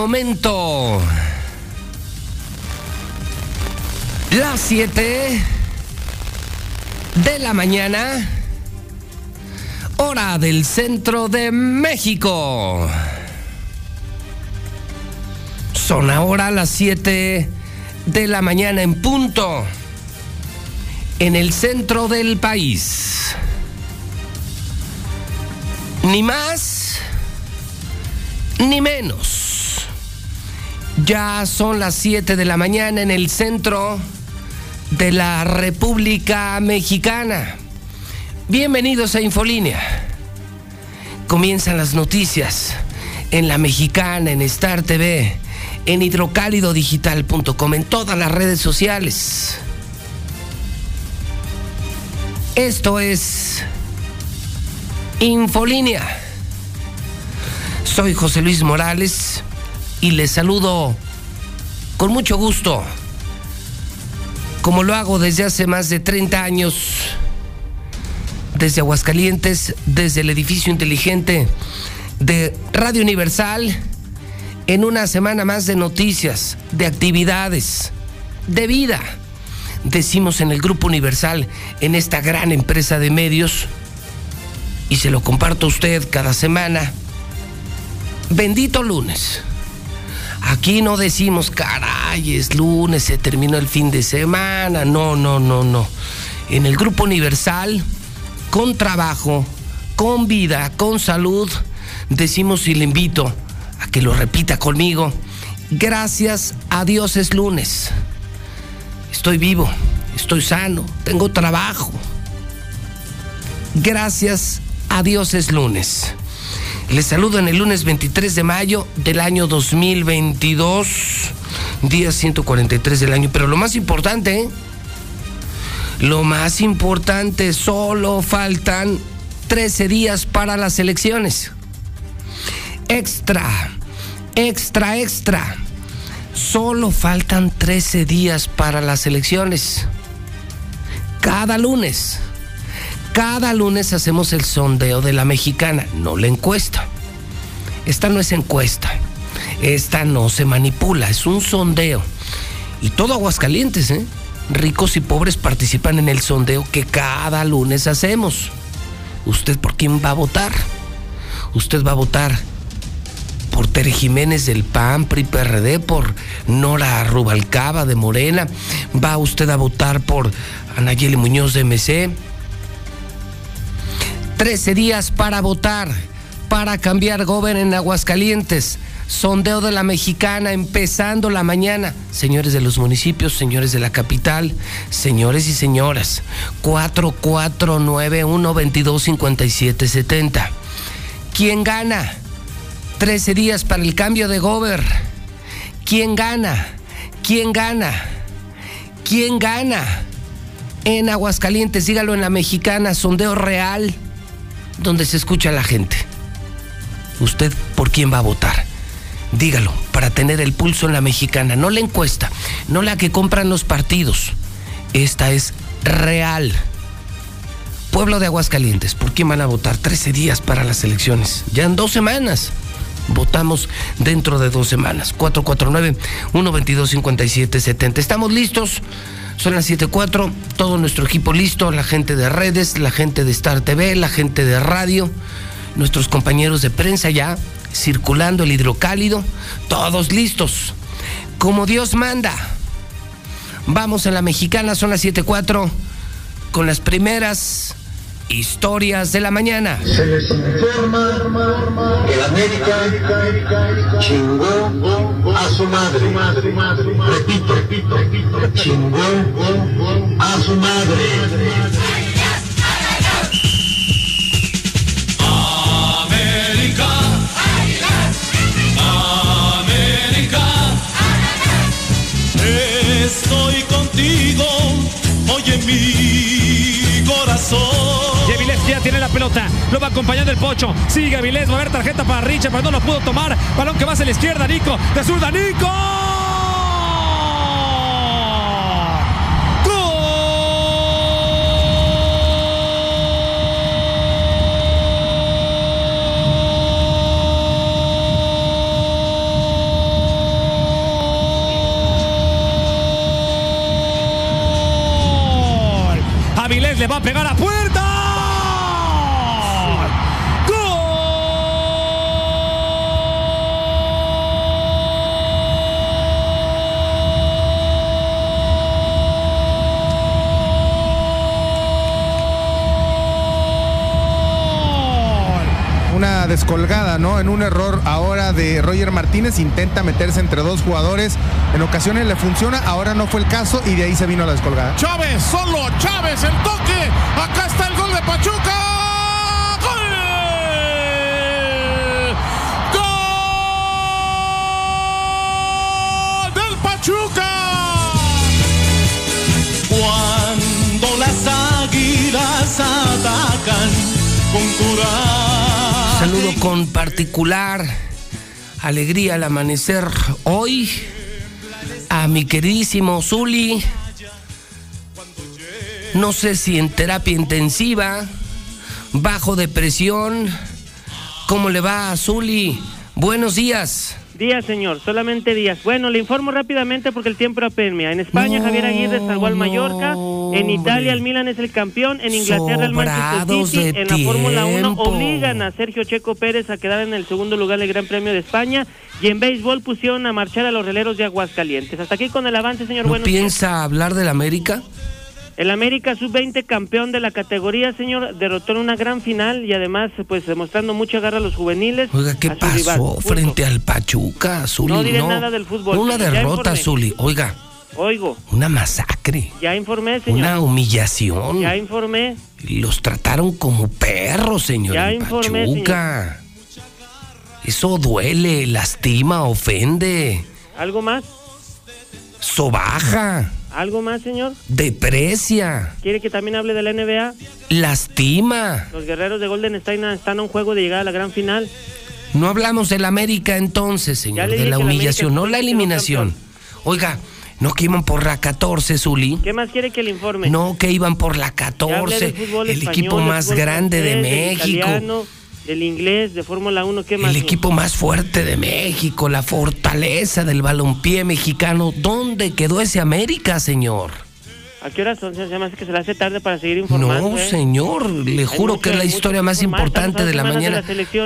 en momento las 7 de la mañana, hora del centro de México. Son ahora las 7 de la mañana en punto, en el centro del país. Ni más ni menos. Ya son las 7 de la mañana en el centro de la República Mexicana. Bienvenidos a Infolínea. Comienzan las noticias en La Mexicana, en Star TV, en hidrocálidodigital.com, en todas las redes sociales. Esto es Infolínea. Soy José Luis Morales y les saludo con mucho gusto, como lo hago desde hace más de 30 años, desde Aguascalientes, desde el edificio inteligente de Radio Universal, en una semana más de noticias, de actividades, de vida. Decimos en el Grupo Universal, en esta gran empresa de medios, y se lo comparto a usted cada semana Bendito lunes. Aquí no decimos, caray, es lunes, se terminó el fin de semana. No, no, no, no. En el Grupo Universal, con trabajo, con vida, con salud, decimos y le invito a que lo repita conmigo. Gracias a Dios es lunes. Estoy vivo, estoy sano, tengo trabajo. Gracias a Dios es lunes. Les saludo en el lunes 23 de mayo del año 2022, día 143 del año. Pero lo más importante, lo más importante, solo faltan 13 días para las elecciones. Extra, extra, extra. Solo faltan 13 días para las elecciones. Cada lunes cada lunes hacemos el sondeo de la mexicana, no la encuesta. Esta no es encuesta, esta no se manipula, es un sondeo. Y todo Aguascalientes, ¿eh? Ricos y pobres participan en el sondeo que cada lunes hacemos. ¿Usted por quién va a votar? Usted va a votar por Tere Jiménez del PAN, PRI, PRD, por Nora Rubalcaba de Morena. Va usted a votar por Anayeli Muñoz de MC 13 días para votar, para cambiar gobierno en Aguascalientes. Sondeo de la mexicana empezando la mañana. Señores de los municipios, señores de la capital, señores y señoras. 4491-225770. ¿Quién gana? 13 días para el cambio de gobierno. ¿Quién gana? ¿Quién gana? ¿Quién gana? En Aguascalientes, dígalo en la mexicana, sondeo real donde se escucha la gente. ¿Usted por quién va a votar? Dígalo, para tener el pulso en la mexicana, no la encuesta, no la que compran los partidos. Esta es real. Pueblo de Aguascalientes, ¿por quién van a votar? 13 días para las elecciones. Ya en dos semanas. Votamos dentro de dos semanas. 449-122-5770. ¿Estamos listos? Son las 7.4, todo nuestro equipo listo, la gente de redes, la gente de Star TV, la gente de radio, nuestros compañeros de prensa ya circulando el hidrocálido, todos listos, como Dios manda. Vamos en la mexicana, son las 7.4, con las primeras Historias de la mañana. Se les informa que la América chingó a su madre. Repito, repito, chingó a su madre. pelota. Lo va acompañando el Pocho. Sigue Avilés. Va a haber tarjeta para Richard, pero no lo pudo tomar. Balón que va hacia la izquierda, Nico. De zurda, Nico. le va a pegar a una descolgada, ¿no? En un error ahora de Roger Martínez, intenta meterse entre dos jugadores. En ocasiones le funciona, ahora no fue el caso y de ahí se vino la descolgada. Chávez, solo Chávez, el toque. Acá está el gol de Pachuca. ¡Gol! ¡Gol del Pachuca! Cuando las águilas atacan con coraje. Saludo con particular alegría al amanecer hoy a mi queridísimo Zuli. No sé si en terapia intensiva, bajo depresión. ¿Cómo le va a Zuli? Buenos días. Días, señor, solamente días. Bueno, le informo rápidamente porque el tiempo apremia. En España, Javier Aguirre salvó al Mallorca. En Italia, el Milan es el campeón. En Inglaterra, el Manchester City. En la Fórmula 1 tiempo. obligan a Sergio Checo Pérez a quedar en el segundo lugar del Gran Premio de España. Y en béisbol pusieron a marchar a los releros de Aguascalientes. Hasta aquí con el avance, señor. ¿No Buenos días. piensa hablar del América? El América Sub-20 campeón de la categoría, señor, derrotó en una gran final y además, pues, demostrando mucha garra a los juveniles. Oiga, ¿qué rival. pasó frente al Pachuca, Zuli? No diré nada del fútbol, Una ya derrota. Zuli. Oiga, Oigo, una masacre. ya informé, señor. Una humillación. Ya informé. Los trataron como perros, señor. Ya informé, Pachuca. Eso duele, lastima, ofende, ¿Algo más? sobaja, ¿Algo más, señor? deprecia, ¿Quiere que también hable de la NBA? lastima. Los guerreros de Golden State están a un juego de llegar a la gran final. No hablamos del América entonces, señor, de la humillación, América no la eliminación. Oiga, no que iban por la 14, Zuli. ¿Qué más quiere que le informe? No que iban por la Ya hablé 14, del fútbol el español, equipo más grande de México. italiano, del inglés, de Fórmula 1, ¿qué más? El equipo más fuerte de México, la fortaleza del balompié mexicano. ¿Dónde quedó ese América, señor? ¿A qué hora son? Se me hace que se le hace tarde para seguir informando. No, ¿eh? señor, le juro mucho- que es la historia más importante de la de mañana.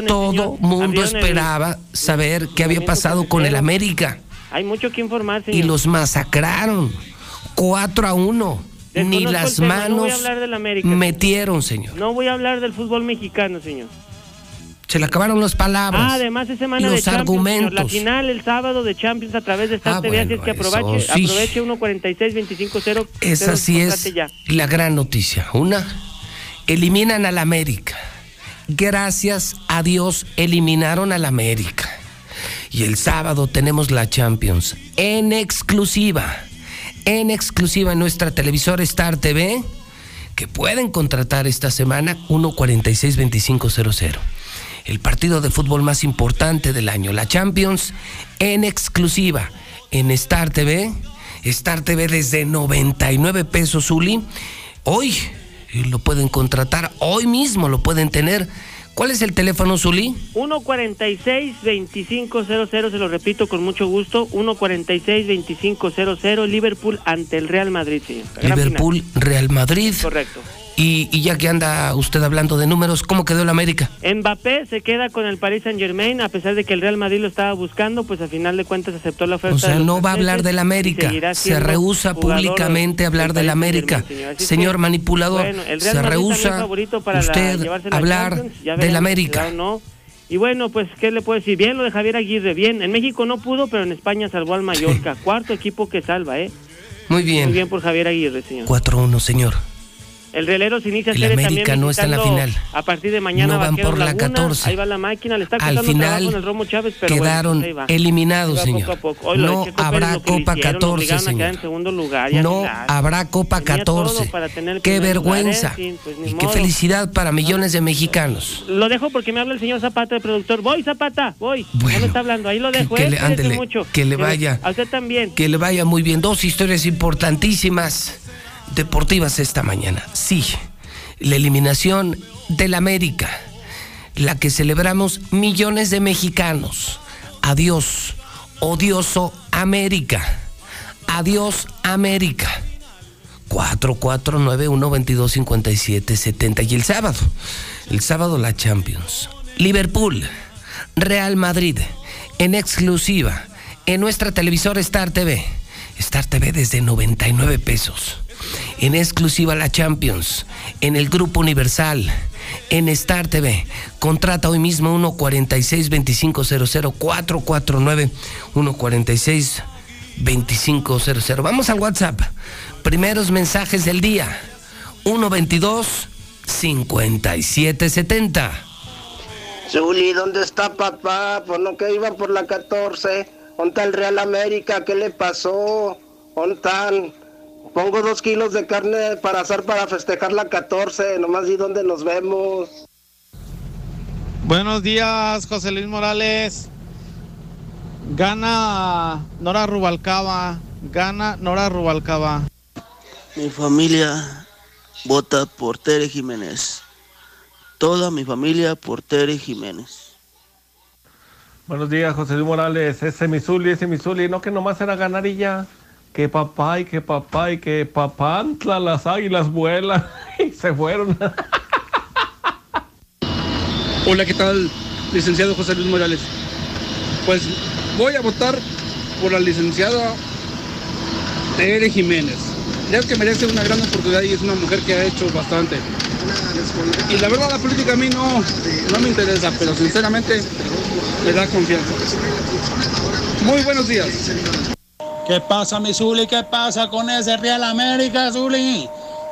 Todo señor. mundo Abrieron el- esperaba saber qué había pasado con el. América. Hay mucho que informar, señor. Y los masacraron. 4 a 1. Ni las no manos América, señor. metieron, señor. No voy a hablar del fútbol mexicano, señor. Se le acabaron las palabras. Ah, además es semana y de los Champions, señor. argumentos. La final el sábado de Champions a través de Star Ah, TV, así es que aproveche, eso sí. aproveche 1.46-25-0. Esa sí es ya. la gran noticia. Una, eliminan al América. Gracias a Dios eliminaron al América. Y el sábado tenemos la Champions en exclusiva. En exclusiva en nuestra televisora Star TV, que pueden contratar esta semana 146-2500. El partido de fútbol más importante del año, la Champions, en exclusiva en Star TV. Star TV desde 99 pesos, Uli. Hoy lo pueden contratar, hoy mismo lo pueden tener. ¿Cuál es el teléfono, Zuli? 1.46-2500, se lo repito con mucho gusto. 1.46-2500, Liverpool ante el Real Madrid, señor. Liverpool, Real Madrid. Correcto. Y, y ya que anda usted hablando de números, ¿cómo quedó el América? Mbappé se queda con el Paris Saint Germain, a pesar de que el Real Madrid lo estaba buscando, pues a final de cuentas aceptó la oferta. O sea, no va a hablar del América. Se rehúsa públicamente a hablar del América. Señor que, manipulador, bueno, el Real se rehúsa favorito para la- usted llevarse la hablar del América. no. Y bueno, pues, ¿qué le puedo decir? Bien lo de Javier Aguirre, bien. En México no pudo, pero en España salvó al Mallorca. Cuarto equipo que salva, ¿eh? Muy bien. Muy bien por Javier Aguirre, señor. 4-1, señor. El relero se inicia El serie América también no está en la final. A partir de mañana No van por la Laguna, 14. Ahí va la máquina, le está Al final con el Romo Chávez, pero bueno, quedaron pues ahí va. eliminados, Ahí va señor. poco poco. Hoy No Pérez, habrá que le Copa hicieron, lo 14, obligaron a quedar señor. en lugar, No habrá Copa Tenía 14. todo para tener el Qué primer lugar, vergüenza. ¿eh? Pues y qué felicidad para millones de mexicanos. Lo dejo porque me habla el señor Zapata, el productor. Voy, Zapata, voy. Bueno, no me está hablando, ahí lo que- dejo. que eh, le- cuídese ándele, mucho. que le vaya. A usted también. Que le vaya muy bien. Dos historias importantísimas deportivas esta mañana. Sí, la eliminación del América, la que celebramos millones de mexicanos. Adiós, odioso América. Adiós, América. 449-122-5770. Y el sábado, el sábado la Champions. Liverpool, Real Madrid, en exclusiva, en nuestra televisora Star TV. Star TV desde 99 pesos. En exclusiva la Champions, en el Grupo Universal, en Star TV. Contrata hoy mismo 146 2500 449 146 2500. Vamos al WhatsApp. Primeros mensajes del día. 122 5770. Zuli, ¿dónde está papá? Por lo que iba por la 14. ¿Dónde el Real América? ¿Qué le pasó? ¿Dónde Pongo dos kilos de carne para hacer para festejar la 14. Nomás di dónde nos vemos. Buenos días, José Luis Morales. Gana Nora Rubalcaba. Gana Nora Rubalcaba. Mi familia vota por Tere Jiménez. Toda mi familia por Tere Jiménez. Buenos días, José Luis Morales. Ese Misuli, ese Misuli. No que nomás era ganar y ya. Que papá y que papá y que papantla, las águilas vuelan y se fueron. Hola, ¿qué tal, licenciado José Luis Morales? Pues voy a votar por la licenciada Tere Jiménez. Ya que merece una gran oportunidad y es una mujer que ha hecho bastante. Y la verdad la política a mí no, no me interesa, pero sinceramente me da confianza. Muy buenos días. ¿Qué pasa, mi Zuli? ¿Qué pasa con ese Real América, Zuli?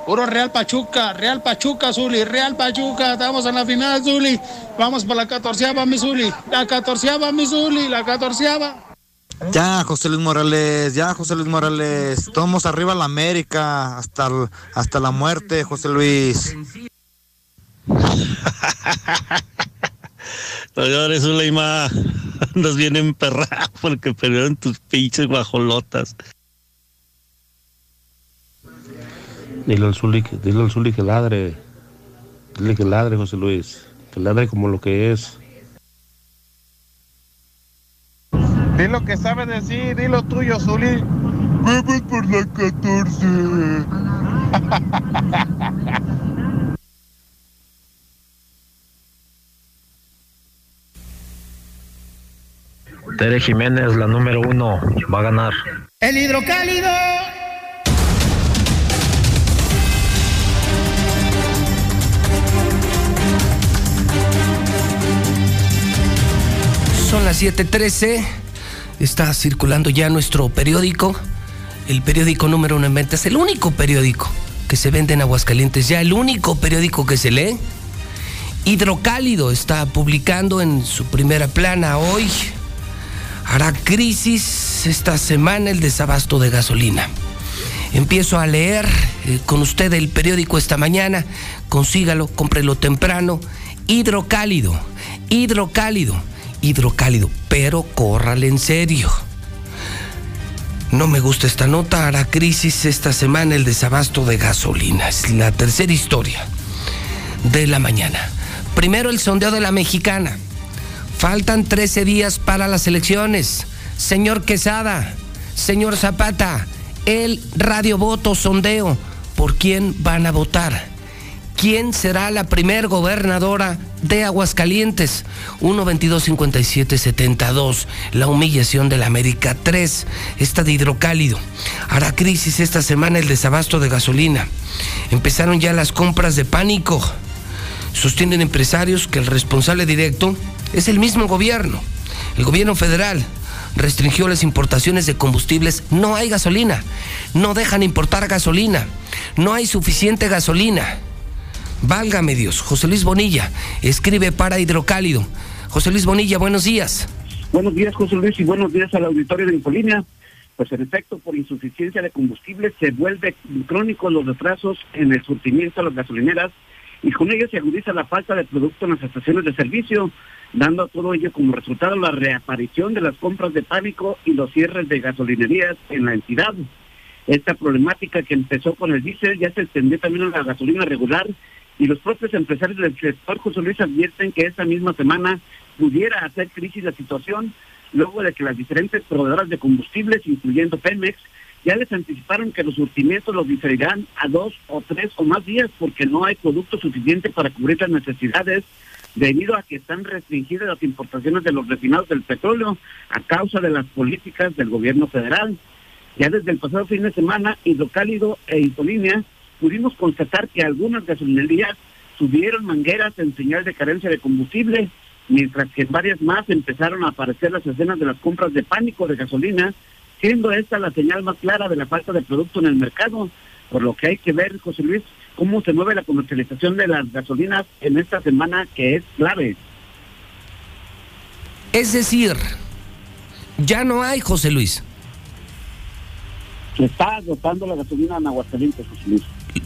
Puro Real Pachuca, Real Pachuca, Zuli, Real Pachuca, estamos en la final, Zuli. Vamos por la catorceava, mi Zuli. La catorceava, mi Zuli, la catorceava. Ya, José Luis Morales, ya, José Luis Morales. Tomamos arriba la América hasta, hasta la muerte, José Luis. No llores, Zuleima. Andas bien emperrado porque perdieron tus pinches guajolotas. Dile al Zuli, que- dile al Zuli que ladre. Dile que ladre, José Luis. Que ladre como lo que es. Di lo que sabe decir, di lo tuyo, Zuli. Vamos por la 14. Tere Jiménez, la número uno, va a ganar. El hidrocálido. Son las 7:13. Está circulando ya nuestro periódico. El periódico número uno en venta. Es el único periódico que se vende en Aguascalientes. Ya el único periódico que se lee. Hidrocálido está publicando en su primera plana hoy. Hará crisis esta semana el desabasto de gasolina. Empiezo a leer eh, con usted el periódico esta mañana. Consígalo, cómprelo temprano. Hidrocálido, hidrocálido, hidrocálido, pero córrale en serio. No me gusta esta nota. Hará crisis esta semana el desabasto de gasolina. Es la tercera historia de la mañana. Primero el sondeo de la mexicana. Faltan 13 días para las elecciones. Señor Quesada, señor Zapata, el radiovoto sondeo. ¿Por quién van a votar? ¿Quién será la primer gobernadora de Aguascalientes? 1 22 57 72. La humillación de la América 3. Esta de hidrocálido. Hará crisis esta semana el desabasto de gasolina. Empezaron ya las compras de pánico. Sostienen empresarios que el responsable directo es el mismo gobierno. El gobierno federal restringió las importaciones de combustibles. No hay gasolina. No dejan importar gasolina. No hay suficiente gasolina. Válgame Dios. José Luis Bonilla escribe para Hidrocálido. José Luis Bonilla, buenos días. Buenos días, José Luis, y buenos días al auditorio de Infolínea. Pues en efecto, por insuficiencia de combustible se vuelve crónico los retrasos en el surtimiento a las gasolineras y con ello se agudiza la falta de producto en las estaciones de servicio, dando a todo ello como resultado la reaparición de las compras de pánico y los cierres de gasolinerías en la entidad. Esta problemática que empezó con el diésel ya se extendió también a la gasolina regular y los propios empresarios del sector José Luis advierten que esta misma semana pudiera hacer crisis la situación luego de que las diferentes proveedoras de combustibles, incluyendo Pemex, ya les anticiparon que los surtimientos los diferirán a dos o tres o más días porque no hay producto suficiente para cubrir las necesidades debido a que están restringidas las importaciones de los refinados del petróleo a causa de las políticas del gobierno federal. Ya desde el pasado fin de semana, Hidrocálido e Infolínea pudimos constatar que algunas gasolinerías subieron mangueras en señal de carencia de combustible, mientras que en varias más empezaron a aparecer las escenas de las compras de pánico de gasolina, siendo esta la señal más clara de la falta de producto en el mercado, por lo que hay que ver, José Luis, cómo se mueve la comercialización de las gasolinas en esta semana que es clave. Es decir, ya no hay, José Luis. Se está agotando la gasolina en Aguascalientes, José Luis.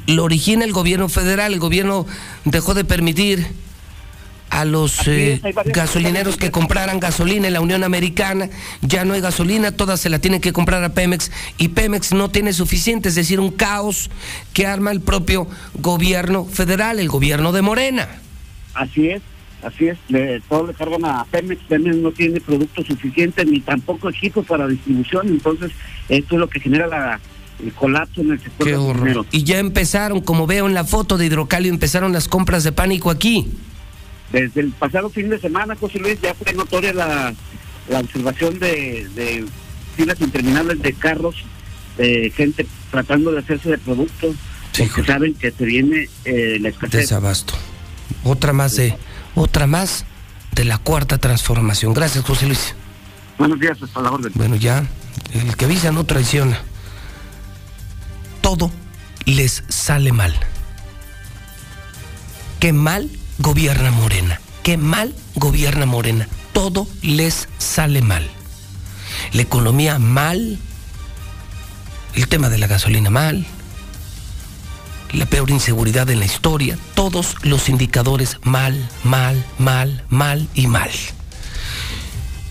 Lo origina el gobierno federal, el gobierno dejó de permitir a los eh, gasolineros que compraran gasolina en la Unión Americana, ya no hay gasolina, todas se la tienen que comprar a Pemex y Pemex no tiene suficiente, es decir, un caos que arma el propio gobierno federal, el gobierno de Morena. Así es, así es, le, todo le cargan a Pemex, Pemex no tiene producto suficiente ni tampoco equipo para distribución, entonces esto es lo que genera la, el colapso en el sector Qué horror. Y ya empezaron, como veo en la foto de Hidrocalio, empezaron las compras de pánico aquí. Desde el pasado fin de semana, José Luis, ya fue notoria la, la observación de, de filas interminables de carros, de gente tratando de hacerse de productos, porque saben que se viene eh, la escasez. Desabasto. Otra más de, otra más de la cuarta transformación. Gracias, José Luis. Buenos días, hasta la orden. Bueno, ya, el que avisa no traiciona. Todo les sale mal. Qué mal gobierna Morena. Qué mal gobierna Morena. Todo les sale mal. La economía mal. El tema de la gasolina mal. La peor inseguridad en la historia. Todos los indicadores mal, mal, mal, mal y mal.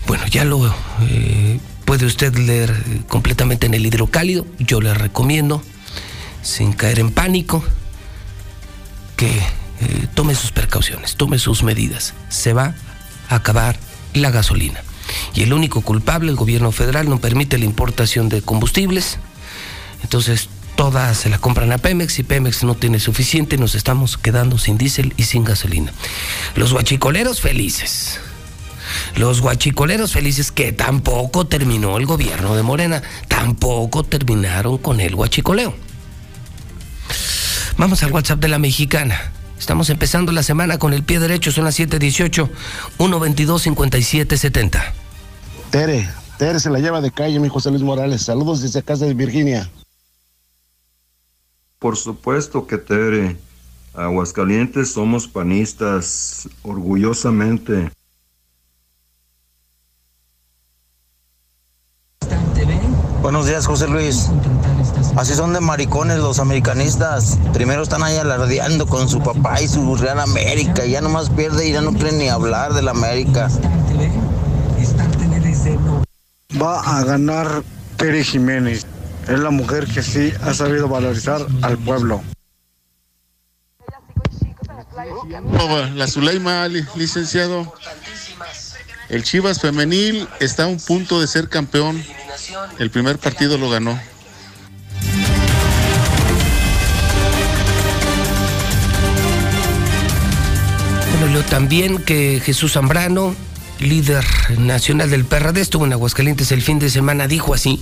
Bueno, ya lo eh, puede usted leer eh, completamente en el hidrocálido. Yo le recomiendo, sin caer en pánico, que eh, tome sus precauciones, tome sus medidas. Se va a acabar la gasolina. Y el único culpable, el gobierno federal, no permite la importación de combustibles. Entonces, todas se la compran a Pemex y Pemex no tiene suficiente. Nos estamos quedando sin diésel y sin gasolina. Los guachicoleros felices. Los guachicoleros felices que tampoco terminó el gobierno de Morena, tampoco terminaron con el guachicoleo. Vamos al WhatsApp de la mexicana. Estamos empezando la semana con el pie derecho, son las 7:18, 122 5770. Tere, Tere se la lleva de calle, mi José Luis Morales. Saludos desde casa de Virginia. Por supuesto que Tere. Aguascalientes somos panistas, orgullosamente. Buenos días, José Luis. Así son de maricones los americanistas. Primero están ahí alardeando con su papá y su Real América. y Ya nomás pierde y ya no quieren ni hablar de la América. Va a ganar Tere Jiménez. Es la mujer que sí ha sabido valorizar al pueblo. La Zuleima, li- licenciado. El Chivas femenil está a un punto de ser campeón. El primer partido lo ganó. Bueno, leo también que Jesús Zambrano, líder nacional del PRD, estuvo en Aguascalientes el fin de semana, dijo así.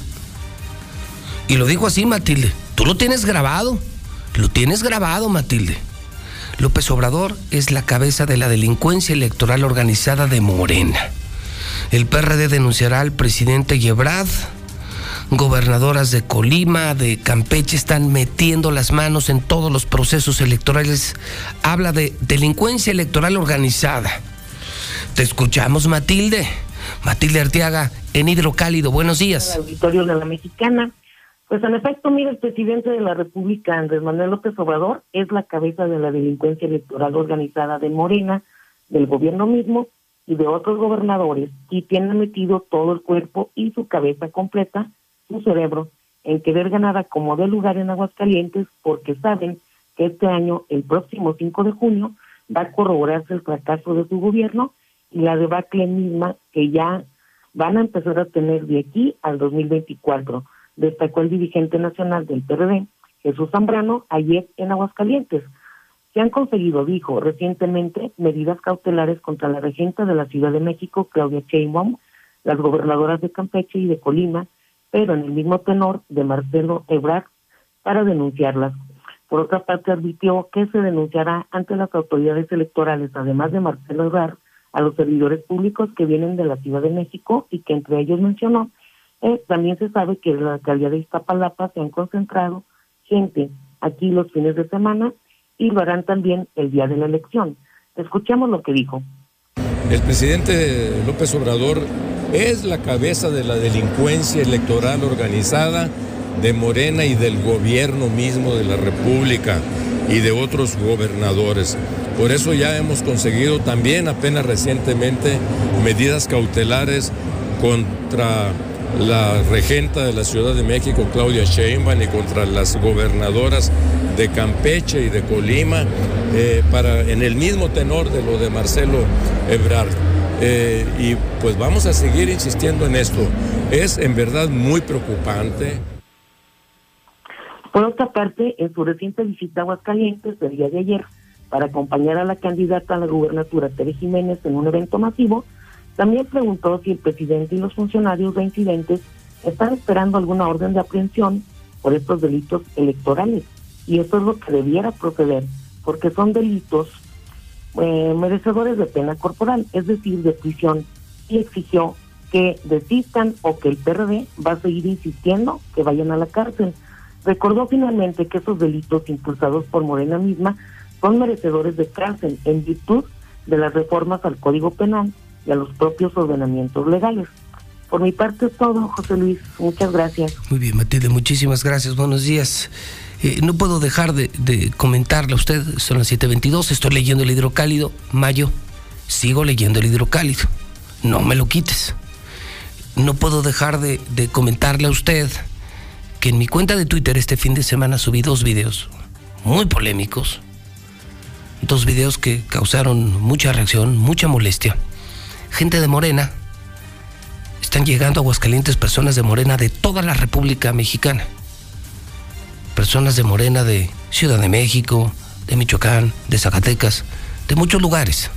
Y lo dijo así, Matilde. Tú lo tienes grabado. Lo tienes grabado, Matilde. López Obrador es la cabeza de la delincuencia electoral organizada de Morena. El PRD denunciará al presidente Yebrad. Gobernadoras de Colima, de Campeche están metiendo las manos en todos los procesos electorales. Habla de delincuencia electoral organizada. Te escuchamos, Matilde. Matilde Arteaga, en Hidrocálido. Buenos días. al auditorio de la Mexicana. Pues en efecto, mira, el presidente de la República, Andrés Manuel López Obrador, es la cabeza de la delincuencia electoral organizada de Morena, del gobierno mismo y de otros gobernadores, y tiene metido todo el cuerpo y su cabeza completa, su cerebro, en querer ganar a como de lugar en Aguascalientes, porque saben que este año, el próximo 5 de junio, va a corroborarse el fracaso de su gobierno y la debacle misma que ya van a empezar a tener de aquí al 2024. destacó el dirigente nacional del PRD, Jesús Zambrano, ayer en Aguascalientes. Se han conseguido, dijo recientemente, medidas cautelares contra la regenta de la Ciudad de México, Claudia Sheinbaum, las gobernadoras de Campeche y de Colima, pero en el mismo tenor de Marcelo Ebrard, para denunciarlas. Por otra parte, advirtió que se denunciará ante las autoridades electorales, además de Marcelo Ebrard, a los servidores públicos que vienen de la Ciudad de México y que entre ellos mencionó, eh, también se sabe que en la alcaldía de Iztapalapa se han concentrado gente aquí los fines de semana y lo harán también el día de la elección. Escuchemos lo que dijo. El presidente López Obrador es la cabeza de la delincuencia electoral organizada de Morena y del gobierno mismo de la República y de otros gobernadores. Por eso ya hemos conseguido también apenas recientemente medidas cautelares contra la regenta de la Ciudad de México, Claudia Sheinbaum, y contra las gobernadoras de Campeche y de Colima, eh, para, en el mismo tenor de lo de Marcelo Ebrard. Eh, y pues vamos a seguir insistiendo en esto. Es en verdad muy preocupante. Por otra parte, en su reciente visita a Aguascalientes del día de ayer, para acompañar a la candidata a la gubernatura Tere Jiménez en un evento masivo, también preguntó si el presidente y los funcionarios reincidentes están esperando alguna orden de aprehensión por estos delitos electorales. Y eso es lo que debiera proceder, porque son delitos eh, merecedores de pena corporal, es decir, de prisión, y exigió que desistan o que el PRD va a seguir insistiendo que vayan a la cárcel. Recordó finalmente que esos delitos impulsados por Morena misma son merecedores de cárcel en virtud de las reformas al Código Penal y a los propios ordenamientos legales. Por mi parte es todo, José Luis. Muchas gracias. Muy bien, Matilde, muchísimas gracias. Buenos días. Eh, no puedo dejar de, comentarle a usted, son las 7.22, estoy leyendo el hidrocálido, mayo, sigo leyendo el hidrocálido, no me lo quites. No puedo dejar de, de comentarle a usted que en mi cuenta de Twitter este fin de semana subí dos videos muy polémicos, dos videos que causaron mucha reacción, mucha molestia. Gente de Morena, están llegando a Aguascalientes personas de Morena de toda la República Mexicana. Personas de Morena de Ciudad de México, de Michoacán, de Zacatecas, de muchos lugares.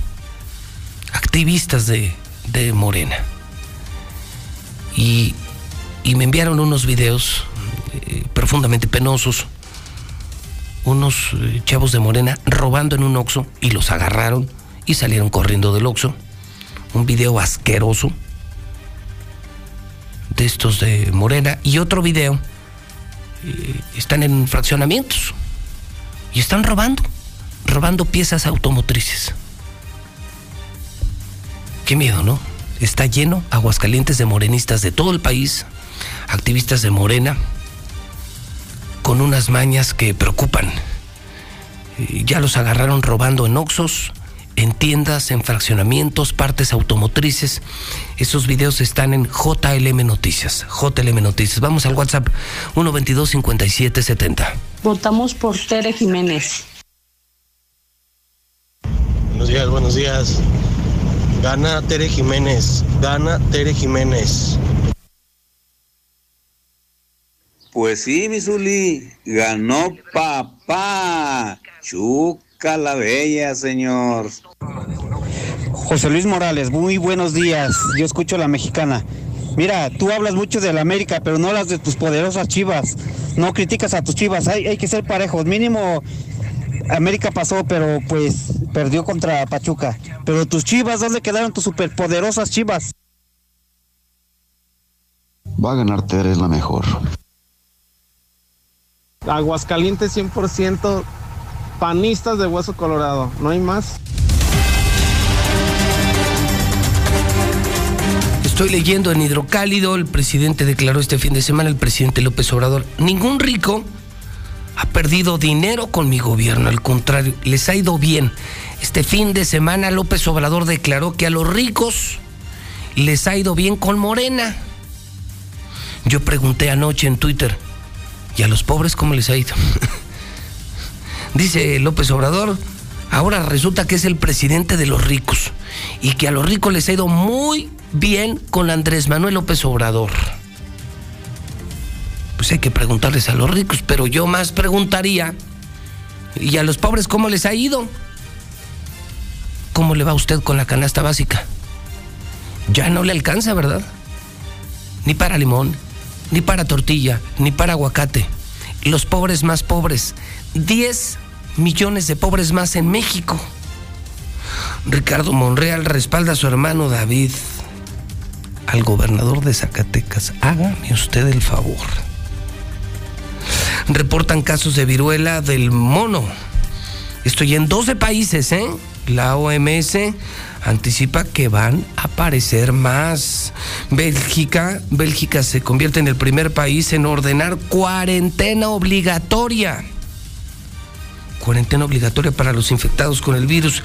Activistas de, de Morena. Y, y, me enviaron unos videos eh, profundamente penosos. Unos eh, chavos de Morena robando en un Oxxo y los agarraron y salieron corriendo del Oxxo. Un video asqueroso de estos de Morena y otro video eh, están en fraccionamientos y están robando, robando piezas automotrices. Qué miedo, ¿no? Está lleno Aguascalientes de morenistas de todo el país, activistas de Morena, con unas mañas que preocupan. Eh, ya los agarraron robando en Oxos, en tiendas, en fraccionamientos, partes automotrices. Esos videos están en JLM Noticias. JLM Noticias. Vamos al WhatsApp 122 5770. Votamos por Tere Jiménez. Buenos días, buenos días. Gana Tere Jiménez. Gana Tere Jiménez. Pues sí, Misuli, ganó papá. Chuca la bella, señor. José Luis Morales, muy buenos días. Yo escucho a la mexicana. Mira, tú hablas mucho de la América, pero no hablas de tus poderosas chivas. No criticas a tus chivas. Hay, hay que ser parejos. Mínimo, América pasó, pero pues perdió contra Pachuca. Pero tus chivas, ¿dónde quedaron tus superpoderosas chivas? Va a ganar Tere, es la mejor. Aguascalientes 100% panistas de hueso colorado, no hay más. Estoy leyendo en Hidrocálido, el presidente declaró este fin de semana, el presidente López Obrador, ningún rico ha perdido dinero con mi gobierno, al contrario, les ha ido bien. Este fin de semana López Obrador declaró que a los ricos les ha ido bien con Morena. Yo pregunté anoche en Twitter, ¿y a los pobres cómo les ha ido? Dice López Obrador, ahora resulta que es el presidente de los ricos y que a los ricos les ha ido muy bien con Andrés Manuel López Obrador. Pues hay que preguntarles a los ricos, pero yo más preguntaría, ¿y a los pobres cómo les ha ido? ¿Cómo le va a usted con la canasta básica? Ya no le alcanza, ¿verdad? Ni para limón, ni para tortilla, ni para aguacate. Los pobres más pobres. 10 millones de pobres más en México. Ricardo Monreal respalda a su hermano David, al gobernador de Zacatecas. Hágame usted el favor. Reportan casos de viruela del mono. Estoy en 12 países, ¿eh? La OMS anticipa que van a aparecer más. Bélgica, Bélgica se convierte en el primer país en ordenar cuarentena obligatoria cuarentena obligatoria para los infectados con el virus.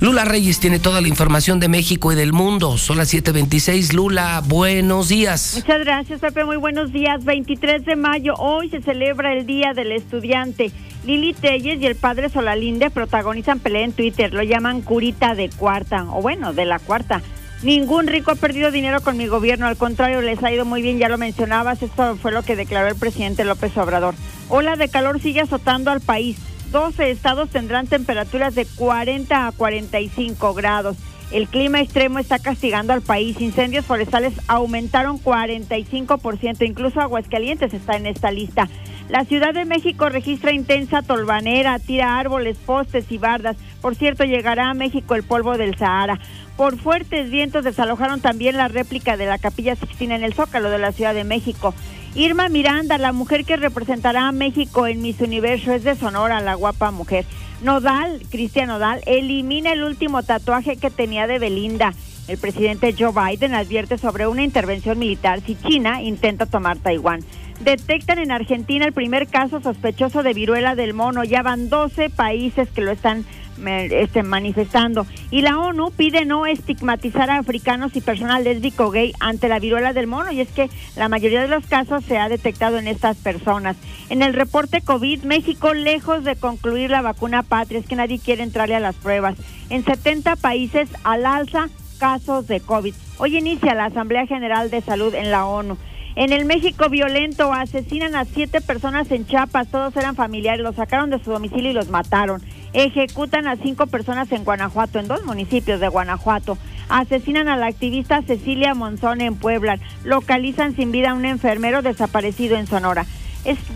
Lula Reyes tiene toda la información de México y del mundo. Son las 7:26. Lula, buenos días. Muchas gracias, Pepe. Muy buenos días. 23 de mayo, hoy se celebra el Día del Estudiante. Lili Telles y el padre Solalinde protagonizan pelea en Twitter. Lo llaman curita de cuarta, o bueno, de la cuarta. Ningún rico ha perdido dinero con mi gobierno, al contrario, les ha ido muy bien, ya lo mencionabas, esto fue lo que declaró el presidente López Obrador. Ola de calor sigue azotando al país. 12 estados tendrán temperaturas de 40 a 45 grados. El clima extremo está castigando al país. Incendios forestales aumentaron 45%. Incluso Aguascalientes está en esta lista. La Ciudad de México registra intensa tolvanera, tira árboles, postes y bardas. Por cierto, llegará a México el polvo del Sahara. Por fuertes vientos desalojaron también la réplica de la Capilla Sixtina en el Zócalo de la Ciudad de México. Irma Miranda, la mujer que representará a México en Miss Universo, es de Sonora, la guapa mujer. Nodal, Cristian Nodal, elimina el último tatuaje que tenía de Belinda. El presidente Joe Biden advierte sobre una intervención militar si China intenta tomar Taiwán. Detectan en Argentina el primer caso sospechoso de viruela del mono. Ya van 12 países que lo están este, manifestando. Y la ONU pide no estigmatizar a africanos y personal lésbico gay ante la viruela del mono. Y es que la mayoría de los casos se ha detectado en estas personas. En el reporte COVID, México, lejos de concluir la vacuna patria, es que nadie quiere entrarle a las pruebas. En 70 países al alza casos de COVID. Hoy inicia la Asamblea General de Salud en la ONU. En el México violento asesinan a siete personas en Chiapas, todos eran familiares, los sacaron de su domicilio y los mataron. Ejecutan a cinco personas en Guanajuato, en dos municipios de Guanajuato. Asesinan a la activista Cecilia Monzón en Puebla. Localizan sin vida a un enfermero desaparecido en Sonora.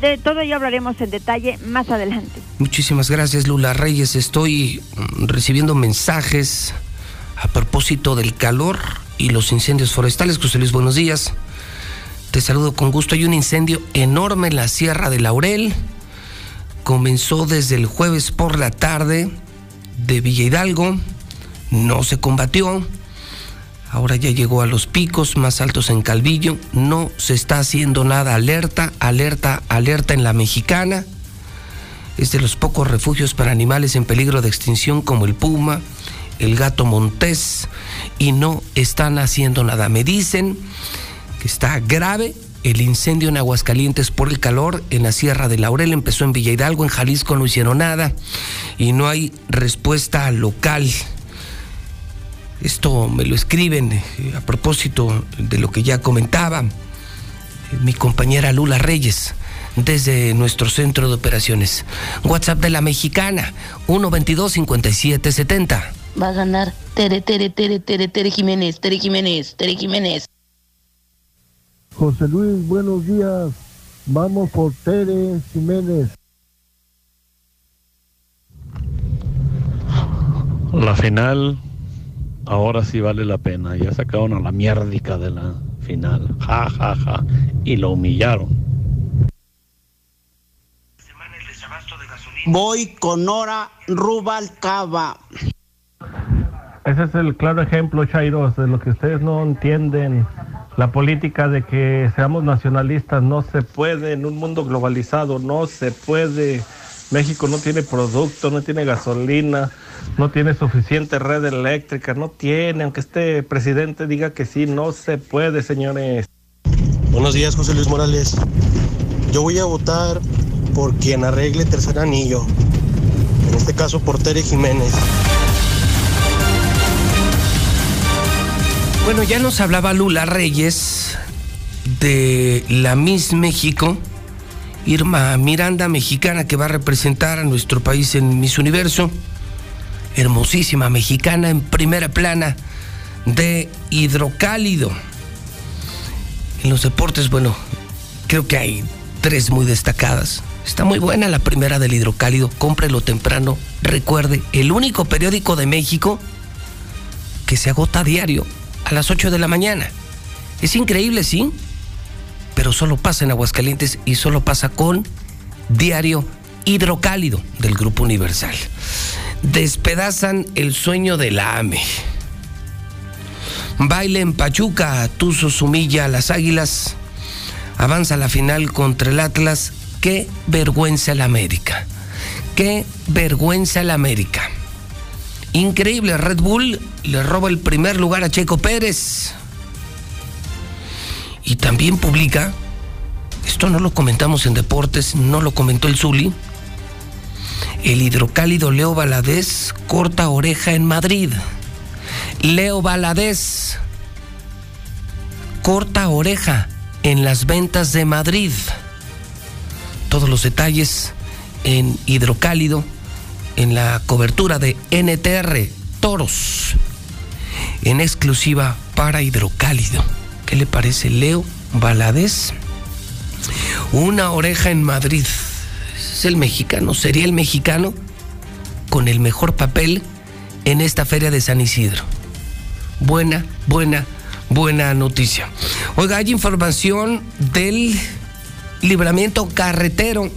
De todo ello hablaremos en detalle más adelante. Muchísimas gracias, Lula Reyes. Estoy mm, recibiendo mensajes a propósito del calor y los incendios forestales. José Luis, buenos días. Te saludo con gusto. Hay un incendio enorme en la Sierra de Laurel. Comenzó desde el jueves por la tarde de Villa Hidalgo. No se combatió. Ahora ya llegó a los picos más altos en Calvillo. No se está haciendo nada. Alerta, alerta, alerta en la mexicana. Es de los pocos refugios para animales en peligro de extinción como el puma, el gato montés. Y no están haciendo nada. Me dicen está grave el incendio en Aguascalientes por el calor en la Sierra de Laurel. Empezó en Villa Hidalgo, en Jalisco no hicieron nada y no hay respuesta local. Esto me lo escriben eh, a propósito de lo que ya comentaba eh, mi compañera Lula Reyes desde nuestro centro de operaciones. WhatsApp de la mexicana 122 5770. Va a ganar Tere, Tere, Tere, Tere, Tere Jiménez, Tere Jiménez, Tere Jiménez. José Luis, buenos días. Vamos por Tere Jiménez. La final, ahora sí vale la pena. Ya sacaron a la mierdica de la final. Ja, ja, ja. Y lo humillaron. Voy con Nora Rubalcaba. Ese es el claro ejemplo, Chairos, de lo que ustedes no entienden la política de que seamos nacionalistas no se puede en un mundo globalizado, no se puede. México no tiene producto, no tiene gasolina, no tiene suficiente red eléctrica, no tiene, aunque este presidente diga que sí, no se puede, señores. Buenos días, José Luis Morales. Yo voy a votar por quien arregle tercer anillo, en este caso por Tere Jiménez. Bueno, ya nos hablaba Lula Reyes de la Miss México, Irma Miranda, mexicana que va a representar a nuestro país en Miss Universo. Hermosísima mexicana en primera plana de hidrocálido. En los deportes, bueno, creo que hay tres muy destacadas. Está muy buena la primera del hidrocálido, cómprelo temprano. Recuerde, el único periódico de México que se agota a diario a las 8 de la mañana. Es increíble, sí, pero solo pasa en Aguascalientes y solo pasa con Diario Hidrocálido del Grupo Universal. Despedazan el sueño de la AME. Baile en Pachuca, Tuzos humilla a las Águilas. Avanza la final contra el Atlas. Qué vergüenza el América. Qué vergüenza el América. Increíble, Red Bull le roba el primer lugar a Checo Pérez. Y también publica, esto no lo comentamos en deportes, no lo comentó el Zuli, el hidrocálido Leo Valadez corta oreja en Madrid. Leo Valadez corta oreja en las ventas de Madrid. Todos los detalles en hidrocálido, en la cobertura de NTR Toros, en exclusiva para hidrocálido. ¿Qué le parece Leo Valadez? Una oreja en Madrid. Es el mexicano, sería el mexicano con el mejor papel en esta feria de San Isidro. Buena, buena, buena noticia. Oiga, hay información del libramiento carretero.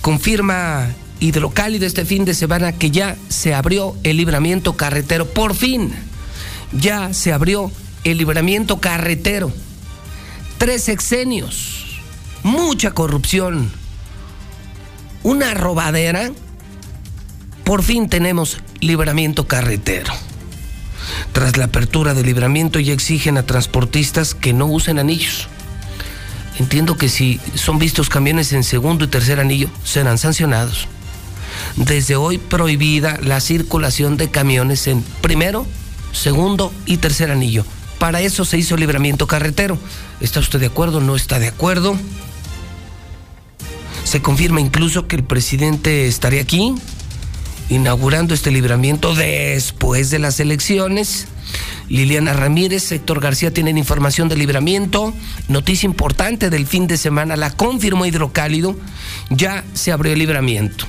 Confirma Hidrocálido este fin de semana que ya se abrió el libramiento carretero. Por fin, ya se abrió el libramiento carretero. Tres sexenios, mucha corrupción, una robadera. Por fin tenemos libramiento carretero. Tras la apertura del libramiento ya exigen a transportistas que no usen anillos. Entiendo que si son vistos camiones en segundo y tercer anillo, serán sancionados. Desde hoy prohibida la circulación de camiones en primero, segundo y tercer anillo. Para eso se hizo libramiento carretero. ¿Está usted de acuerdo? ¿No está de acuerdo? Se confirma incluso que el presidente estaría aquí inaugurando este libramiento después de las elecciones. Liliana Ramírez, Héctor García tienen información del libramiento. Noticia importante del fin de semana, la confirmó Hidrocálido, ya se abrió el libramiento.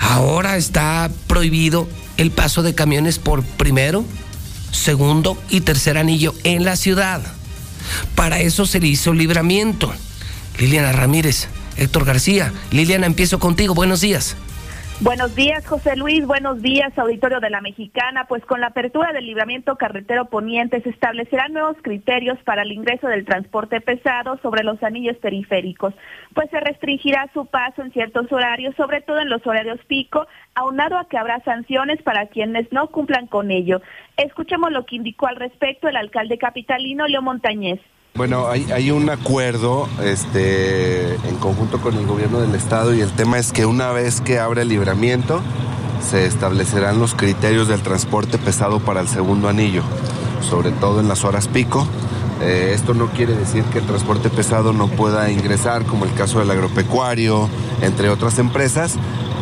Ahora está prohibido el paso de camiones por primero, segundo y tercer anillo en la ciudad. Para eso se le hizo libramiento. Liliana Ramírez, Héctor García. Liliana, empiezo contigo. Buenos días. Buenos días, José Luis. Buenos días, auditorio de la Mexicana. Pues con la apertura del libramiento carretero poniente se establecerán nuevos criterios para el ingreso del transporte pesado sobre los anillos periféricos. Pues se restringirá su paso en ciertos horarios, sobre todo en los horarios pico, aunado a que habrá sanciones para quienes no cumplan con ello. Escuchemos lo que indicó al respecto el alcalde capitalino, Leo Montañez. Bueno, hay, un acuerdo este, en conjunto con el gobierno del estado y el tema es que una vez que abre el libramiento se establecerán los criterios del transporte pesado para el segundo anillo, sobre todo en las horas pico. Eh, esto no quiere decir que el transporte pesado no pueda ingresar, como el caso del agropecuario, entre otras empresas,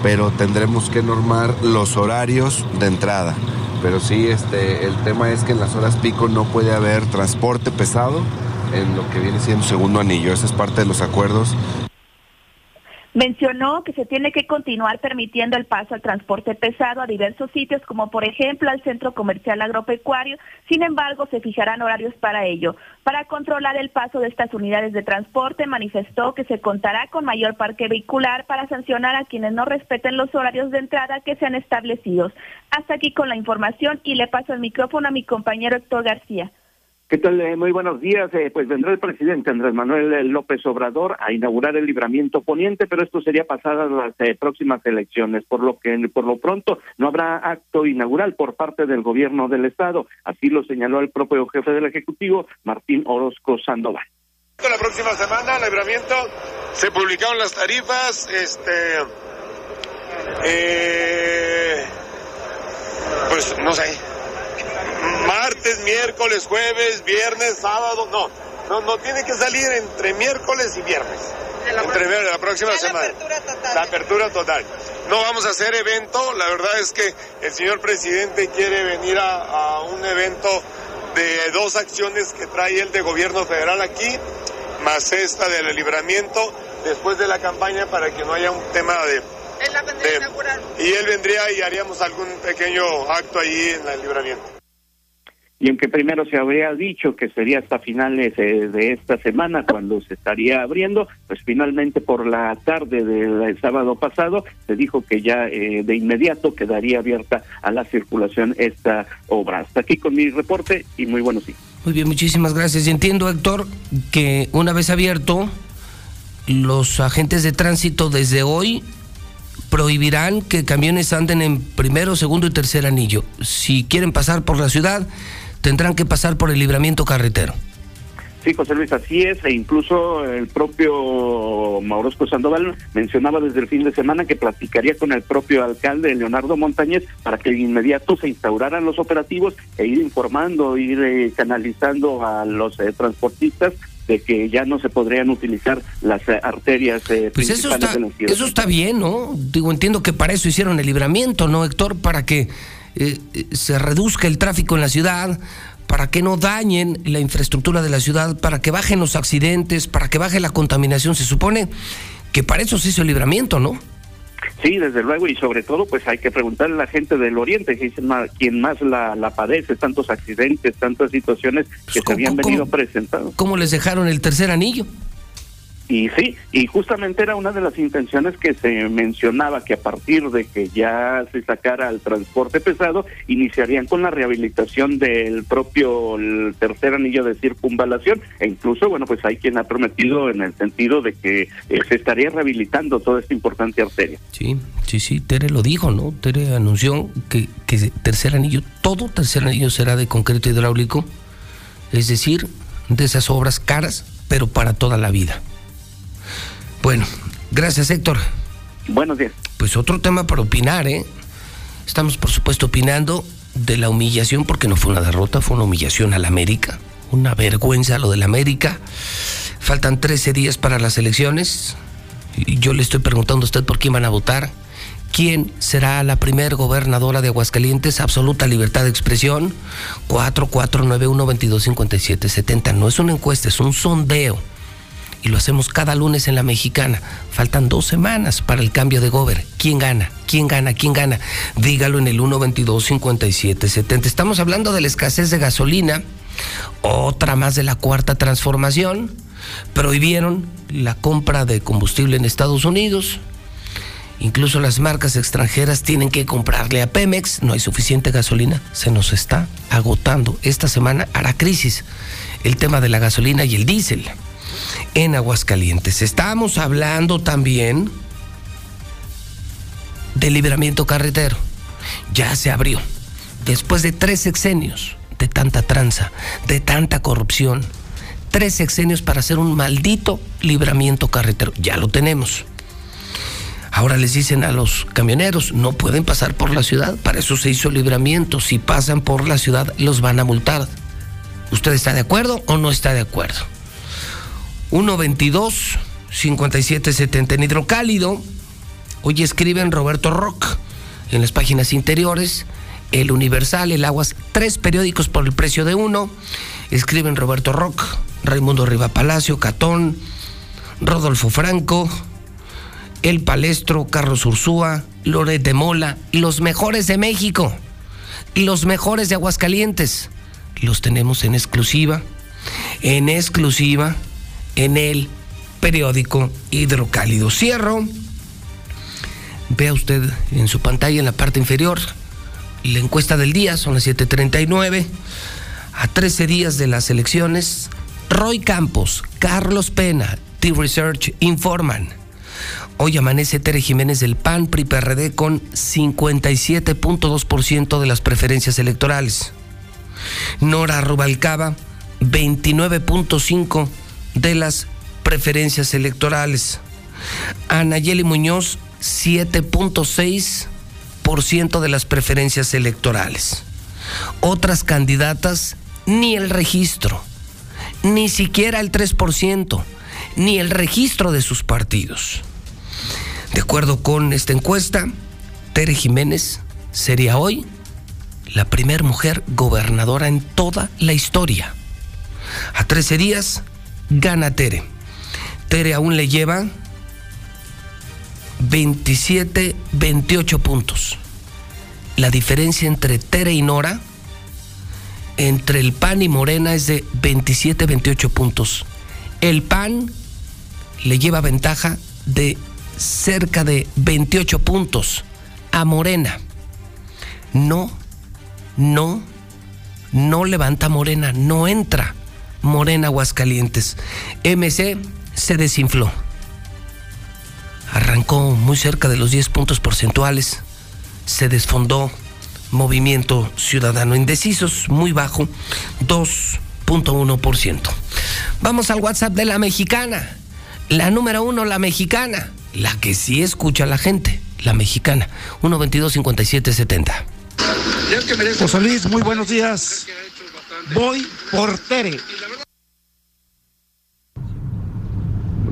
pero tendremos que normar los horarios de entrada. Pero sí, este, el tema es que en las horas pico no puede haber transporte pesado en lo que viene siendo segundo anillo. Ese es parte de los acuerdos. Mencionó que se tiene que continuar permitiendo el paso al transporte pesado a diversos sitios, como por ejemplo al centro comercial agropecuario. Sin embargo, se fijarán horarios para ello. Para controlar el paso de estas unidades de transporte, manifestó que se contará con mayor parque vehicular para sancionar a quienes no respeten los horarios de entrada que sean establecidos. Hasta aquí con la información y le paso el micrófono a mi compañero Héctor García. ¿Qué tal? Eh, muy buenos días. Eh, pues vendrá el presidente Andrés Manuel López Obrador a inaugurar el libramiento poniente, pero esto sería pasadas las eh, próximas elecciones, por lo que por lo pronto no habrá acto inaugural por parte del gobierno del estado. Así lo señaló el propio jefe del ejecutivo, Martín Orozco Sandoval. La próxima semana, el libramiento, se publicaron las tarifas, este, pues no sé, martes, miércoles, jueves, viernes, sábado, no. No, no tiene que salir entre miércoles y viernes. entre la, la próxima semana. La apertura total. No vamos a hacer evento. La verdad es que el señor presidente quiere venir a, a un evento de dos acciones que trae el de gobierno federal aquí, más esta del libramiento después de la campaña para que no haya un tema de y él vendría y haríamos algún pequeño acto allí en el libramiento. Y aunque primero se habría dicho que sería hasta finales eh, de esta semana cuando se estaría abriendo, pues finalmente por la tarde del sábado pasado se dijo que ya eh, de inmediato quedaría abierta a la circulación esta obra. Hasta aquí con mi reporte y muy buenos días. Muy bien, muchísimas gracias. Y entiendo, Héctor, que una vez abierto, los agentes de tránsito desde hoy prohibirán que camiones anden en primero, segundo y tercer anillo. Si quieren pasar por la ciudad, tendrán que pasar por el libramiento carretero. Sí, José Luis, así es, e incluso el propio Maurosco Sandoval mencionaba desde el fin de semana que platicaría con el propio alcalde Leonardo Montañez para que de inmediato se instauraran los operativos e ir informando, ir eh, canalizando a los eh, transportistas de que ya no se podrían utilizar las eh, arterias pues eso está, Eso está bien, ¿no? Digo, entiendo que para eso hicieron el libramiento, ¿no, Héctor? Para que eh, se reduzca el tráfico en la ciudad, para que no dañen la infraestructura de la ciudad, para que bajen los accidentes, para que baje la contaminación. Se supone que para eso se hizo el libramiento, ¿no? Sí, desde luego, y sobre todo, pues hay que preguntarle a la gente del Oriente, que es quien más la, la padece, tantos accidentes, tantas situaciones que se habían venido presentando. ¿Cómo les dejaron el tercer anillo? Y sí, y justamente era una de las intenciones que se mencionaba que a partir de que ya se sacara el transporte pesado, iniciarían con la rehabilitación del propio tercer anillo de circunvalación e incluso, bueno, pues hay quien ha prometido en el sentido de que eh, se estaría rehabilitando toda esta importante arteria. Sí, sí, sí, Tere lo dijo, ¿no? Tere anunció que, que tercer anillo, todo tercer anillo será de concreto hidráulico, es decir, de esas obras caras, pero para toda la vida. Bueno, gracias Héctor. Buenos días. Pues otro tema para opinar, ¿eh? Estamos por supuesto opinando de la humillación, porque no fue una derrota, fue una humillación a la América. Una vergüenza lo de la América. Faltan 13 días para las elecciones. Y yo le estoy preguntando a usted por quién van a votar. ¿Quién será la primer gobernadora de Aguascalientes? Absoluta libertad de expresión. 4491-225770. No es una encuesta, es un sondeo y lo hacemos cada lunes en la mexicana. Faltan dos semanas para el cambio de gober. ¿Quién gana? ¿Quién gana? ¿Quién gana? Dígalo en el 122-5770. Estamos hablando de la escasez de gasolina, otra más de la cuarta transformación. Prohibieron la compra de combustible en Estados Unidos. Incluso las marcas extranjeras tienen que comprarle a Pemex. No hay suficiente gasolina. Se nos está agotando. Esta semana hará crisis el tema de la gasolina y el diésel en Aguascalientes. Estamos hablando también del libramiento carretero. Ya se abrió. Después de tres sexenios de tanta tranza, de tanta corrupción, tres sexenios para hacer un maldito libramiento carretero. Ya lo tenemos. Ahora les dicen a los camioneros, no pueden pasar por la ciudad, para eso se hizo libramiento. Si pasan por la ciudad, los van a multar. ¿Usted está de acuerdo o no está de acuerdo? 122 5770 en hidrocálido. Hoy escriben Roberto Rock en las páginas interiores. El Universal, El Aguas, tres periódicos por el precio de uno. Escriben Roberto Rock, Raimundo Riva Palacio, Catón, Rodolfo Franco, El Palestro, Carlos Ursúa, Loret de Mola, los mejores de México, los mejores de Aguascalientes. Los tenemos en exclusiva, en exclusiva en el periódico Hidrocálido. Cierro. Vea usted en su pantalla en la parte inferior la encuesta del día, son las 7:39. A 13 días de las elecciones, Roy Campos, Carlos Pena, T-Research informan. Hoy amanece Tere Jiménez del PAN PRI PRD con 57.2% de las preferencias electorales. Nora Rubalcaba, 29.5% de las preferencias electorales. Anayeli Muñoz, 7.6% de las preferencias electorales. Otras candidatas, ni el registro, ni siquiera el 3%, ni el registro de sus partidos. De acuerdo con esta encuesta, Tere Jiménez sería hoy la primera mujer gobernadora en toda la historia. A 13 días gana Tere. Tere aún le lleva 27, 28 puntos. La diferencia entre Tere y Nora, entre el PAN y Morena, es de 27, 28 puntos. El PAN le lleva ventaja de cerca de 28 puntos a Morena. No, no, no levanta Morena, no entra Morena Aguascalientes. MC se desinfló. Arrancó muy cerca de los 10 puntos porcentuales. Se desfondó. Movimiento Ciudadano Indecisos, muy bajo, 2.1%. Vamos al WhatsApp de la mexicana. La número uno, la mexicana. La que sí escucha a la gente, la mexicana. 122-5770. José Luis, muy buenos días. Voy por Tere.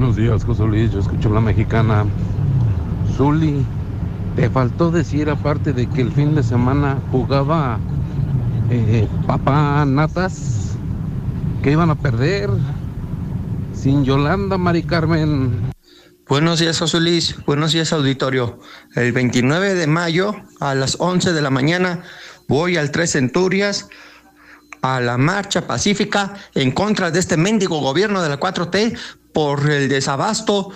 Buenos días, José Luis. Yo escucho la mexicana. Zuli, te faltó decir, aparte de que el fin de semana jugaba eh, Natas, que iban a perder sin Yolanda, Mari Carmen. Buenos días, José Luis. Buenos días, auditorio. El 29 de mayo a las 11 de la mañana voy al Tres Centurias a la marcha pacífica en contra de este mendigo gobierno de la 4T por el desabasto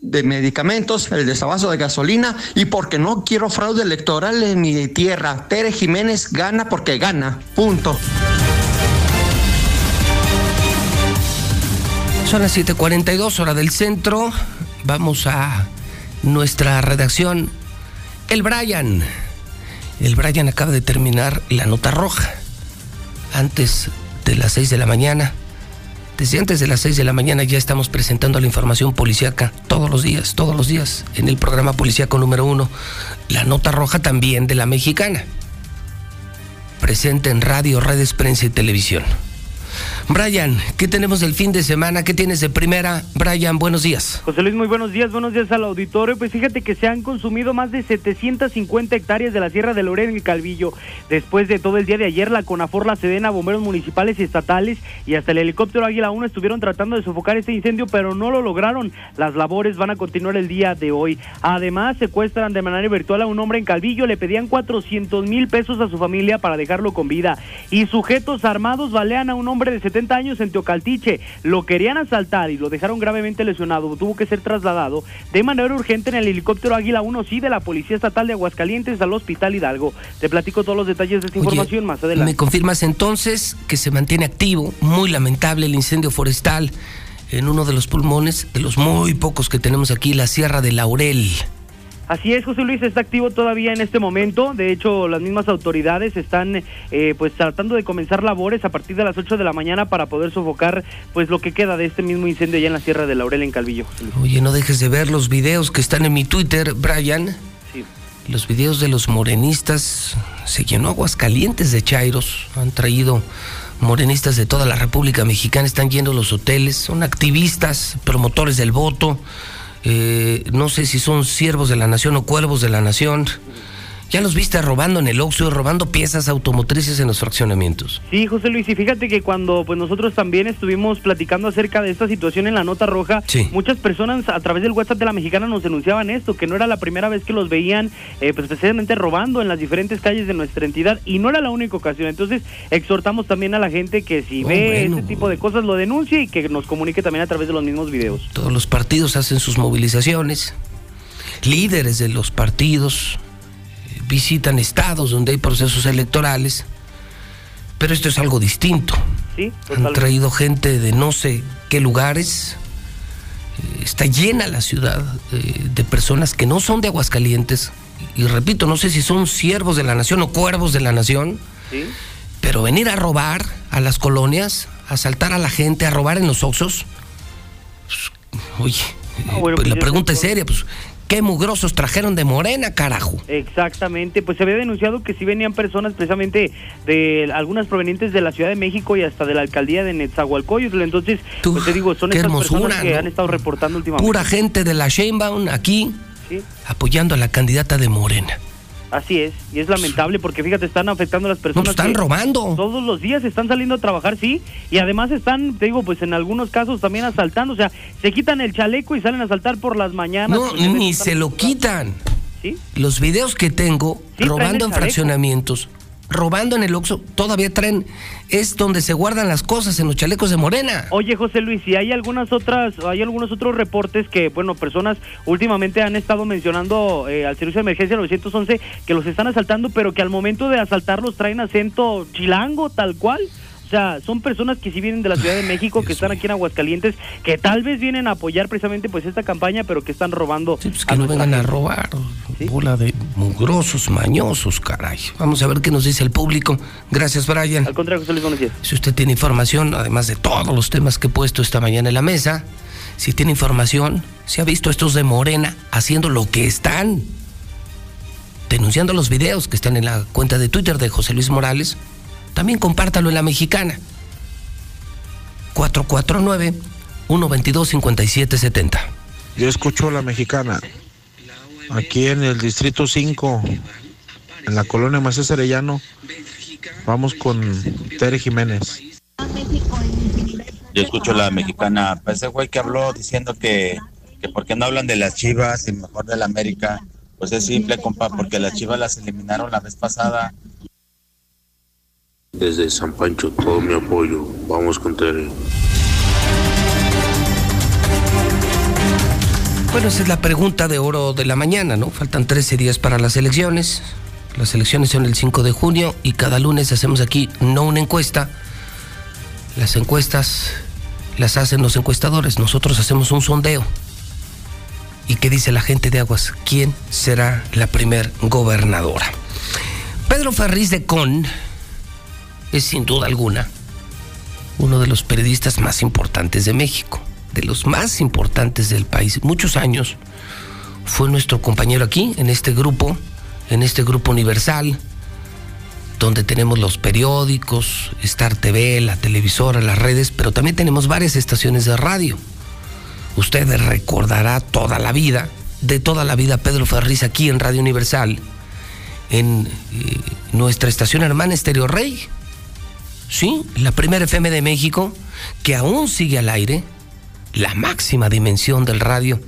de medicamentos, el desabasto de gasolina y porque no quiero fraude electoral en mi tierra. Tere Jiménez gana porque gana. Punto. Son las 7:42 hora del centro. Vamos a nuestra redacción. El Brian. El Brian acaba de terminar la nota roja. Antes de las 6 de la mañana. Desde antes de las 6 de la mañana ya estamos presentando la información policíaca todos los días, todos los días, en el programa policíaco número uno. La nota roja también de la mexicana. Presente en radio, redes, prensa y televisión. Brian, ¿qué tenemos del fin de semana? ¿Qué tienes de primera? Brian, buenos días. José Luis, muy buenos días. Buenos días al auditorio. Pues fíjate que se han consumido más de 750 hectáreas de la Sierra de Lorena y Calvillo. Después de todo el día de ayer, la CONAFOR, la Sedena, bomberos municipales y estatales y hasta el helicóptero Águila 1 estuvieron tratando de sofocar este incendio, pero no lo lograron. Las labores van a continuar el día de hoy. Además, secuestran de manera virtual a un hombre en Calvillo. Le pedían 400 mil pesos a su familia para dejarlo con vida. Y sujetos armados balean a un hombre de 70 años en Teocaltiche. Lo querían asaltar y lo dejaron gravemente lesionado. Tuvo que ser trasladado de manera urgente en el helicóptero Águila 1, sí, de la Policía Estatal de Aguascalientes al Hospital Hidalgo. Te platico todos los detalles de esta Oye, información más adelante. ¿Me confirmas entonces que se mantiene activo? Muy lamentable el incendio forestal en uno de los pulmones, de los muy pocos que tenemos aquí, la Sierra de Laurel. Así es, José Luis está activo todavía en este momento. De hecho, las mismas autoridades están eh, pues tratando de comenzar labores a partir de las 8 de la mañana para poder sofocar pues lo que queda de este mismo incendio allá en la Sierra de Laurel en Calvillo. Oye, no dejes de ver los videos que están en mi Twitter, Brian. Sí. Los videos de los morenistas. Se llenó Aguascalientes de chairos. Han traído morenistas de toda la República Mexicana. Están yendo a los hoteles. Son activistas, promotores del voto. Eh, no sé si son siervos de la nación o cuervos de la nación. Ya los viste robando en el Oxxo, robando piezas automotrices en los fraccionamientos. Sí, José Luis, y fíjate que cuando pues nosotros también estuvimos platicando acerca de esta situación en la nota roja, Sí. muchas personas a través del WhatsApp de la mexicana nos denunciaban esto, que no era la primera vez que los veían eh, pues precisamente robando en las diferentes calles de nuestra entidad y no era la única ocasión. Entonces exhortamos también a la gente que si Oh, ve bueno. este tipo de cosas lo denuncie y que nos comunique también a través de los mismos videos. Todos los partidos hacen sus movilizaciones. Líderes de los partidos visitan estados donde hay procesos electorales. Pero esto es algo distinto. Sí, Han traído gente de no sé qué lugares. Eh, Está llena la ciudad eh, de personas que no son de Aguascalientes. Y repito, no sé si son siervos de la nación o cuervos de la nación. Sí. Pero venir a robar a las colonias, a asaltar a la gente, a robar en los oxos. pues, oye, Ah, bueno, pues pues la yo pregunta es seria, pues, qué mugrosos trajeron de Morena, carajo. Exactamente, pues se había denunciado que sí venían personas precisamente de algunas provenientes de la Ciudad de México y hasta de la alcaldía de Netzahualcoyotl. Entonces, pues te digo, son estas personas que ¿no? han estado reportando últimamente. Pura gente de la Sheinbaum aquí Sí. apoyando a la candidata de Morena. Así es, y es lamentable porque fíjate, están afectando a las personas. No, pues están que robando. Todos los días están saliendo a trabajar, sí, y además están, te digo, pues en algunos casos también asaltando, o sea, se quitan el chaleco y salen a asaltar por las mañanas. No, pues, ni se lo quitan. ¿Sí? Los videos que tengo, robando en fraccionamientos, robando en el Oxxo, todavía traen, es donde se guardan las cosas, en los chalecos de Morena. Oye, José Luis, y hay algunas otras, hay algunos otros reportes que, bueno, personas últimamente han estado mencionando eh, al servicio de emergencia 911 que los están asaltando, pero que al momento de asaltarlos traen acento chilango, tal cual. O sea, son personas que sí vienen de la Ciudad de México, que están aquí en Aguascalientes, que tal vez vienen a apoyar precisamente pues esta campaña, pero que están robando. pues que no vengan a robar. Bola de mugrosos, mañosos, caray. Vamos a ver qué nos dice el público. Gracias, Brian. Al contrario, José Luis, buenos días. Si usted tiene información, además de todos los temas que he puesto esta mañana en la mesa, si tiene información, si ha visto estos de Morena haciendo lo que están, denunciando los videos que están en la cuenta de Twitter de José Luis Morales, también compártalo en la mexicana. 449-122-5770. Yo escucho la mexicana. Aquí en el distrito 5, en la colonia Macías Arellano, vamos con Tere Jiménez. Yo escucho la mexicana. Pues ese güey que habló diciendo que, que por qué no hablan de las chivas y mejor de la América. Pues es simple, compa, porque las chivas las eliminaron la vez pasada. Desde San Pancho todo mi apoyo. Vamos con Tere. Bueno, esa es la pregunta de oro de la mañana, ¿no? Faltan 13 días para las elecciones. Las elecciones son el 5 de junio y cada lunes hacemos aquí no una encuesta. Las encuestas las hacen los encuestadores. Nosotros hacemos un sondeo. ¿Y qué dice la gente de Aguas? ¿Quién será la primer gobernadora? Pedro Ferriz de Con es sin duda alguna uno de los periodistas más importantes de México, de los más importantes del país. Muchos años fue nuestro compañero aquí, en este grupo, en este grupo universal, donde tenemos los periódicos, Star TV, la televisora, las redes, pero también tenemos varias estaciones de radio. Usted recordará toda la vida, de toda la vida, Pedro Ferriz aquí en Radio Universal, en eh, nuestra estación hermana Estéreo Rey. Sí, la primera FM de México, que aún sigue al aire, la máxima dimensión del radio.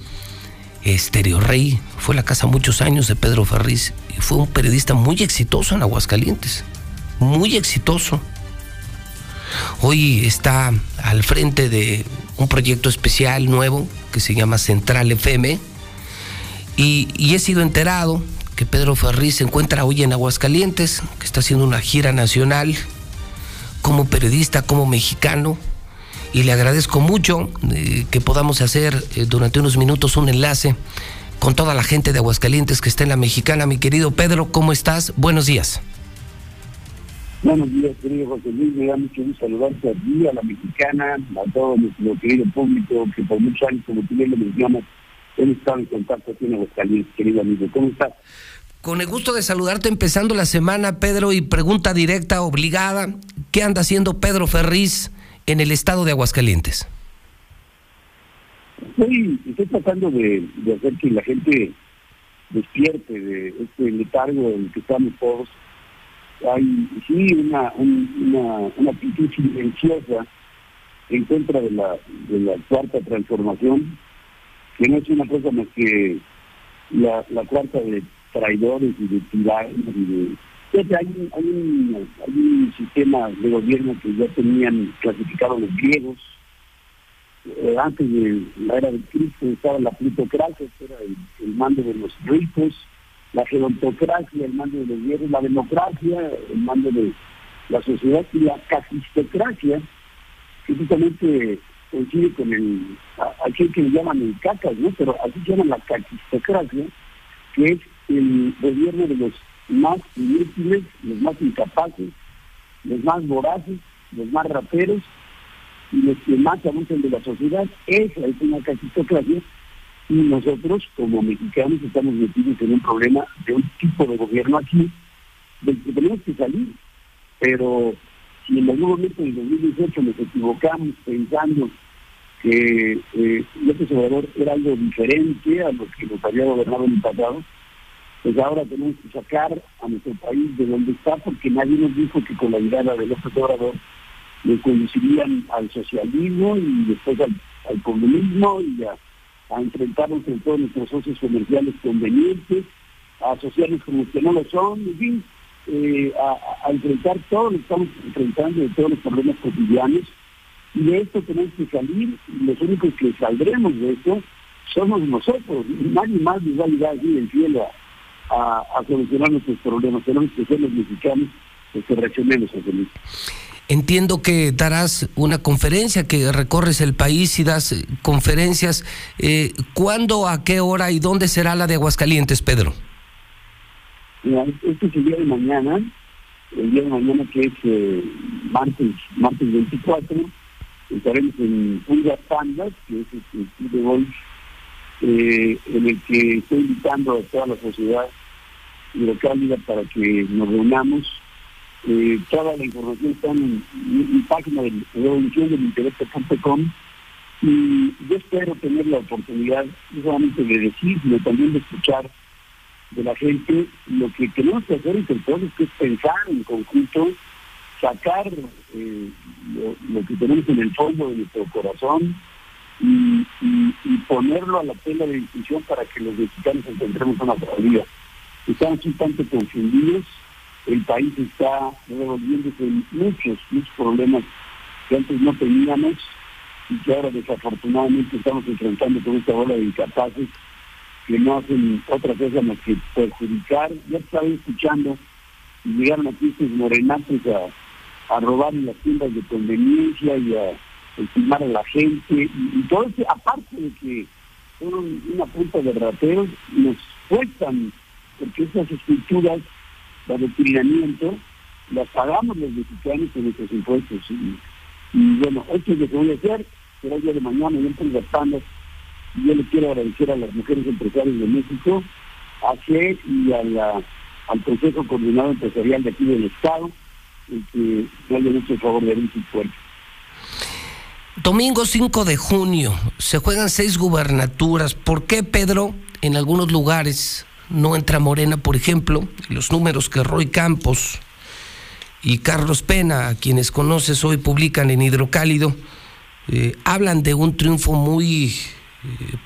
Estéreo Rey fue la casa muchos años de Pedro Ferriz y fue un periodista muy exitoso en Aguascalientes. Muy exitoso. Hoy está al frente de un proyecto especial nuevo que se llama Central FM y, y he sido enterado que Pedro Ferriz se encuentra hoy en Aguascalientes, que está haciendo una gira nacional como periodista, como mexicano, y le agradezco mucho eh, que podamos hacer eh, durante unos minutos un enlace con toda la gente de Aguascalientes que está en la mexicana. Mi querido Pedro, ¿cómo estás? Buenos días. Buenos días, querido José Luis. Me da mucho gusto saludarte a ti, a la mexicana, a todo nuestro querido público que por muchos años, como tú bien lo mencionas, hemos estado en contacto aquí en Aguascalientes, querido amigo. ¿Cómo estás? Con el gusto de saludarte empezando la semana, Pedro, y pregunta directa, obligada. ¿Qué anda haciendo Pedro Ferriz en el estado de Aguascalientes? Estoy, estoy tratando de, hacer que la gente despierte de este letargo en que estamos todos. Hay, sí, una, un- una, una actitud silenciosa en contra de la, de la cuarta transformación, que no es una cosa más que la, la cuarta de traidores y de tiranos y de... Hay, un, sistema de gobierno que ya tenían clasificado los griegos, eh, antes de la era de Cristo estaba la plutocracia, que era el, mando de los ricos, la gerontocracia, el mando de los viejos, la democracia, el mando de la sociedad y la cacistocracia, que justamente coincide con el, aquel que le llaman el cacas, ¿no? Pero así se llama la cacistocracia, que es el gobierno de los más inútiles, los más incapaces, los más voraces, los más raperos y los que más abusan de la sociedad. Esa es una cacistocracia Y nosotros, como mexicanos, estamos metidos en un problema de un tipo de gobierno aquí, del que tenemos que salir. Pero si en algún momento en 2018 nos equivocamos pensando que eh, López era algo diferente a lo que nos había gobernado en el pasado, pues ahora tenemos que sacar a nuestro país de donde está, porque nadie nos dijo que con la llegada de López Obrador le conducirían al socialismo y después al, al comunismo y a, enfrentarnos con todos nuestros socios comerciales convenientes, a sociales como los que no lo son, en fin, eh, a, enfrentar todo lo que estamos enfrentando de todos los problemas cotidianos. Y de esto tenemos que salir, y los únicos que saldremos de esto somos nosotros, nadie más nos va a ayudar aquí del cielo a, a solucionar nuestros problemas. Tenemos que ser los mexicanos los que reaccionemos a feliz. Entiendo que darás una conferencia, que recorres el país y das eh, conferencias. Eh, ¿Cuándo, a qué hora y dónde será la de Aguascalientes, Pedro? Mira, este es el día de mañana, el día de mañana que es eh, martes, martes 24, estaremos en Pulgas Pandas, que es el club de golf eh, en el que estoy invitando a toda la sociedad hidrocálida para que nos reunamos. Eh, toda la información está en mi, página de revolución del intelecto.com y yo espero tener la oportunidad no solamente de decir, sino también de escuchar de la gente lo que tenemos que hacer entre todos, que es pensar en conjunto, sacar eh, lo, que tenemos en el fondo de nuestro corazón y, y, ponerlo a la tela de discusión para que los mexicanos encontremos una salida. Estamos un tanto confundidos, el país está revolviéndose en muchos, muchos problemas que antes no teníamos y que ahora desafortunadamente estamos enfrentando con esta bola de incapaces que no hacen otra cosa más que perjudicar. Ya estaba escuchando y llegaron aquí estos morenazos a, a robar en las tiendas de conveniencia y a estimar a la gente. Y, y todo eso, aparte de que son una punta de rateros, nos cuestan, porque esas escrituras de adoctrinamiento las pagamos los mexicanos con nuestros impuestos. Y, y bueno, esto es lo que voy a hacer, será el día de mañana, yo estoy gastando yo le quiero agradecer a las mujeres empresarias de México, a CE y a al Consejo Coordinado Empresarial de aquí del Estado, el que me hayan hecho el favor de abrir sus puertas. Domingo 5 de junio se juegan seis gubernaturas. ¿Por qué, Pedro, en algunos lugares no entra Morena, por ejemplo? Los números que Roy Campos y Carlos Pena, a quienes conoces hoy, publican en Hidrocálido, eh, hablan de un triunfo muy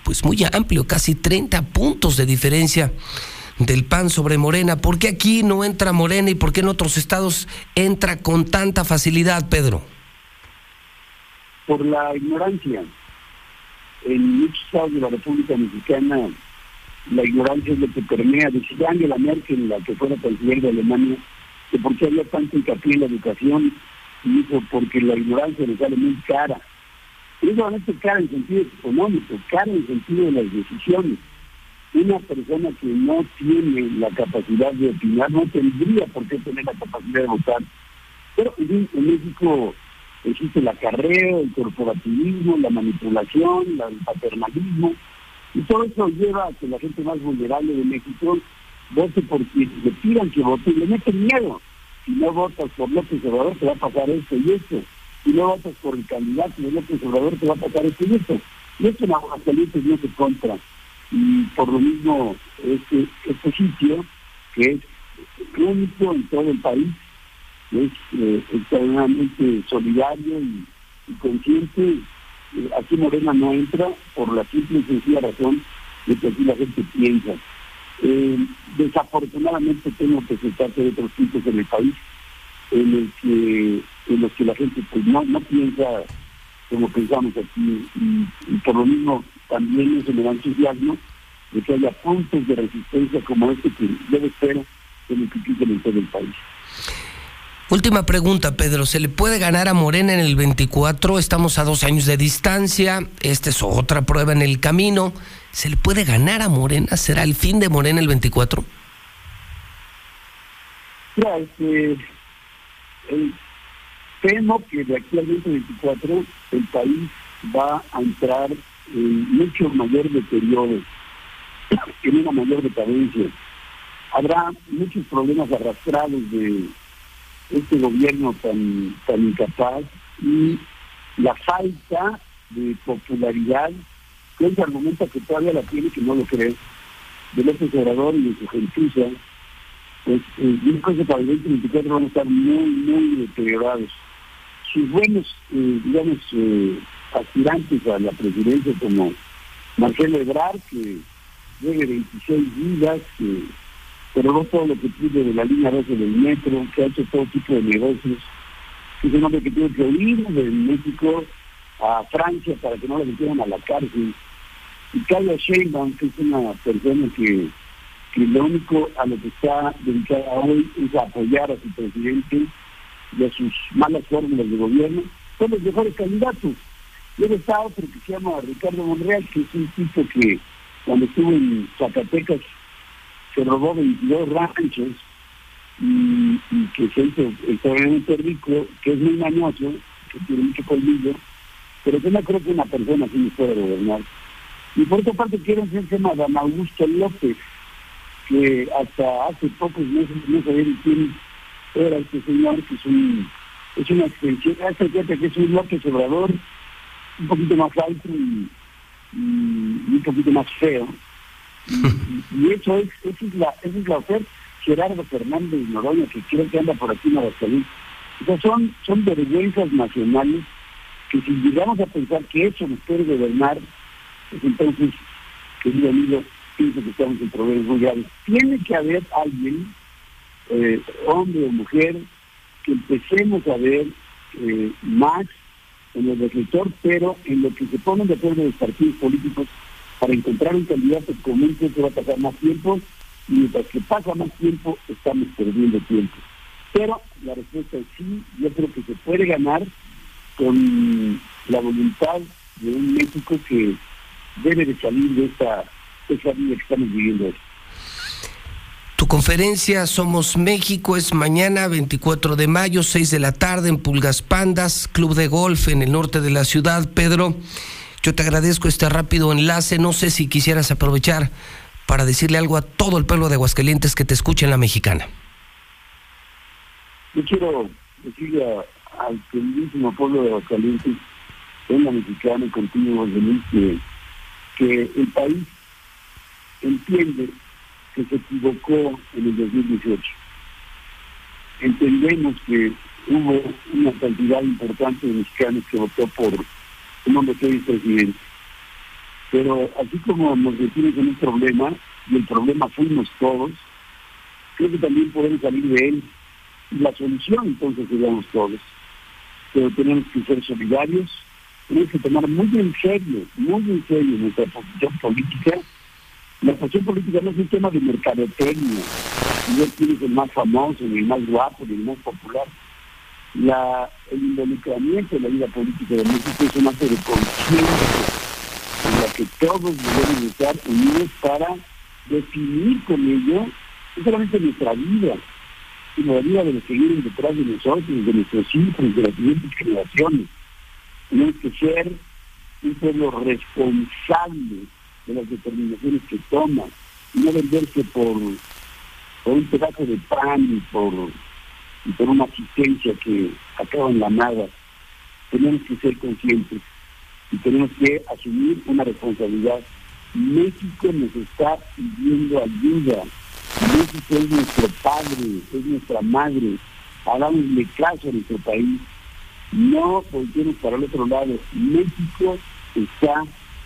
pues muy amplio, casi 30 puntos de diferencia del PAN sobre Morena. ¿Por qué aquí no entra Morena y por qué en otros estados entra con tanta facilidad, Pedro? Por la ignorancia. En muchos estados de la República Mexicana la ignorancia es lo que permea. Decía Angela Merkel, la que fuera canciller de Alemania, que por qué había tanto hincapié en la educación, y dijo, porque la ignorancia le sale muy cara no solamente cara en sentido económico, cara en sentido de las decisiones. Una persona que no tiene la capacidad de opinar no tendría por qué tener la capacidad de votar. Pero en México existe el acarreo, el corporativismo, la manipulación, la, el paternalismo, y todo eso lleva a que la gente más vulnerable de México vote por quien le pidan que vote y le meten miedo. Si no votas por López Obrador, te va a pasar esto y esto y no votas por el candidato de López Obrador, te va a pasar esto y esto. Y esto en Aguascalientes no se contra. Y por lo mismo, este, este sitio, que es único en todo el país, es eh, extraordinariamente solidario y, consciente. Eh, aquí Morena no entra por la simple y sencilla razón de que aquí la gente piensa. Eh, desafortunadamente tengo que aceptarse de otros sitios en el país en el que en los que la gente pues no, no piensa como pensamos aquí y, y por lo mismo también eso me da entusiasmo de que haya puntos de resistencia como este que debe ser en el que en todo el país. Última pregunta, Pedro. ¿Se le puede ganar a Morena en el 24? Estamos a dos años de distancia. Esta es otra prueba en el camino. ¿Se le puede ganar a Morena? ¿Será el fin de Morena el 24? Ya, este, el, temo que de aquí al 2024 el país va a entrar en mucho mayor deterioro, en una mayor decadencia. Habrá muchos problemas arrastrados de este gobierno tan, tan incapaz y la falta de popularidad, que es argumento que todavía la tiene, que no lo cree, de López Obrador y de su gentuza, pues eh, yo para el 2024 van a estar muy, muy deteriorados. Sus buenos, eh, digamos, eh, aspirantes a la presidencia como Marcelo Ebrard, que debe 26 vidas, que no todo lo que tiene de la línea 12 del metro, que ha hecho todo tipo de negocios, es un hombre que tiene que huir de México a Francia para que no le metieran a la cárcel. Y Carlos Sheinbaum, que es una persona que, que lo único a lo que está dedicada hoy es apoyar a su presidente y a sus malas fórmulas de gobierno, son los mejores candidatos. Yo estado otro que se llama Ricardo Monreal, que es un tipo que cuando estuvo en Zacatecas se robó 22 ranchos y, que se hizo extraordinariamente rico, que es muy mañoso, que tiene mucho colmillo, pero que no creo que una persona así pueda gobernar. Y por otra parte quiero decir que Dan Augusto López, que hasta hace pocos meses no sabía quién era este señor, que es un es una extensión, que es un López Obrador, un poquito más alto y, un poquito más feo. Y, eso es, esa es la, esa oferta. Gerardo Fernández Noroña, que creo que anda por aquí en Aguascalientes. O sea, son, son vergüenzas nacionales que si llegamos a pensar que eso nos puede gobernar, pues entonces, querido amigo, pienso que estamos en problemas muy graves. Tiene que haber alguien, eh, hombre o mujer, que empecemos a ver eh, más en el reflector, pero en lo que se ponen de acuerdo los partidos políticos para encontrar un candidato común que va a pasar más tiempo y mientras que pasa más tiempo estamos perdiendo tiempo. Pero la respuesta es sí, yo creo que se puede ganar con la voluntad de un México que debe de salir de esta, esa vida que estamos viviendo hoy. Tu conferencia Somos México es mañana 24 de mayo, 6 de la tarde en Pulgas Pandas, Club de Golf en el norte de la ciudad. Pedro, yo te agradezco este rápido enlace. No sé si quisieras aprovechar para decirle algo a todo el pueblo de Aguascalientes que te escuche en la mexicana. Yo quiero decirle al queridísimo pueblo de Aguascalientes, en la mexicana y contigo, que, que el país entiende que se equivocó en el 2018. Entendemos que hubo una cantidad importante de mexicanos que votó por un hombre que es presidente. Pero así como nos decimos en un problema, y el problema fuimos todos, creo que también podemos salir de él. La solución entonces seríamos todos. Pero tenemos que ser solidarios, tenemos que tomar muy en serio, muy en serio nuestra posición política la posición política no es un tema de mercadotecnia, no es el más famoso, ni el más guapo, ni el más popular. La, el involucramiento en la vida política de México es un acto de conciencia en la que todos debemos estar unidos para definir con ello no solamente nuestra vida, sino la vida de los que vienen detrás de nosotros, de nuestros hijos, de las siguientes generaciones. Tenemos que ser un pueblo responsable de las determinaciones que toma, y no venderse por, por un pedazo de pan y por, y por una asistencia que acaba en la nada. Tenemos que ser conscientes y tenemos que asumir una responsabilidad. México nos está pidiendo ayuda. México es nuestro padre, es nuestra madre. Hagámosle caso a nuestro país. No volvemos para el otro lado. México está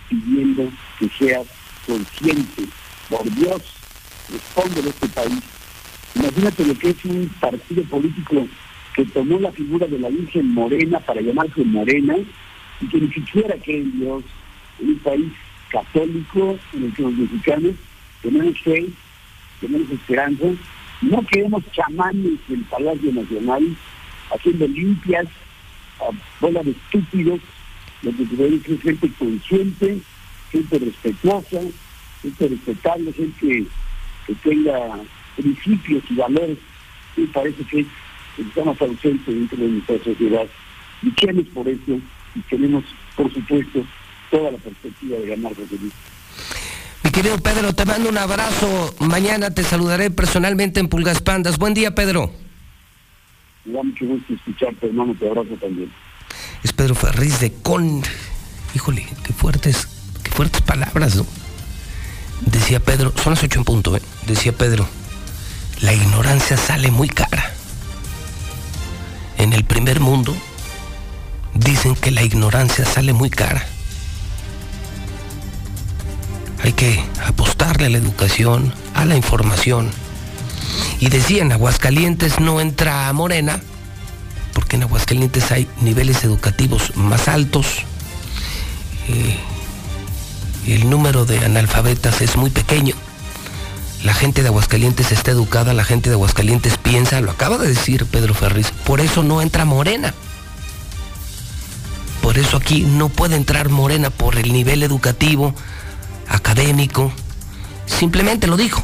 pidiendo que seas consciente. Por Dios, responde de este país. Imagínate lo que es un partido político que tomó la figura de la Virgen Morena para llamarse Morena y que ni siquiera cree en Dios. En un país católico en el que los mexicanos tenemos fe, tenemos esperanza. No queremos chamanes del Palacio Nacional haciendo limpias a bola de estúpidos lo que debe ser gente consciente, gente respetuosa, gente respetable, gente que tenga principios y valores. Y parece que estamos ausentes dentro de nuestra sociedad. Luchemos por eso y tenemos, por supuesto, toda la perspectiva de ganar Luis. Mi querido Pedro, te mando un abrazo. Mañana te saludaré personalmente en Pulgas Pandas. Buen día, Pedro. Me da mucho gusto escucharte, hermano, te abrazo también. Es Pedro Ferriz de Con. Híjole, qué fuertes, qué fuertes palabras, ¿no? Decía Pedro, son las ocho en punto, ¿eh? Decía Pedro, la ignorancia sale muy cara. En el primer mundo dicen que la ignorancia sale muy cara. Hay que apostarle a la educación, a la información. Y decían, Aguascalientes no entra a Morena, porque en Aguascalientes hay niveles educativos más altos. Eh, el número de analfabetas es muy pequeño. La gente de Aguascalientes está educada, la gente de Aguascalientes piensa, lo acaba de decir Pedro Ferriz, por eso no entra Morena. Por eso aquí no puede entrar Morena por el nivel educativo, académico. Simplemente lo dijo.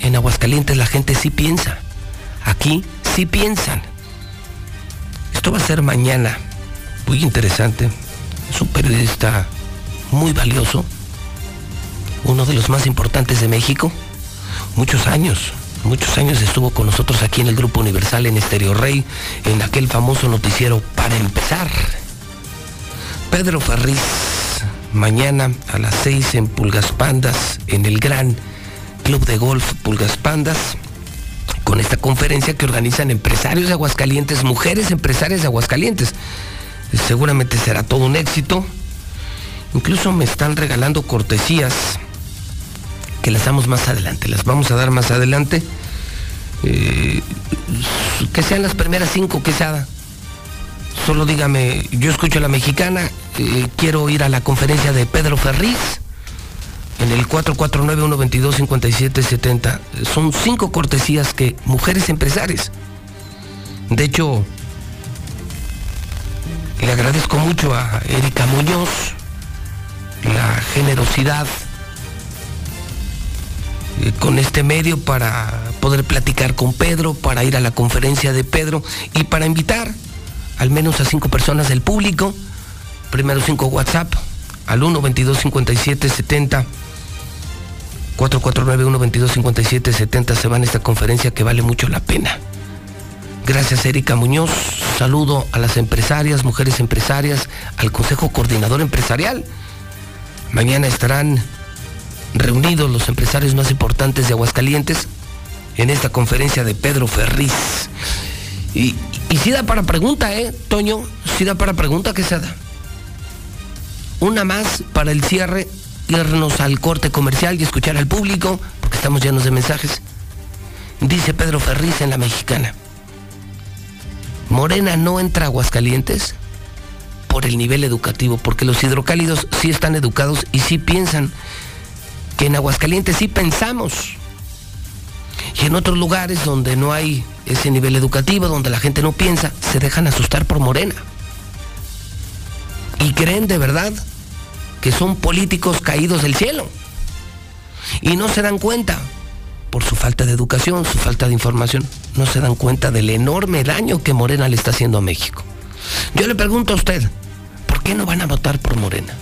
En Aguascalientes la gente sí piensa. Aquí sí piensan. Esto va a ser mañana. Muy interesante. Es un periodista muy valioso. Uno de los más importantes de México. Muchos años. Muchos años estuvo con nosotros aquí en el Grupo Universal en Estereo Rey, en aquel famoso noticiero Para empezar. Pedro Ferriz, mañana a las 6 en Pulgas Pandas, en el gran Club de Golf Pulgas Pandas, con esta conferencia que organizan empresarios de Aguascalientes, mujeres empresarias de Aguascalientes. Seguramente será todo un éxito. Incluso me están regalando cortesías que las damos más adelante, las vamos a dar más adelante. Eh, que sean las primeras cinco que sea. Solo dígame, yo escucho a la mexicana, eh, quiero ir a la conferencia de Pedro Ferriz en el 449-122-5770. Son cinco cortesías que mujeres empresarias. De hecho, le agradezco mucho a Erika Muñoz la generosidad con este medio para poder platicar con Pedro, para ir a la conferencia de Pedro y para invitar al menos a cinco personas del público. Primero cinco WhatsApp al 1 22 57 70 449 1 22 57 70 se van a esta conferencia que vale mucho la pena. Gracias Erika Muñoz. Saludo a las empresarias, mujeres empresarias, al Consejo Coordinador Empresarial. Mañana estarán reunidos los empresarios más importantes de Aguascalientes en esta conferencia de Pedro Ferriz. Y, y si da para pregunta, ¿eh, Toño? Si da para pregunta, ¿qué se da? Una más para el cierre, irnos al corte comercial y escuchar al público, porque estamos llenos de mensajes. Dice Pedro Ferriz en La Mexicana. Morena no entra a Aguascalientes por el nivel educativo, porque los hidrocálidos sí están educados y sí piensan que en Aguascalientes sí pensamos. Y en otros lugares donde no hay ese nivel educativo, donde la gente no piensa, se dejan asustar por Morena. Y creen de verdad que son políticos caídos del cielo. Y no se dan cuenta, por su falta de educación, su falta de información, no se dan cuenta del enorme daño que Morena le está haciendo a México. Yo le pregunto a usted, ¿por qué no van a votar por Morena?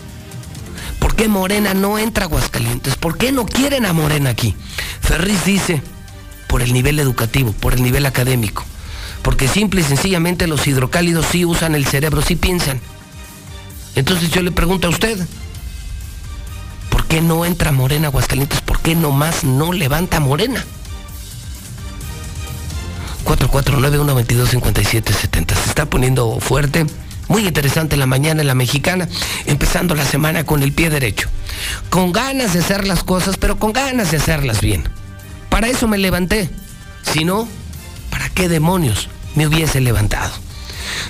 ¿Por qué Morena no entra a Aguascalientes? ¿Por qué no quieren a Morena aquí? Ferriz dice, por el nivel educativo, por el nivel académico. Porque simple y sencillamente los hidrocálidos sí usan el cerebro, sí piensan. Entonces yo le pregunto a usted, ¿por qué no entra Morena a Aguascalientes? ¿Por qué nomás no levanta Morena? 449-122-5770. Se está poniendo fuerte. Muy interesante la mañana en la mexicana, empezando la semana con el pie derecho. Con ganas de hacer las cosas, pero con ganas de hacerlas bien. Para eso me levanté. Si no, ¿para qué demonios me hubiese levantado?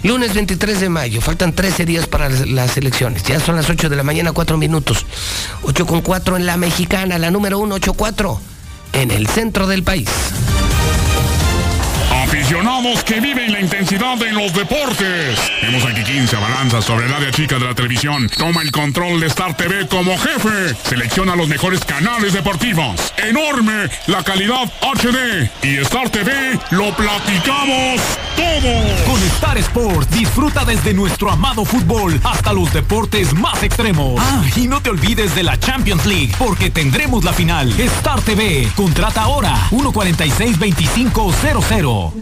Lunes 23 de mayo, faltan 13 días para las elecciones. Ya son las 8 de la mañana, 4 minutos. 8 con 4 en la mexicana, la número 1, 8-4, en el centro del país. Aficionados que viven la intensidad en los deportes. Vemos aquí 15 balanzas sobre el área chica de la televisión. Toma el control de Star TV como jefe. Selecciona los mejores canales deportivos. Enorme la calidad HD. Y Star TV lo platicamos todo. Con Star Sport disfruta desde nuestro amado fútbol hasta los deportes más extremos. Ah, y no te olvides de la Champions League porque tendremos la final. Star TV, contrata ahora 146-2500.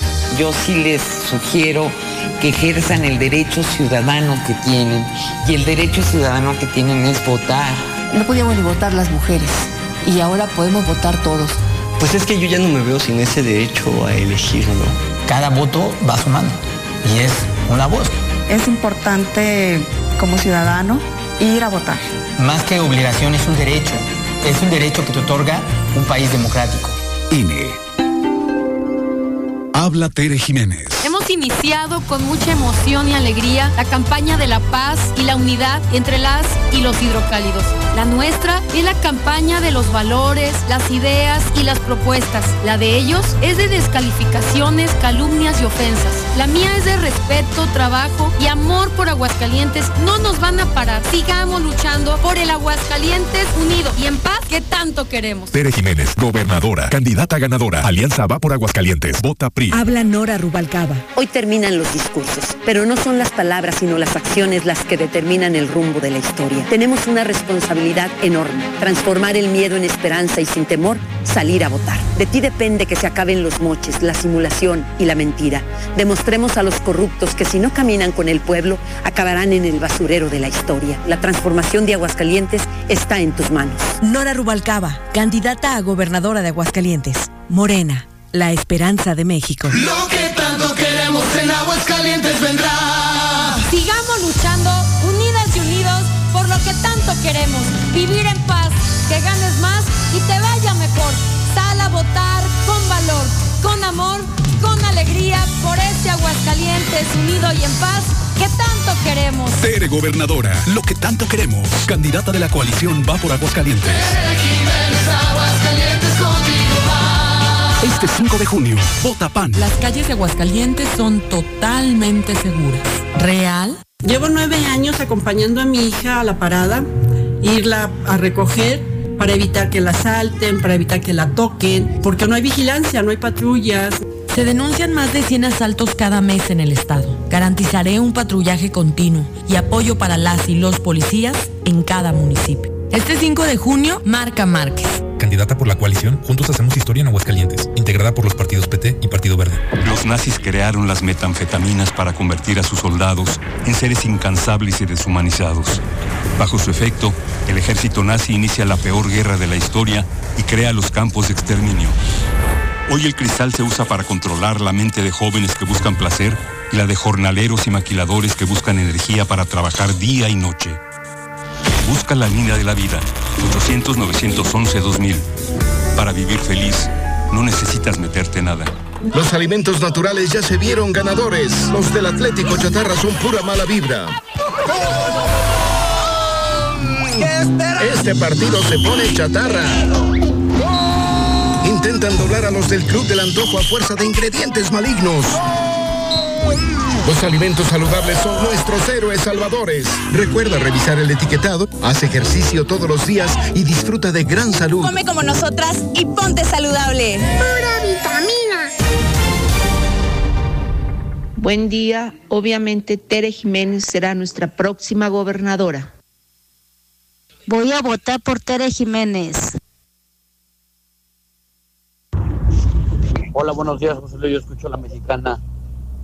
Yo sí les sugiero que ejerzan el derecho ciudadano que tienen. Y el derecho ciudadano que tienen es votar. No podíamos ni votar las mujeres. Y ahora podemos votar todos. Pues es que yo ya no me veo sin ese derecho a elegir, ¿no? Cada voto va sumando. Y es una voz. Es importante como ciudadano ir a votar. Más que obligación es un derecho. Es un derecho que te otorga un país democrático. INE. Habla Tere Jiménez. Hemos iniciado con mucha emoción y alegría la campaña de la paz y la unidad entre las y los hidrocálidos. La nuestra es la campaña de los valores, las ideas y las propuestas. La de ellos es de descalificaciones, calumnias y ofensas. La mía es de respeto, trabajo y amor por Aguascalientes. No nos van a parar. Sigamos luchando por el Aguascalientes unido y en paz que tanto queremos. Tere Jiménez, gobernadora, candidata ganadora. Alianza va por Aguascalientes. Vota PRI. Habla Nora Rubalcaba. Hoy terminan los discursos, pero no son las palabras sino las acciones las que determinan el rumbo de la historia. Tenemos una responsabilidad enorme, transformar el miedo en esperanza y sin temor salir a votar. De ti depende que se acaben los moches, la simulación y la mentira. Demostremos a los corruptos que si no caminan con el pueblo, acabarán en el basurero de la historia. La transformación de Aguascalientes está en tus manos. Nora Rubalcaba, candidata a gobernadora de Aguascalientes. Morena, la esperanza de México. Lo que tanto queremos en Aguascalientes vendrá. Sigamos luchando, unidas y unidos, por lo que tanto queremos. Vivir en paz, que ganes más y te vaya mejor. Sal a votar con valor, con amor, con alegría, por este Aguascalientes unido y en paz que tanto queremos. Tere gobernadora, lo que tanto queremos. Candidata de la coalición va por Aguascalientes. Va. Este 5 de junio, vota PAN. Las calles de Aguascalientes son totalmente seguras. ¿Real? Llevo nueve años acompañando a mi hija a la parada, irla a recoger para evitar que la asalten, para evitar que la toquen, porque no hay vigilancia, no hay patrullas. Se denuncian más de 100 asaltos cada mes en el estado. Garantizaré un patrullaje continuo y apoyo para las y los policías en cada municipio. Este 5 de junio, Marca Márquez. Candidata por la coalición Juntos Hacemos Historia en Aguascalientes, integrada por los partidos PT y Partido Verde. Los nazis crearon las metanfetaminas para convertir a sus soldados en seres incansables y deshumanizados. Bajo su efecto, el ejército nazi inicia la peor guerra de la historia y crea los campos de exterminio. Hoy el cristal se usa para controlar la mente de jóvenes que buscan placer y la de jornaleros y maquiladores que buscan energía para trabajar día y noche. Busca la línea de la vida, 800-911-2000. Para vivir feliz, no necesitas meterte nada. Los alimentos naturales ya se vieron ganadores. Los del Atlético Chatarra son pura mala vibra. Este partido se pone chatarra. Intentan doblar a los del Club del Antojo a fuerza de ingredientes malignos. Los alimentos saludables son nuestros héroes salvadores. Recuerda revisar el etiquetado, haz ejercicio todos los días y disfruta de gran salud. Come como nosotras y ponte saludable. Pura vitamina. Buen día. Obviamente Tere Jiménez será nuestra próxima gobernadora. Voy a votar por Tere Jiménez. Hola, buenos días, José Luis. Yo escucho a la mexicana.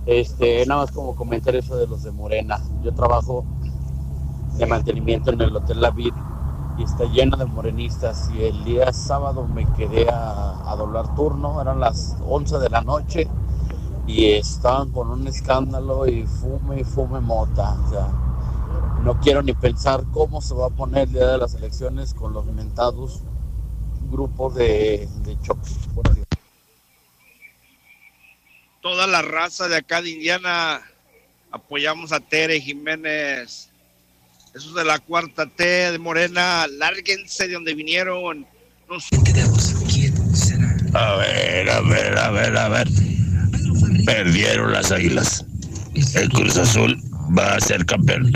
Este, nada más como comentar eso de los de Morena. Yo trabajo de mantenimiento en el Hotel La Vid y está lleno de morenistas y el día sábado me quedé a, doblar turno, eran las 11 de la noche y estaban con un escándalo y fume y fume mota. O sea, no quiero ni pensar cómo se va a poner el día de las elecciones con los mentados grupos de, de choque. Toda la raza de acá de Indiana apoyamos a Tere Jiménez. Esos de la cuarta T de Morena, lárguense de donde vinieron. A ver, a ver, a ver, a ver. Perdieron las águilas. El Cruz Azul va a ser campeón.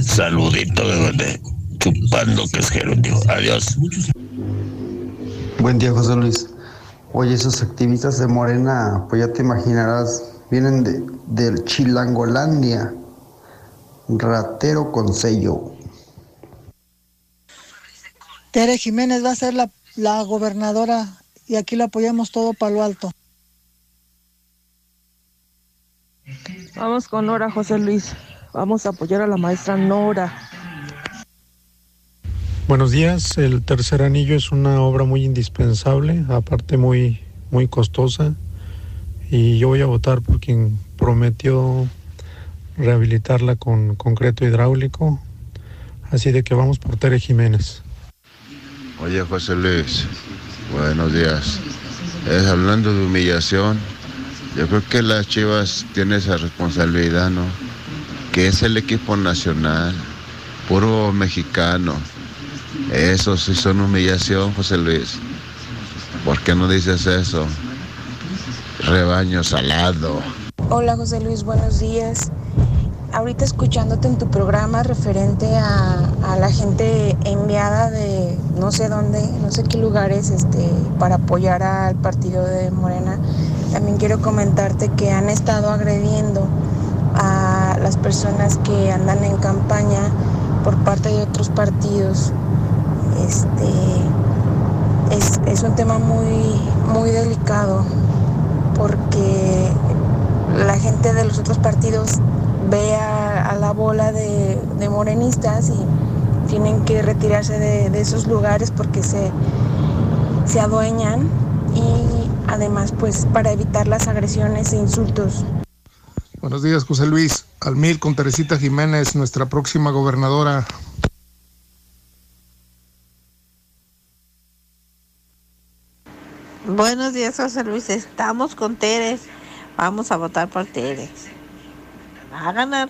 Saludito de donde chupando que es gerundio. Adiós. Buen día, José Luis. Oye, esos activistas de Morena, pues ya te imaginarás, vienen de, del Chilangolandia. Ratero con sello. Tere Jiménez va a ser la, la gobernadora y aquí la apoyamos todo para lo alto. Vamos con Nora, José Luis. Vamos a apoyar a la maestra Nora. Buenos días. El tercer anillo es una obra muy indispensable, aparte muy, muy costosa. Y yo voy a votar por quien prometió rehabilitarla con concreto hidráulico. Así de que vamos por Tere Jiménez. Oye, José Luis, buenos días. Es hablando de humillación. Yo creo que las Chivas tienen esa responsabilidad, ¿no? Que es el equipo nacional, puro mexicano. Eso sí son humillación, José Luis. ¿Por qué no dices eso? Rebaño salado. Hola José Luis, buenos días. Ahorita escuchándote en tu programa referente a, a, la gente enviada de no sé dónde, no sé qué lugares, este, para apoyar al partido de Morena, también quiero comentarte que han estado agrediendo a las personas que andan en campaña por parte de otros partidos. Este es, un tema muy, muy delicado porque la gente de los otros partidos ve a, la bola de, morenistas y tienen que retirarse de, de esos lugares porque se, se adueñan y además pues para evitar las agresiones e insultos. Buenos días José Luis, al mil con Teresita Jiménez, nuestra próxima gobernadora. Buenos días José Luis, estamos con Teres, vamos a votar por Teres. Va a ganar.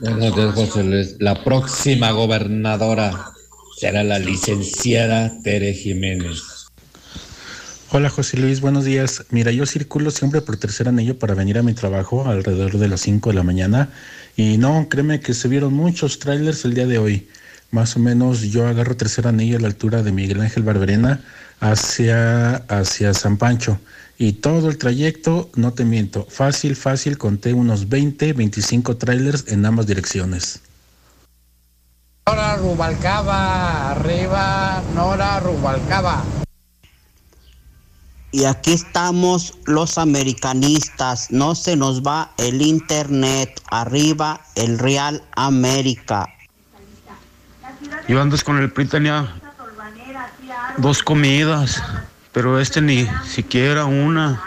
Buenos días, José Luis. La próxima gobernadora será la licenciada Tere Jiménez. Hola José Luis, buenos días. Mira, yo circulo siempre por tercer anillo para venir a mi trabajo alrededor de las 5 de la mañana y no, créeme que se vieron muchos trailers el día de hoy. Más o menos yo agarro tercer anillo a la altura de Miguel Ángel Barberena hacia, hacia San Pancho. Y todo el trayecto, no te miento, fácil, fácil, conté unos 20, 25 trailers en ambas direcciones. Nora Rubalcaba, arriba, Nora Rubalcaba. Y aquí estamos los americanistas, no se nos va el internet, arriba el Real América. Yo andas con el PRI tenía dos comidas, pero este ni siquiera una.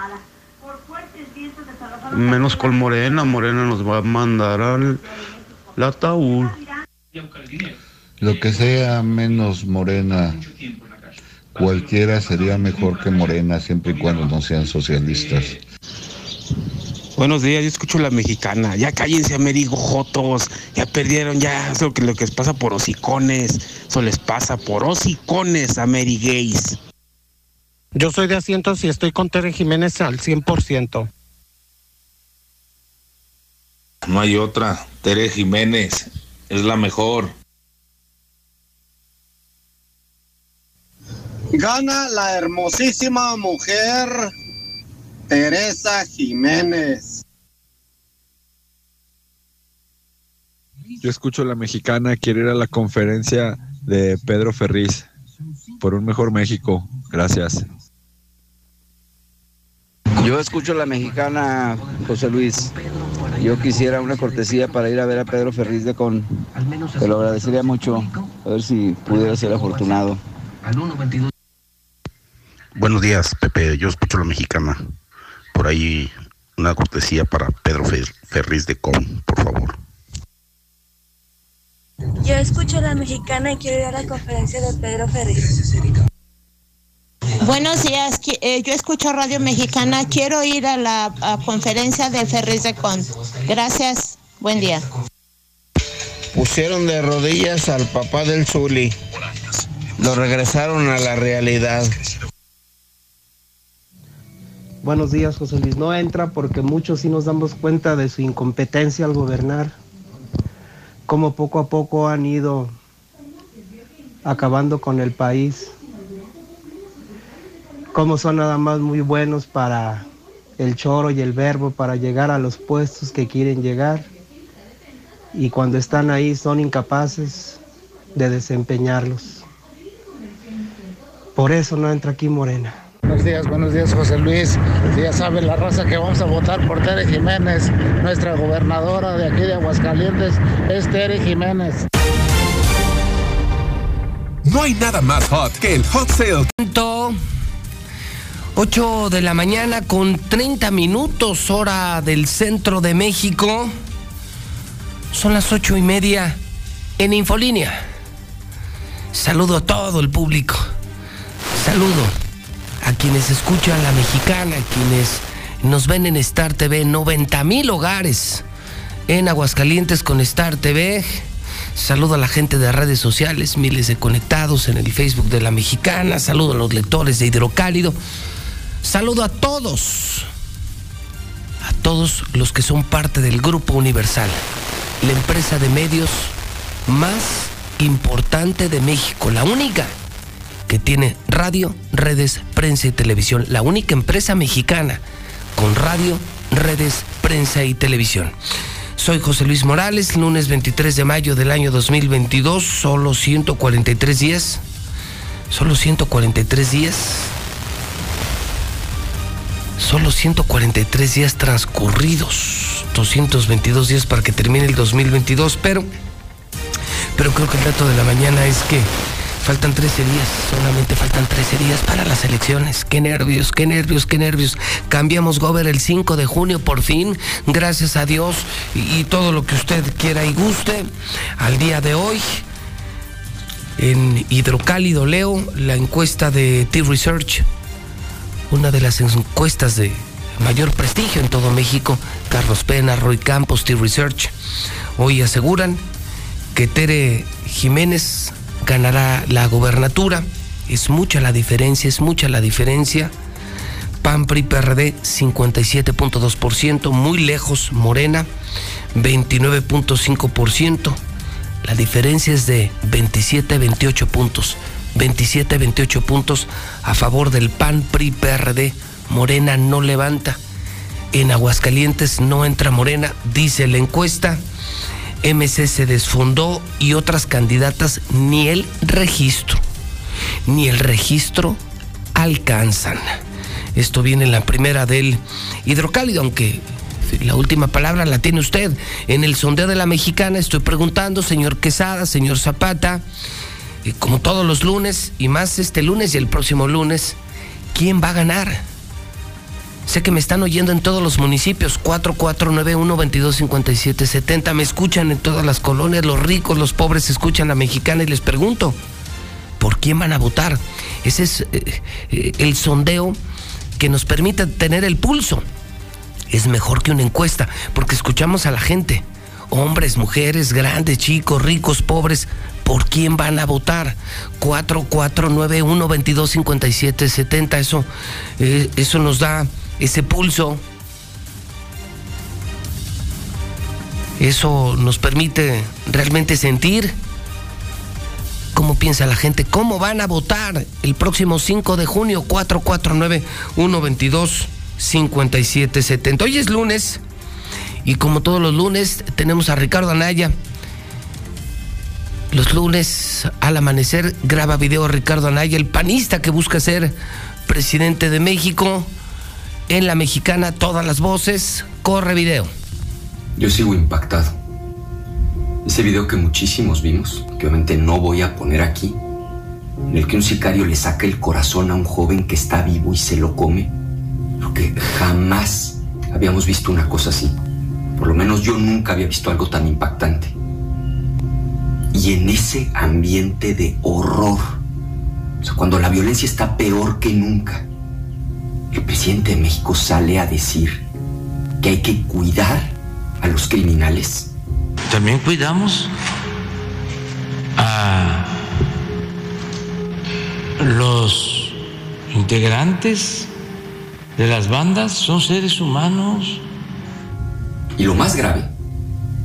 Menos con Morena, Morena nos va a mandar al ataúd. Lo que sea menos Morena, cualquiera sería mejor que Morena siempre y cuando no sean socialistas. Buenos días, yo escucho la mexicana. Ya cállense, amerigo jotos. Ya perdieron, ya es lo que, lo que les pasa por hocicones. Eso les pasa por hocicones, amerigays. Yo soy de asientos y estoy con Tere Jiménez al 100%. No hay otra. Tere Jiménez es la mejor. Gana la hermosísima mujer Teresa Jiménez. Yo escucho a la mexicana, quiero ir a la conferencia de Pedro Ferriz por un mejor México. Gracias. Yo escucho la mexicana, José Luis. Yo quisiera una cortesía para ir a ver a Pedro Ferriz de Con. Te lo agradecería mucho. A ver si pudiera ser afortunado. Buenos días, Pepe. Yo escucho la mexicana. Por ahí una cortesía para Pedro Ferriz de Con, por favor. Yo escucho la mexicana y quiero ir a la conferencia de Pedro Ferriz. Buenos días, eh, yo escucho Radio Mexicana, quiero ir a la conferencia de Ferriz de Con. Gracias, buen día. Pusieron de rodillas al papá del Zuli. Lo regresaron a la realidad. Buenos días, José Luis. No entra porque muchos sí nos damos cuenta de su incompetencia al gobernar. Como poco a poco han ido acabando con el país cómo son nada más muy buenos para el choro y el verbo para llegar a los puestos que quieren llegar y cuando están ahí son incapaces de desempeñarlos. Por eso no entra aquí Morena. Buenos días, buenos días José Luis. Ya sabe la raza que vamos a votar por Tere Jiménez, nuestra gobernadora de aquí de Aguascalientes es Tere Jiménez. No hay nada más hot que el hot sale. 8 de la mañana con 30 minutos hora del centro de México. Son las ocho y media en Infolínea. Saludo a todo el público. Saludo a quienes escuchan la mexicana, a quienes nos ven en Star TV. 90 mil hogares en Aguascalientes con Star TV. Saludo a la gente de redes sociales, miles de conectados en el Facebook de la mexicana. Saludo a los lectores de Hidrocálido. Saludo a todos, a todos los que son parte del Grupo Universal, la empresa de medios más importante de México, la única que tiene radio, redes, prensa y televisión, la única empresa mexicana con radio, redes, prensa y televisión. Soy José Luis Morales, lunes 23 de mayo del año 2022, solo 143 días, solo 143 días Solo 143 días transcurridos, 222 días para que termine el 2022, pero, pero creo que el dato de la mañana es que faltan 13 días, solamente faltan 13 días para las elecciones. Qué nervios, qué nervios, qué nervios. Cambiamos Gober el 5 de junio por fin, gracias a Dios y, y todo lo que usted quiera y guste. Al día de hoy, en Hidrocálido leo la encuesta de T-Research una de las encuestas de mayor prestigio en todo México, Carlos Pena, Roy Campos, T-Research, hoy aseguran que Tere Jiménez ganará la gobernatura. Es mucha la diferencia, es mucha la diferencia. PAN, PRI, PRD 57.2%, muy lejos Morena 29.5%. La diferencia es de 27 28 puntos. 27, 28 puntos a favor del PAN, PRI, PRD. Morena no levanta. En Aguascalientes no entra Morena, dice la encuesta. MC se desfondó y otras candidatas ni el registro, ni el registro alcanzan. Esto viene en la primera del hidrocálido, aunque la última palabra la tiene usted. En el sondeo de la mexicana estoy preguntando, señor Quesada, señor Zapata, como todos los lunes y más este lunes y el próximo lunes, ¿quién va a ganar? Sé que me están oyendo en todos los municipios, 4491-225770. Me escuchan en todas las colonias, los ricos, los pobres escuchan a Mexicana y les pregunto, ¿por quién van a votar? Ese es eh, eh, el sondeo que nos permite tener el pulso. Es mejor que una encuesta, porque escuchamos a la gente, hombres, mujeres, grandes, chicos, ricos, pobres, por quién van a votar. 4491-225770, eso, eh, eso nos da ese pulso. Eso nos permite realmente sentir cómo piensa la gente, cómo van a votar el próximo 5 de junio, 449-122-5770. Hoy es lunes y como todos los lunes tenemos a Ricardo Anaya los lunes al amanecer graba video Ricardo Anaya, el panista que busca ser presidente de México. En la mexicana todas las voces. Corre video. Yo sigo impactado. Ese video que muchísimos vimos, que obviamente no voy a poner aquí, en el que un sicario le saca el corazón a un joven que está vivo y se lo come. Creo que jamás habíamos visto una cosa así. Por lo menos yo nunca había visto algo tan impactante. Y en ese ambiente de horror, o sea, cuando la violencia está peor que nunca, el presidente de México sale a decir que hay que cuidar a los criminales. También cuidamos a los integrantes de las bandas, son seres humanos. Y lo más grave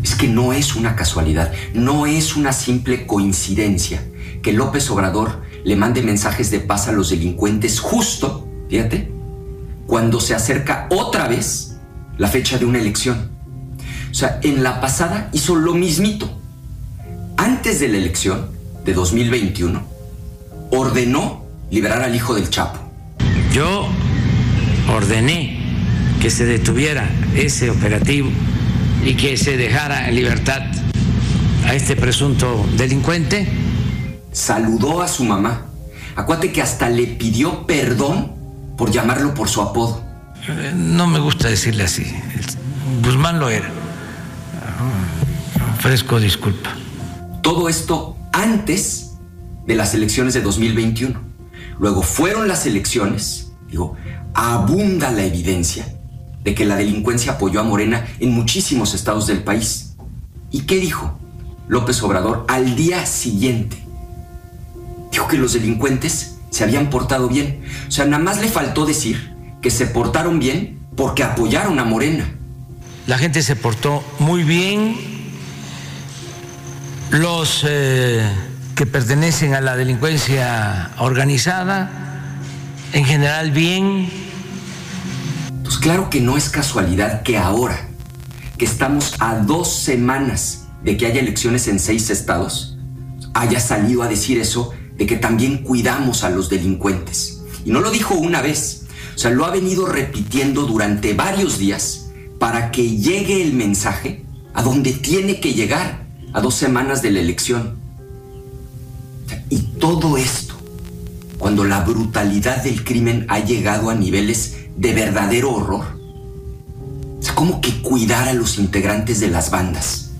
es que no es una casualidad, no es una simple coincidencia que López Obrador le mande mensajes de paz a los delincuentes justo, fíjate, cuando se acerca otra vez la fecha de una elección. O sea, en la pasada hizo lo mismito. Antes de la elección de 2021, ordenó liberar al hijo del Chapo. Yo ordené que se detuviera ese operativo y que se dejara en libertad a este presunto delincuente. Saludó a su mamá. Acuate que hasta le pidió perdón por llamarlo por su apodo. Eh, No me gusta decirle así. Guzmán lo era. Ofrezco disculpa. Todo esto antes de las elecciones de 2021. Luego fueron las elecciones, digo, abunda la evidencia de que la delincuencia apoyó a Morena en muchísimos estados del país. ¿Y qué dijo López Obrador al día siguiente? Dijo que los delincuentes se habían portado bien. O sea, nada más le faltó decir que se portaron bien porque apoyaron a Morena. La gente se portó muy bien. Los eh, que pertenecen a la delincuencia organizada, en general bien. Pues claro que no es casualidad que ahora, que estamos a dos semanas de que haya elecciones en seis estados, haya salido a decir eso de que también cuidamos a los delincuentes. Y no lo dijo una vez, o sea, lo ha venido repitiendo durante varios días para que llegue el mensaje a donde tiene que llegar, a dos semanas de la elección. Y todo esto, cuando la brutalidad del crimen ha llegado a niveles de verdadero horror. O sea, como que cuidar a los integrantes de las bandas.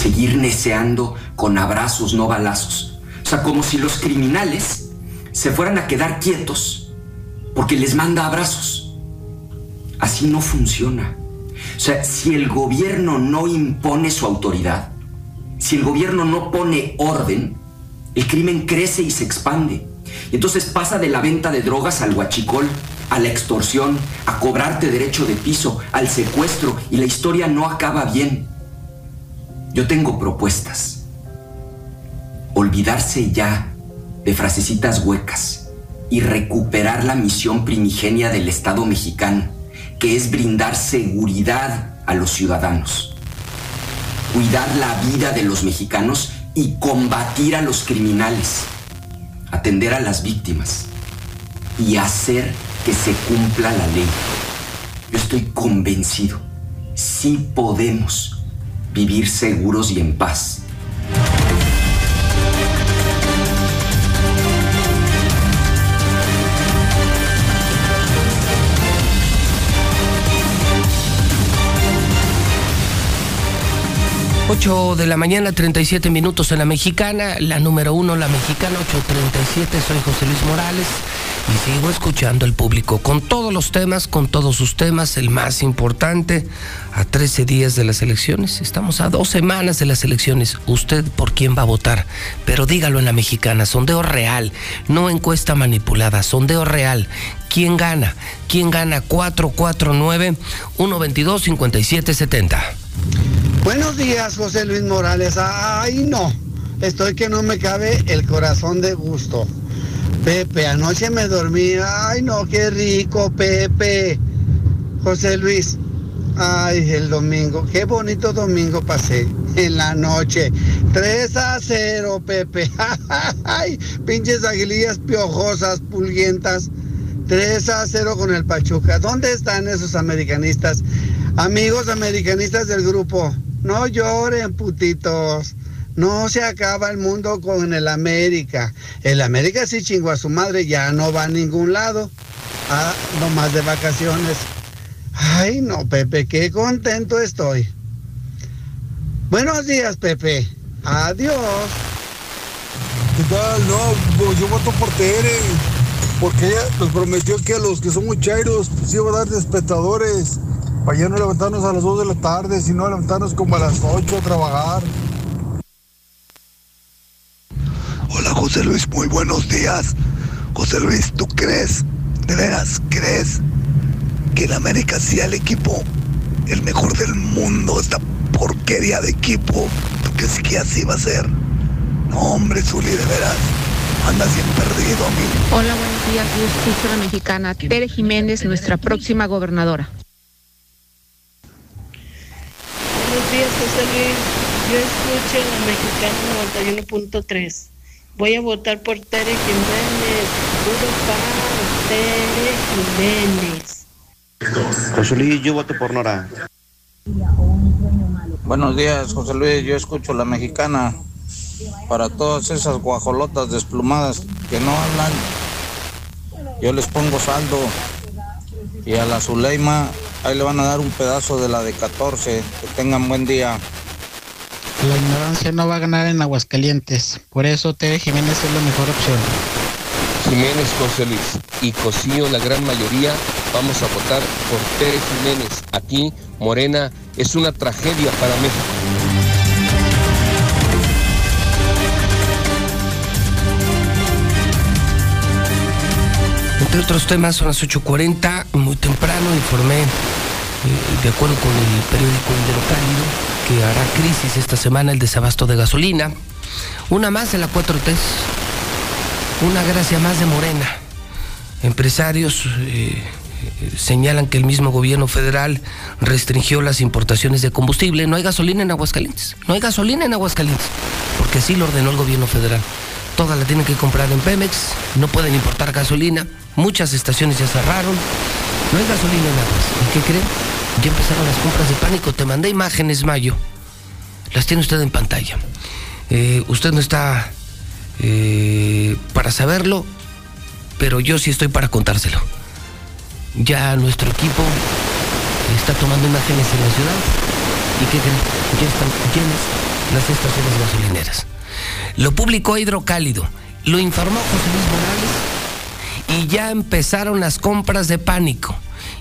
Seguir neceando con abrazos, no balazos. Sea, como si los criminales se fueran a quedar quietos porque les manda abrazos. Así no funciona. O sea, si el gobierno no impone su autoridad, si el gobierno no pone orden, el crimen crece y se expande. Y entonces pasa de la venta de drogas al huachicol, a la extorsión, a cobrarte derecho de piso, al secuestro, y la historia no acaba bien. Yo tengo propuestas. Olvidarse ya de frasecitas huecas y recuperar la misión primigenia del Estado mexicano, que es brindar seguridad a los ciudadanos, cuidar la vida de los mexicanos y combatir a los criminales, atender a las víctimas y hacer que se cumpla la ley. Yo estoy convencido, sí podemos vivir seguros y en paz. Ocho de la mañana, 37 minutos en la mexicana, la número uno, la mexicana, 837, soy José Luis Morales y sigo escuchando al público con todos los temas, con todos sus temas, el más importante, a 13 días de las elecciones, estamos a dos semanas de las elecciones, usted por quién va a votar, pero dígalo en la mexicana, sondeo real, no encuesta manipulada, sondeo real, ¿quién gana? ¿Quién gana? 449 122 5770. Buenos días, José Luis Morales. Ay, no. Estoy que no me cabe el corazón de gusto. Pepe, anoche me dormí. Ay, no, qué rico, Pepe. José Luis. Ay, el domingo. Qué bonito domingo pasé. En la noche. 3 a 0, Pepe. Ay, pinches aguilillas piojosas, pulguientas. 3 a 0 con el Pachuca. ¿Dónde están esos americanistas? Amigos americanistas del grupo, no lloren, putitos. No se acaba el mundo con el América. El América sí chingó a su madre, ya no va a ningún lado. Ah, más de vacaciones. Ay, no, Pepe, qué contento estoy. Buenos días, Pepe. Adiós. ¿Qué tal? No, pues yo voto por Tere. Porque ella nos prometió que a los que son muchachos pues iba a dar espectadores. Para ya no levantarnos a las 2 de la tarde, sino levantarnos como a las 8 a trabajar. Hola José Luis, muy buenos días. José Luis, ¿tú crees, de veras crees que el América sea el equipo, el mejor del mundo, esta porquería de equipo? ¿Tú crees que así va a ser? No, hombre, Zuli, de veras. Andas bien perdido, amigo. Hola, buenos días. La mexicana Tere Jiménez, nuestra próxima gobernadora. Buenos días, José Luis. Yo escucho la mexicana 91.3. Voy a votar por Tere Jiménez. Puro pan, Tere Jiménez. José Luis, yo voto por Nora. Buenos días, José Luis. Yo escucho la mexicana. Para todas esas guajolotas desplumadas que no hablan, yo les pongo saldo. Y a la Zuleima, ahí le van a dar un pedazo de la de 14. Que tengan buen día. La ignorancia no va a ganar en Aguascalientes. Por eso Tere Jiménez es la mejor opción. Jiménez, José Luis y Cosío, la gran mayoría, vamos a votar por Tere Jiménez. Aquí, Morena, es una tragedia para México. Entre otros temas, son las 8.40, muy temprano informé, eh, de acuerdo con el periódico Indero Cálido, que hará crisis esta semana el desabasto de gasolina. Una más de la 4T. Una gracia más de Morena. Empresarios eh, señalan que el mismo gobierno federal restringió las importaciones de combustible. No hay gasolina en Aguascalientes. No hay gasolina en Aguascalientes. Porque así lo ordenó el gobierno federal. Toda la tienen que comprar en Pemex. No pueden importar gasolina. Muchas estaciones ya cerraron. No hay gasolina en Aguas. ¿Y qué creen? Ya empezaron las compras de pánico. Te mandé imágenes, Mayo. Las tiene usted en pantalla. Eh, usted no está eh, para saberlo, pero yo sí estoy para contárselo. Ya nuestro equipo está tomando imágenes en la ciudad y que ya están llenas las estaciones gasolineras. Lo publicó Hidrocálido, lo informó José Luis Morales y ya empezaron las compras de pánico.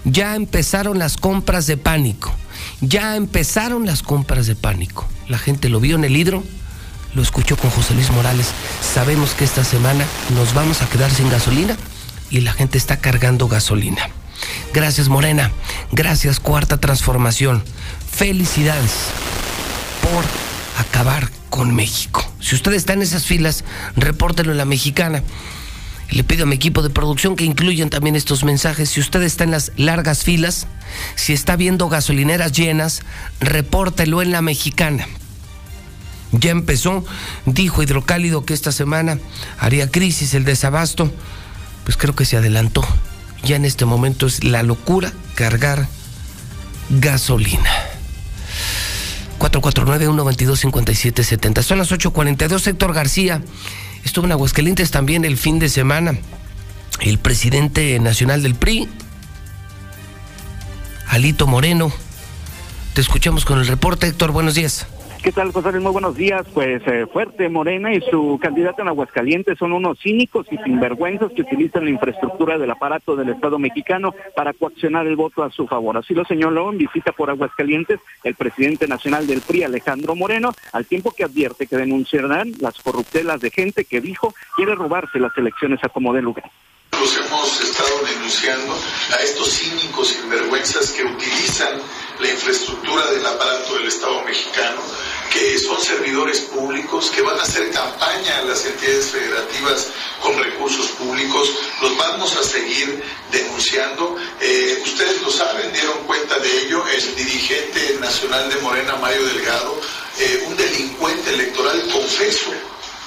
Ya empezaron las compras de pánico. Ya empezaron las compras de pánico. La gente lo vio en el hidro, lo escuchó con José Luis Morales. Sabemos que esta semana nos vamos a quedar sin gasolina y la gente está cargando gasolina. Gracias Morena, gracias Cuarta Transformación. Felicidades por acabar con México. Si usted está en esas filas, repórtelo en la mexicana. Le pido a mi equipo de producción que incluyan también estos mensajes. Si usted está en las largas filas, si está viendo gasolineras llenas, repórtelo en la mexicana. Ya empezó, dijo Hidrocálido que esta semana haría crisis el desabasto. Pues creo que se adelantó. Ya en este momento es la locura cargar gasolina. 449-122-5770. Son las 8.42. Héctor García Estuvo en Aguascalientes también el fin de semana el presidente nacional del PRI, Alito Moreno. Te escuchamos con el reporte, Héctor. Buenos días. ¿Qué tal, José Muy buenos días. Pues eh, fuerte Morena y su candidato en Aguascalientes son unos cínicos y sinvergüenzas que utilizan la infraestructura del aparato del Estado mexicano para coaccionar el voto a su favor. Así lo señaló en visita por Aguascalientes el presidente nacional del PRI, Alejandro Moreno, al tiempo que advierte que denunciarán las corruptelas de gente que dijo quiere robarse las elecciones a como de lugar hemos estado denunciando a estos cínicos sinvergüenzas que utilizan la infraestructura del aparato del Estado mexicano, que son servidores públicos, que van a hacer campaña a las entidades federativas con recursos públicos. Los vamos a seguir denunciando. Eh, ustedes lo saben, dieron cuenta de ello, el dirigente nacional de Morena, Mario Delgado, eh, un delincuente electoral, confeso,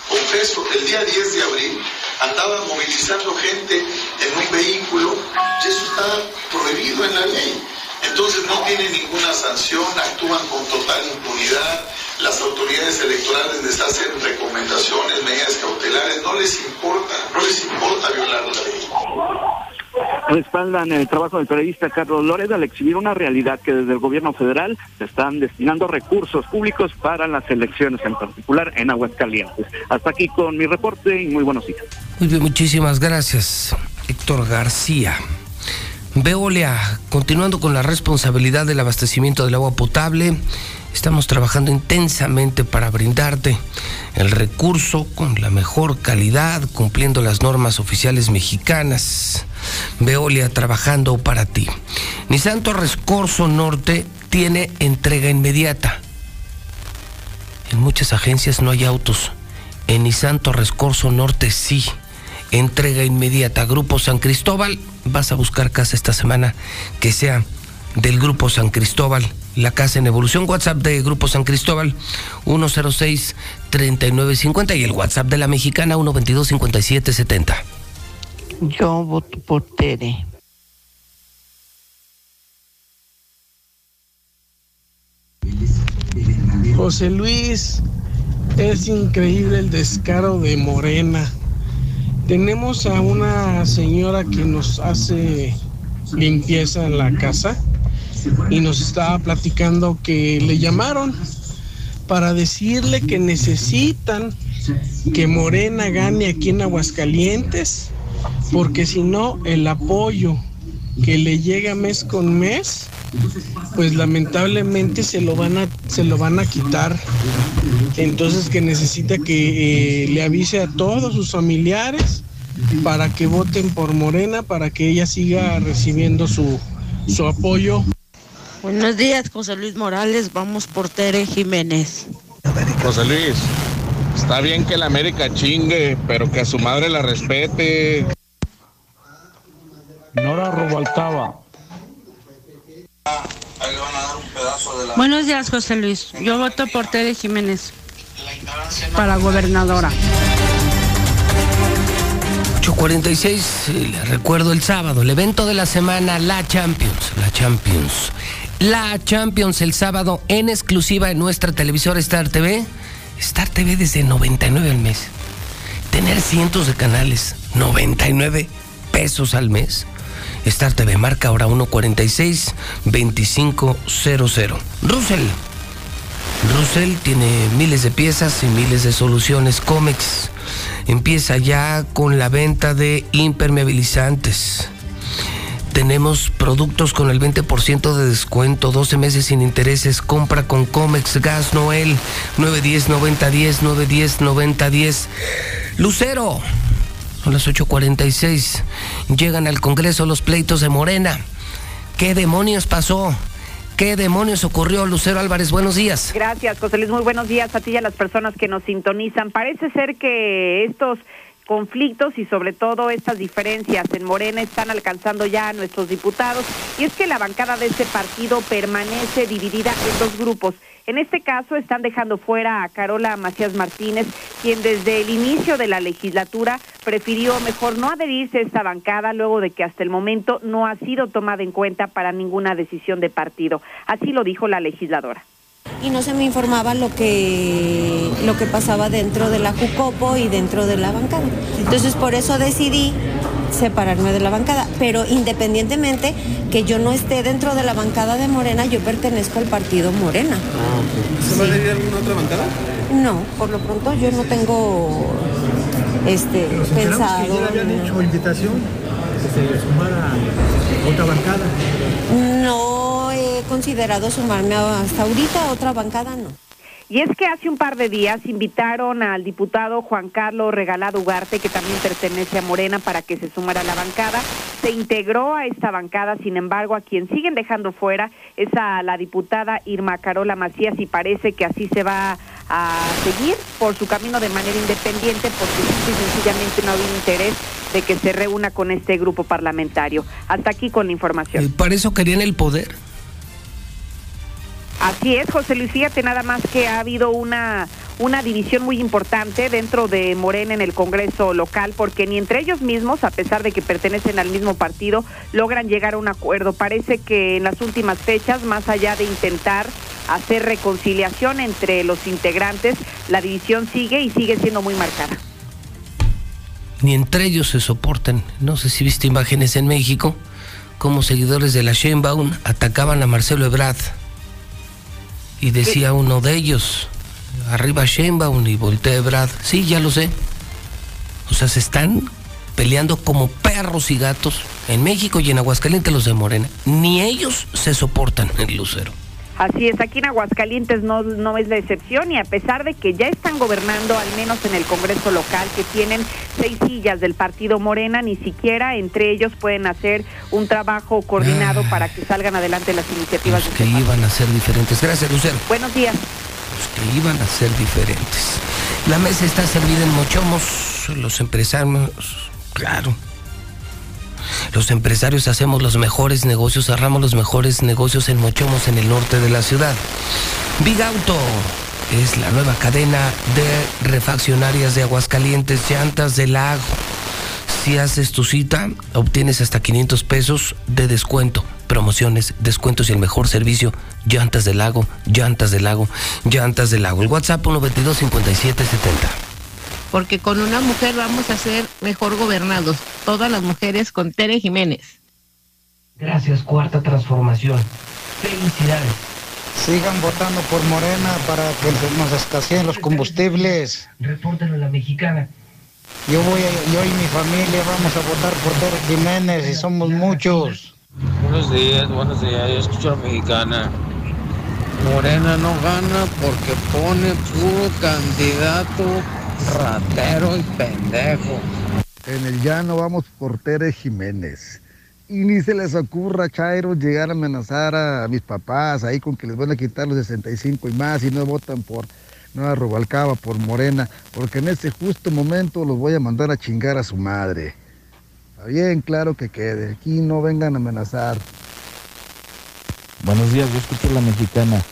confeso, el día 10 de abril andaba movilizando gente en un vehículo y eso está prohibido en la ley. Entonces no tienen ninguna sanción, actúan con total impunidad, las autoridades electorales les hacen recomendaciones, medidas cautelares, no les importa, no les importa violar la ley respaldan el trabajo del periodista Carlos Lórez al exhibir una realidad que desde el gobierno federal se están destinando recursos públicos para las elecciones, en particular en Aguascalientes. Hasta aquí con mi reporte y muy buenos días. Muy bien, muchísimas gracias, Héctor García. Veolia, continuando con la responsabilidad del abastecimiento del agua potable, estamos trabajando intensamente para brindarte el recurso con la mejor calidad, cumpliendo las normas oficiales mexicanas. Veolia trabajando para ti. Nissan Torres Norte tiene entrega inmediata. En muchas agencias no hay autos. En Nissan Torres Norte sí. Entrega inmediata. Grupo San Cristóbal. Vas a buscar casa esta semana que sea del Grupo San Cristóbal. La casa en evolución. WhatsApp de Grupo San Cristóbal 106-3950 y el WhatsApp de la mexicana 122-5770. Yo voto por Tere. José Luis, es increíble el descaro de Morena. Tenemos a una señora que nos hace limpieza en la casa y nos estaba platicando que le llamaron para decirle que necesitan que Morena gane aquí en Aguascalientes porque si no, el apoyo que le llega mes con mes, pues lamentablemente se lo van a, se lo van a quitar. Entonces que necesita que eh, le avise a todos sus familiares para que voten por Morena, para que ella siga recibiendo su, su apoyo. Buenos días, José Luis Morales. Vamos por Tere Jiménez. José Luis, está bien que la América chingue, pero que a su madre la respete. Nora Robaltaba. Buenos días, José Luis. Yo voto por Tere Jiménez para gobernadora. 846, le recuerdo el sábado, el evento de la semana, la Champions, la Champions. La Champions el sábado en exclusiva en nuestra televisora Star TV. Star TV desde 99 al mes. Tener cientos de canales, 99 pesos al mes. Star TV marca ahora 146-2500. Russell. Russell tiene miles de piezas y miles de soluciones. Comex empieza ya con la venta de impermeabilizantes. Tenemos productos con el 20% de descuento, 12 meses sin intereses, compra con Comex, Gas Noel, 910-9010, 910-9010. Lucero, son las 8.46. Llegan al Congreso los pleitos de Morena. ¿Qué demonios pasó? ¿Qué demonios ocurrió, Lucero Álvarez? Buenos días. Gracias, José Luis. Muy buenos días a ti y a las personas que nos sintonizan. Parece ser que estos conflictos y sobre todo estas diferencias en Morena están alcanzando ya a nuestros diputados y es que la bancada de este partido permanece dividida en dos grupos. En este caso están dejando fuera a Carola Macías Martínez, quien desde el inicio de la legislatura prefirió mejor no adherirse a esta bancada luego de que hasta el momento no ha sido tomada en cuenta para ninguna decisión de partido. Así lo dijo la legisladora y no se me informaba lo que, lo que pasaba dentro de la Jucopo y dentro de la bancada. Entonces por eso decidí separarme de la bancada, pero independientemente que yo no esté dentro de la bancada de Morena, yo pertenezco al partido Morena. ¿Se va a adherir a alguna otra bancada? No, por lo pronto yo no tengo este pensado. Que ya le habían hecho invitación que se sumara a otra bancada. No considerado sumarme hasta ahorita, otra bancada no. Y es que hace un par de días invitaron al diputado Juan Carlos Regalado Ugarte, que también pertenece a Morena, para que se sumara a la bancada. Se integró a esta bancada, sin embargo, a quien siguen dejando fuera es a la diputada Irma Carola Macías y parece que así se va a seguir por su camino de manera independiente porque sencillamente no había interés de que se reúna con este grupo parlamentario. Hasta aquí con la información. ¿Para eso querían el poder? Así es, José Luis, fíjate nada más que ha habido una, una división muy importante dentro de Morena en el Congreso local, porque ni entre ellos mismos, a pesar de que pertenecen al mismo partido, logran llegar a un acuerdo. Parece que en las últimas fechas, más allá de intentar hacer reconciliación entre los integrantes, la división sigue y sigue siendo muy marcada ni entre ellos se soportan. No sé si viste imágenes en México, como seguidores de la Sheinbaum atacaban a Marcelo Ebrard. Y decía uno de ellos, arriba Sheinbaum y voltea Ebrard. Sí, ya lo sé. O sea, se están peleando como perros y gatos en México y en Aguascalientes los de Morena. Ni ellos se soportan en Lucero. Así es, aquí en Aguascalientes no, no es la excepción y a pesar de que ya están gobernando, al menos en el Congreso local, que tienen seis sillas del partido Morena, ni siquiera entre ellos pueden hacer un trabajo coordinado ah. para que salgan adelante las iniciativas. Los que iban a ser diferentes. Gracias, Lucero. Buenos días. Los que iban a ser diferentes. La mesa está servida en mochomos, los empresarios, claro los empresarios hacemos los mejores negocios, cerramos los mejores negocios en Mochomos, en el norte de la ciudad. Big Auto es la nueva cadena de refaccionarias de Aguascalientes, llantas del lago. Si haces tu cita, obtienes hasta 500 pesos de descuento. Promociones, descuentos y el mejor servicio. Llantas del lago, llantas del lago, llantas del lago. El WhatsApp 122 5770 porque con una mujer vamos a ser mejor gobernados. Todas las mujeres con Tere Jiménez. Gracias, Cuarta Transformación. Felicidades. Sigan votando por Morena para que nos escaseen los combustibles. Repórtenlo a la mexicana. Yo voy, yo y mi familia vamos a votar por Tere Jiménez y somos muchos. Buenos días, buenos días. Yo escucho a la mexicana. Morena no gana porque pone puro candidato ratero y pendejo. En el llano vamos por Tere Jiménez. Y ni se les ocurra, Chairo, llegar a amenazar a mis papás ahí con que les van a quitar los 65 y más y no votan por Nueva Rubalcaba, por Morena, porque en este justo momento los voy a mandar a chingar a su madre. Está bien, claro que quede. Aquí no vengan a amenazar. Buenos días, yo escucho la mexicana.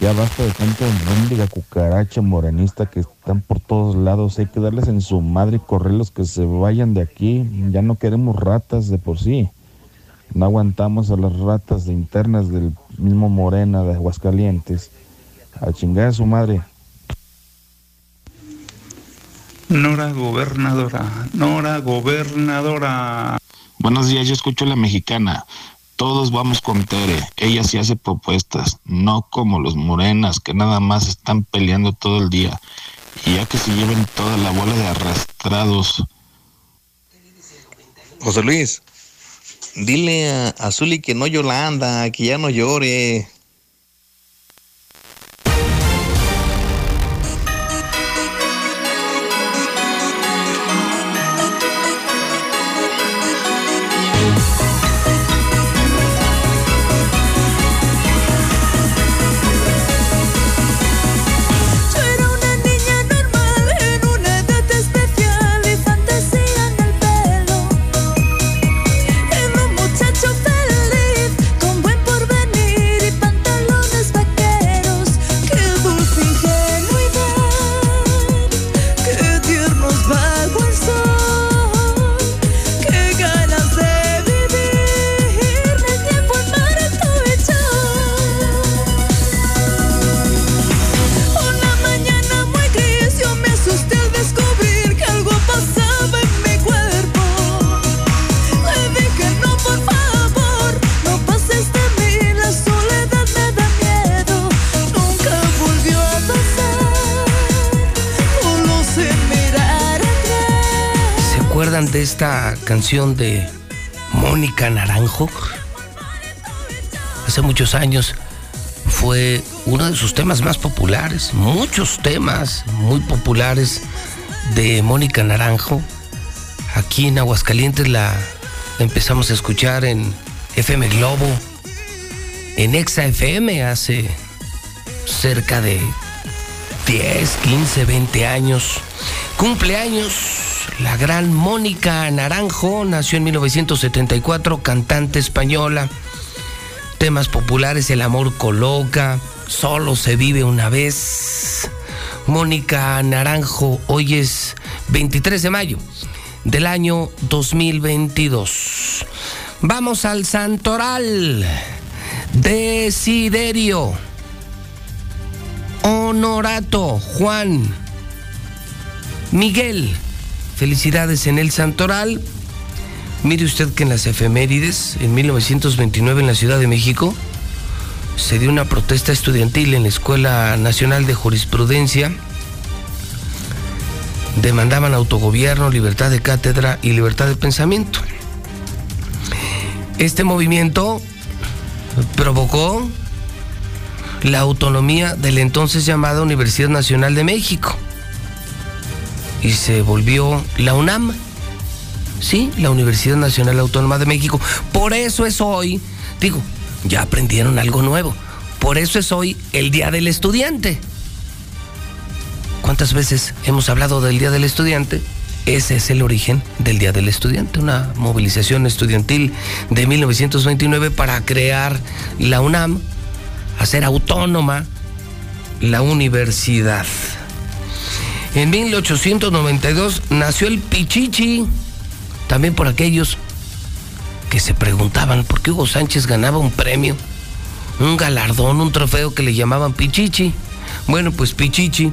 Ya basta de gente mendiga cucaracha morenista que están por todos lados. Hay que darles en su madre y correrlos que se vayan de aquí. Ya no queremos ratas de por sí. No aguantamos a las ratas de internas del mismo Morena de Aguascalientes. A chingar a su madre. Nora gobernadora, Nora gobernadora. Buenos días, yo escucho a la mexicana. Todos vamos con Tere, ella sí hace propuestas, no como los morenas que nada más están peleando todo el día. Y ya que se lleven toda la bola de arrastrados. José Luis, dile a, a que no Yolanda, que ya no llore. Canción de Mónica Naranjo? Hace muchos años fue uno de sus temas más populares, muchos temas muy populares de Mónica Naranjo. Aquí en Aguascalientes la empezamos a escuchar en FM Globo, en Exa FM hace cerca de 10, 15, 20 años. Cumpleaños la gran Mónica Naranjo nació en 1974, cantante española. Temas populares, El amor coloca, Solo se vive una vez. Mónica Naranjo. Hoy es 23 de mayo del año 2022. Vamos al Santoral. Desiderio. Honorato. Juan. Miguel. Felicidades en el Santoral. Mire usted que en las efemérides, en 1929 en la Ciudad de México, se dio una protesta estudiantil en la Escuela Nacional de Jurisprudencia. Demandaban autogobierno, libertad de cátedra y libertad de pensamiento. Este movimiento provocó la autonomía de la entonces llamada Universidad Nacional de México y se volvió la UNAM. Sí, la Universidad Nacional Autónoma de México. Por eso es hoy, digo, ya aprendieron algo nuevo. Por eso es hoy el Día del Estudiante. ¿Cuántas veces hemos hablado del Día del Estudiante? Ese es el origen del Día del Estudiante, una movilización estudiantil de 1929 para crear la UNAM, hacer autónoma la universidad. En 1892 nació el Pichichi, también por aquellos que se preguntaban por qué Hugo Sánchez ganaba un premio, un galardón, un trofeo que le llamaban Pichichi. Bueno, pues Pichichi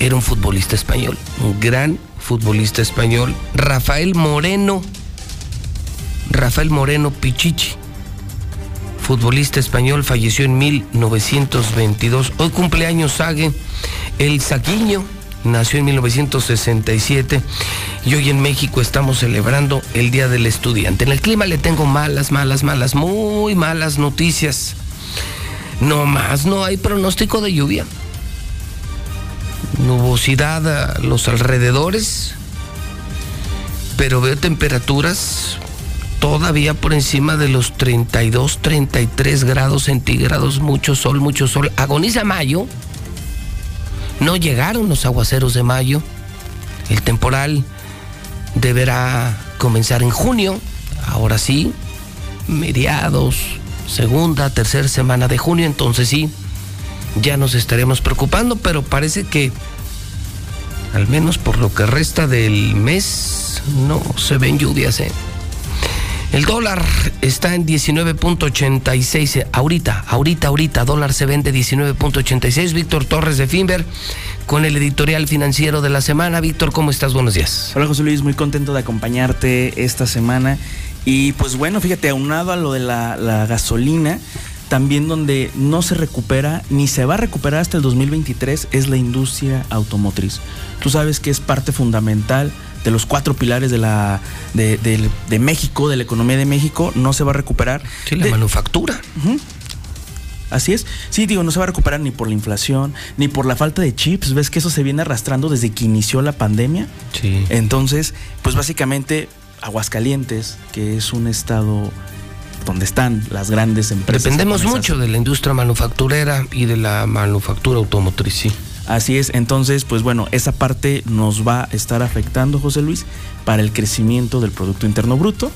era un futbolista español, un gran futbolista español, Rafael Moreno. Rafael Moreno Pichichi, futbolista español, falleció en 1922. Hoy cumpleaños Sague, el Saquiño, nació en 1967 y hoy en México estamos celebrando el Día del Estudiante. En el clima le tengo malas, malas, malas, muy malas noticias. No más, no hay pronóstico de lluvia. Nubosidad a los alrededores, pero veo temperaturas todavía por encima de los 32, 33 grados centígrados, mucho sol, mucho sol. Agoniza mayo. No llegaron los aguaceros de mayo. El temporal deberá comenzar en junio, ahora sí, mediados, segunda, tercera semana de junio, entonces sí, ya nos estaremos preocupando, pero parece que al menos por lo que resta del mes no se ven lluvias. ¿eh? El dólar está en 19.86. Ahorita, ahorita, ahorita, dólar se vende 19.86. Víctor Torres de Finver con el editorial financiero de la semana. Víctor, ¿cómo estás? Buenos días. Hola José Luis, muy contento de acompañarte esta semana. Y pues bueno, fíjate, aunado a lo de la, la gasolina, también donde no se recupera ni se va a recuperar hasta el 2023 es la industria automotriz. Tú sabes que es parte fundamental de los cuatro pilares de la de, de- de México, de la economía de México, no se va a recuperar. Sí, la manufactura. Así es. Sí, digo, no se va a recuperar ni por la inflación, ni por la falta de chips. Ves que eso se viene arrastrando desde que inició la pandemia. Sí. Entonces, pues básicamente Aguascalientes, que es un estado donde están las grandes empresas. Dependemos mucho de la industria manufacturera y de la manufactura automotriz, sí. Así es, entonces, pues bueno, esa parte nos va a estar afectando, José Luis, para el crecimiento del Producto Interno Bruto,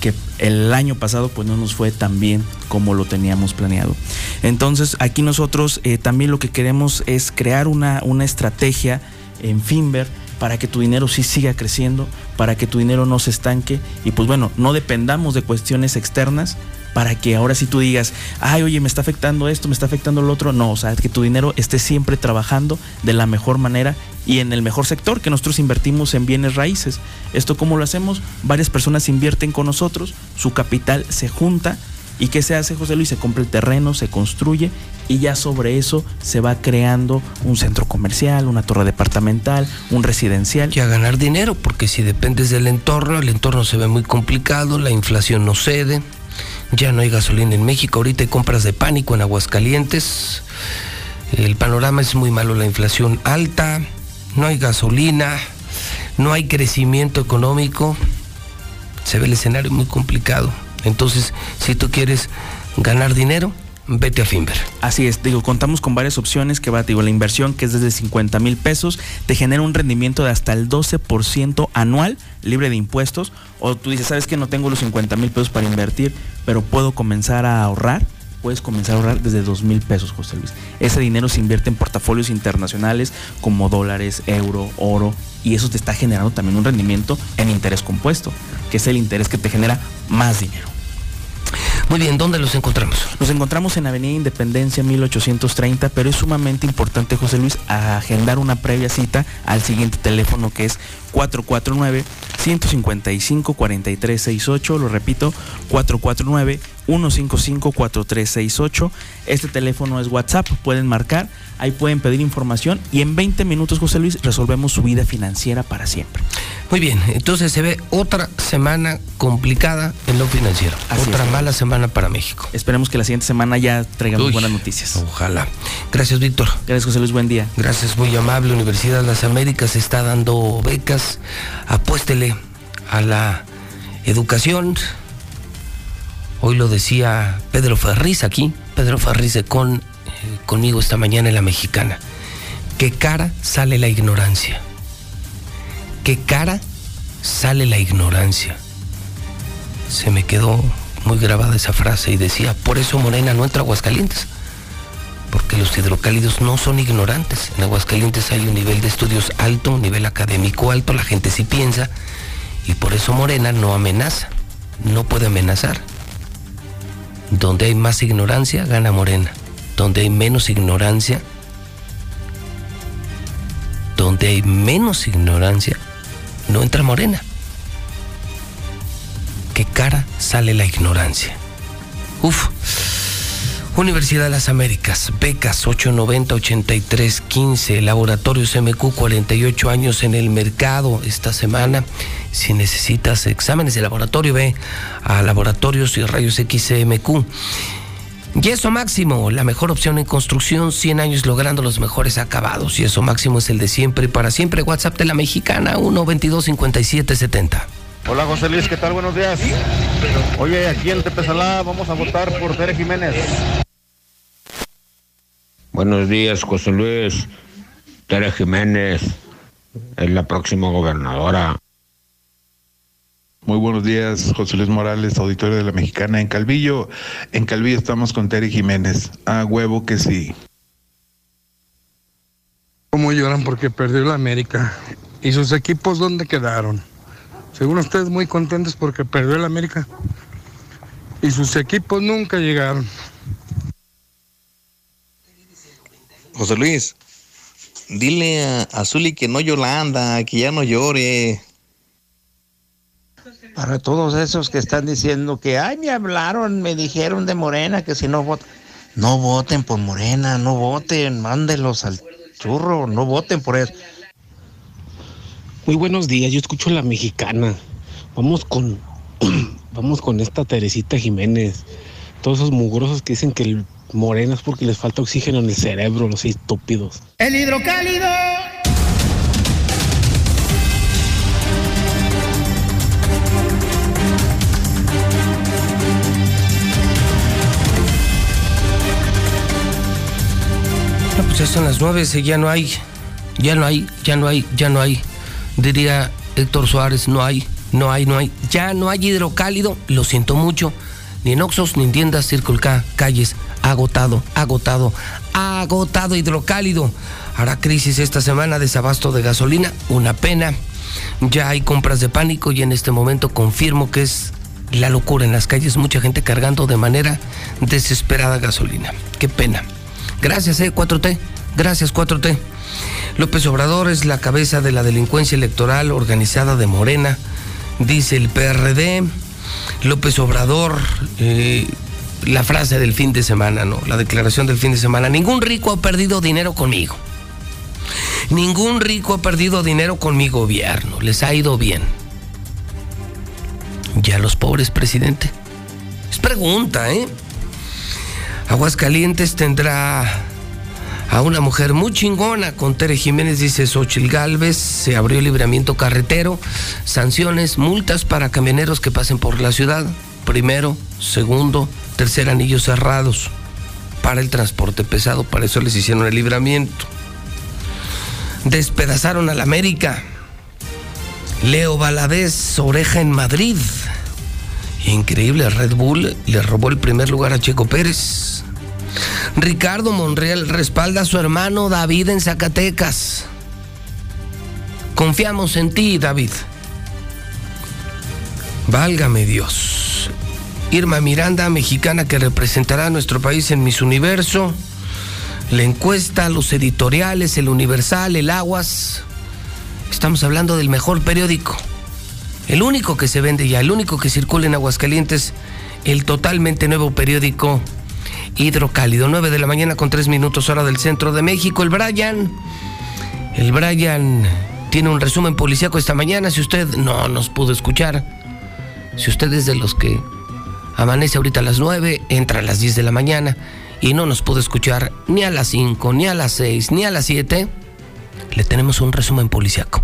que el año pasado pues no nos fue tan bien como lo teníamos planeado. Entonces, aquí nosotros eh, también lo que queremos es crear una, una estrategia en Finver para que tu dinero sí siga creciendo, para que tu dinero no se estanque y pues bueno, no dependamos de cuestiones externas para que ahora sí tú digas, ay, oye, me está afectando esto, me está afectando lo otro. No, o sea, que tu dinero esté siempre trabajando de la mejor manera y en el mejor sector, que nosotros invertimos en bienes raíces. ¿Esto cómo lo hacemos? Varias personas invierten con nosotros, su capital se junta ¿Y qué se hace, José Luis? Se compra el terreno, se construye y ya sobre eso se va creando un centro comercial, una torre departamental, un residencial. Y a ganar dinero, porque si dependes del entorno, el entorno se ve muy complicado, la inflación no cede, ya no hay gasolina en México, ahorita hay compras de pánico en Aguascalientes, el panorama es muy malo, la inflación alta, no hay gasolina, no hay crecimiento económico, se ve el escenario muy complicado. Entonces, si tú quieres ganar dinero, vete a Finver. Así es, digo, contamos con varias opciones que va, digo, la inversión que es desde 50 mil pesos, te genera un rendimiento de hasta el 12% anual, libre de impuestos, o tú dices, sabes que no tengo los 50 mil pesos para invertir, pero puedo comenzar a ahorrar. puedes comenzar a ahorrar desde dos mil pesos, José Luis. Ese dinero se invierte en portafolios internacionales como dólares, euro, oro, y eso te está generando también un rendimiento en interés compuesto, que es el interés que te genera más dinero. Muy bien, ¿dónde los encontramos? Nos encontramos en Avenida Independencia 1830, pero es sumamente importante, José Luis, agendar una previa cita al siguiente teléfono que es 449-155-4368. Lo repito, 449-155-4368. Este teléfono es WhatsApp, pueden marcar, ahí pueden pedir información y en 20 minutos, José Luis, resolvemos su vida financiera para siempre. Muy bien, entonces se ve otra semana complicada en lo financiero. otra mala semana para México. Esperemos que la siguiente semana ya traigamos buenas noticias. Ojalá. Gracias, Víctor. Gracias, José Luis. Buen día. Gracias, muy amable. Universidad de las Américas está dando becas. Apuéstele a la educación. Hoy lo decía Pedro Ferriz aquí. Pedro Ferriz con, eh, conmigo esta mañana en la mexicana. ¿Qué cara sale la ignorancia? qué cara sale la ignorancia. Se me quedó muy grabada esa frase y decía, por eso Morena no entra a Aguascalientes, porque los hidrocálidos no son ignorantes. En Aguascalientes hay un nivel de estudios alto, un nivel académico alto, la gente sí piensa, y por eso Morena no amenaza, no puede amenazar. Donde hay más ignorancia, gana Morena. Donde hay menos ignorancia, donde hay menos ignorancia, no entra morena. ¿Qué cara sale la ignorancia? Uf. Universidad de las Américas, becas 890-8315, laboratorios MQ 48 años en el mercado esta semana. Si necesitas exámenes de laboratorio, ve a laboratorios y rayos XMQ. Yeso Máximo, la mejor opción en construcción, 100 años logrando los mejores acabados. Yeso Máximo es el de siempre y para siempre. WhatsApp de la mexicana, 122-5770. Hola José Luis, ¿qué tal? Buenos días. Oye, aquí en Tepezalá vamos a votar por Tere Jiménez. Buenos días, José Luis. Tere Jiménez es la próxima gobernadora. Muy buenos días, José Luis Morales, auditorio de la Mexicana en Calvillo. En Calvillo estamos con Terry Jiménez. A huevo que sí. ¿Cómo lloran porque perdió la América? ¿Y sus equipos dónde quedaron? Según ustedes muy contentos porque perdió la América. Y sus equipos nunca llegaron. José Luis, dile a, a Zuli que no Yolanda, que ya no llore. Para todos esos que están diciendo que, ay, me hablaron, me dijeron de Morena que si no votan, no voten por Morena, no voten, mándenlos al churro, no voten por eso. Muy buenos días, yo escucho la mexicana. Vamos con, vamos con esta Teresita Jiménez. Todos esos mugrosos que dicen que el Morena es porque les falta oxígeno en el cerebro, los estúpidos. El hidrocálido. ya son las nueve, ya no hay, ya no hay, ya no hay, ya no hay. Diría Héctor Suárez, no hay, no hay, no hay. Ya no hay hidrocálido, lo siento mucho. Ni en Oxos, ni en tiendas, Circle K, calles, agotado, agotado, agotado hidrocálido. Hará crisis esta semana, desabasto de gasolina, una pena. Ya hay compras de pánico y en este momento confirmo que es la locura en las calles, mucha gente cargando de manera desesperada gasolina. Qué pena. Gracias, eh, 4T. Gracias, 4T. López Obrador es la cabeza de la delincuencia electoral organizada de Morena, dice el PRD. López Obrador, eh, la frase del fin de semana, ¿no? La declaración del fin de semana. Ningún rico ha perdido dinero con mi Ningún rico ha perdido dinero con mi gobierno. Les ha ido bien. ¿Ya los pobres, presidente? Es pregunta, ¿eh? Aguascalientes tendrá a una mujer muy chingona con Tere Jiménez, dice Xochil Galvez. Se abrió libramiento carretero, sanciones, multas para camioneros que pasen por la ciudad. Primero, segundo, tercer anillo cerrados para el transporte pesado. Para eso les hicieron el libramiento. Despedazaron a la América. Leo Valadez, oreja en Madrid. Increíble, Red Bull le robó el primer lugar a Checo Pérez. Ricardo Monreal respalda a su hermano David en Zacatecas. Confiamos en ti, David. Válgame Dios. Irma Miranda, mexicana que representará a nuestro país en Miss Universo. La encuesta, los editoriales, el Universal, el Aguas. Estamos hablando del mejor periódico. El único que se vende ya, el único que circula en Aguascalientes, el totalmente nuevo periódico Hidrocálido. 9 de la mañana con 3 minutos hora del centro de México. El Brian. El Brian tiene un resumen policíaco esta mañana. Si usted no nos pudo escuchar, si usted es de los que amanece ahorita a las 9, entra a las 10 de la mañana y no nos pudo escuchar ni a las 5, ni a las 6, ni a las 7, le tenemos un resumen policíaco.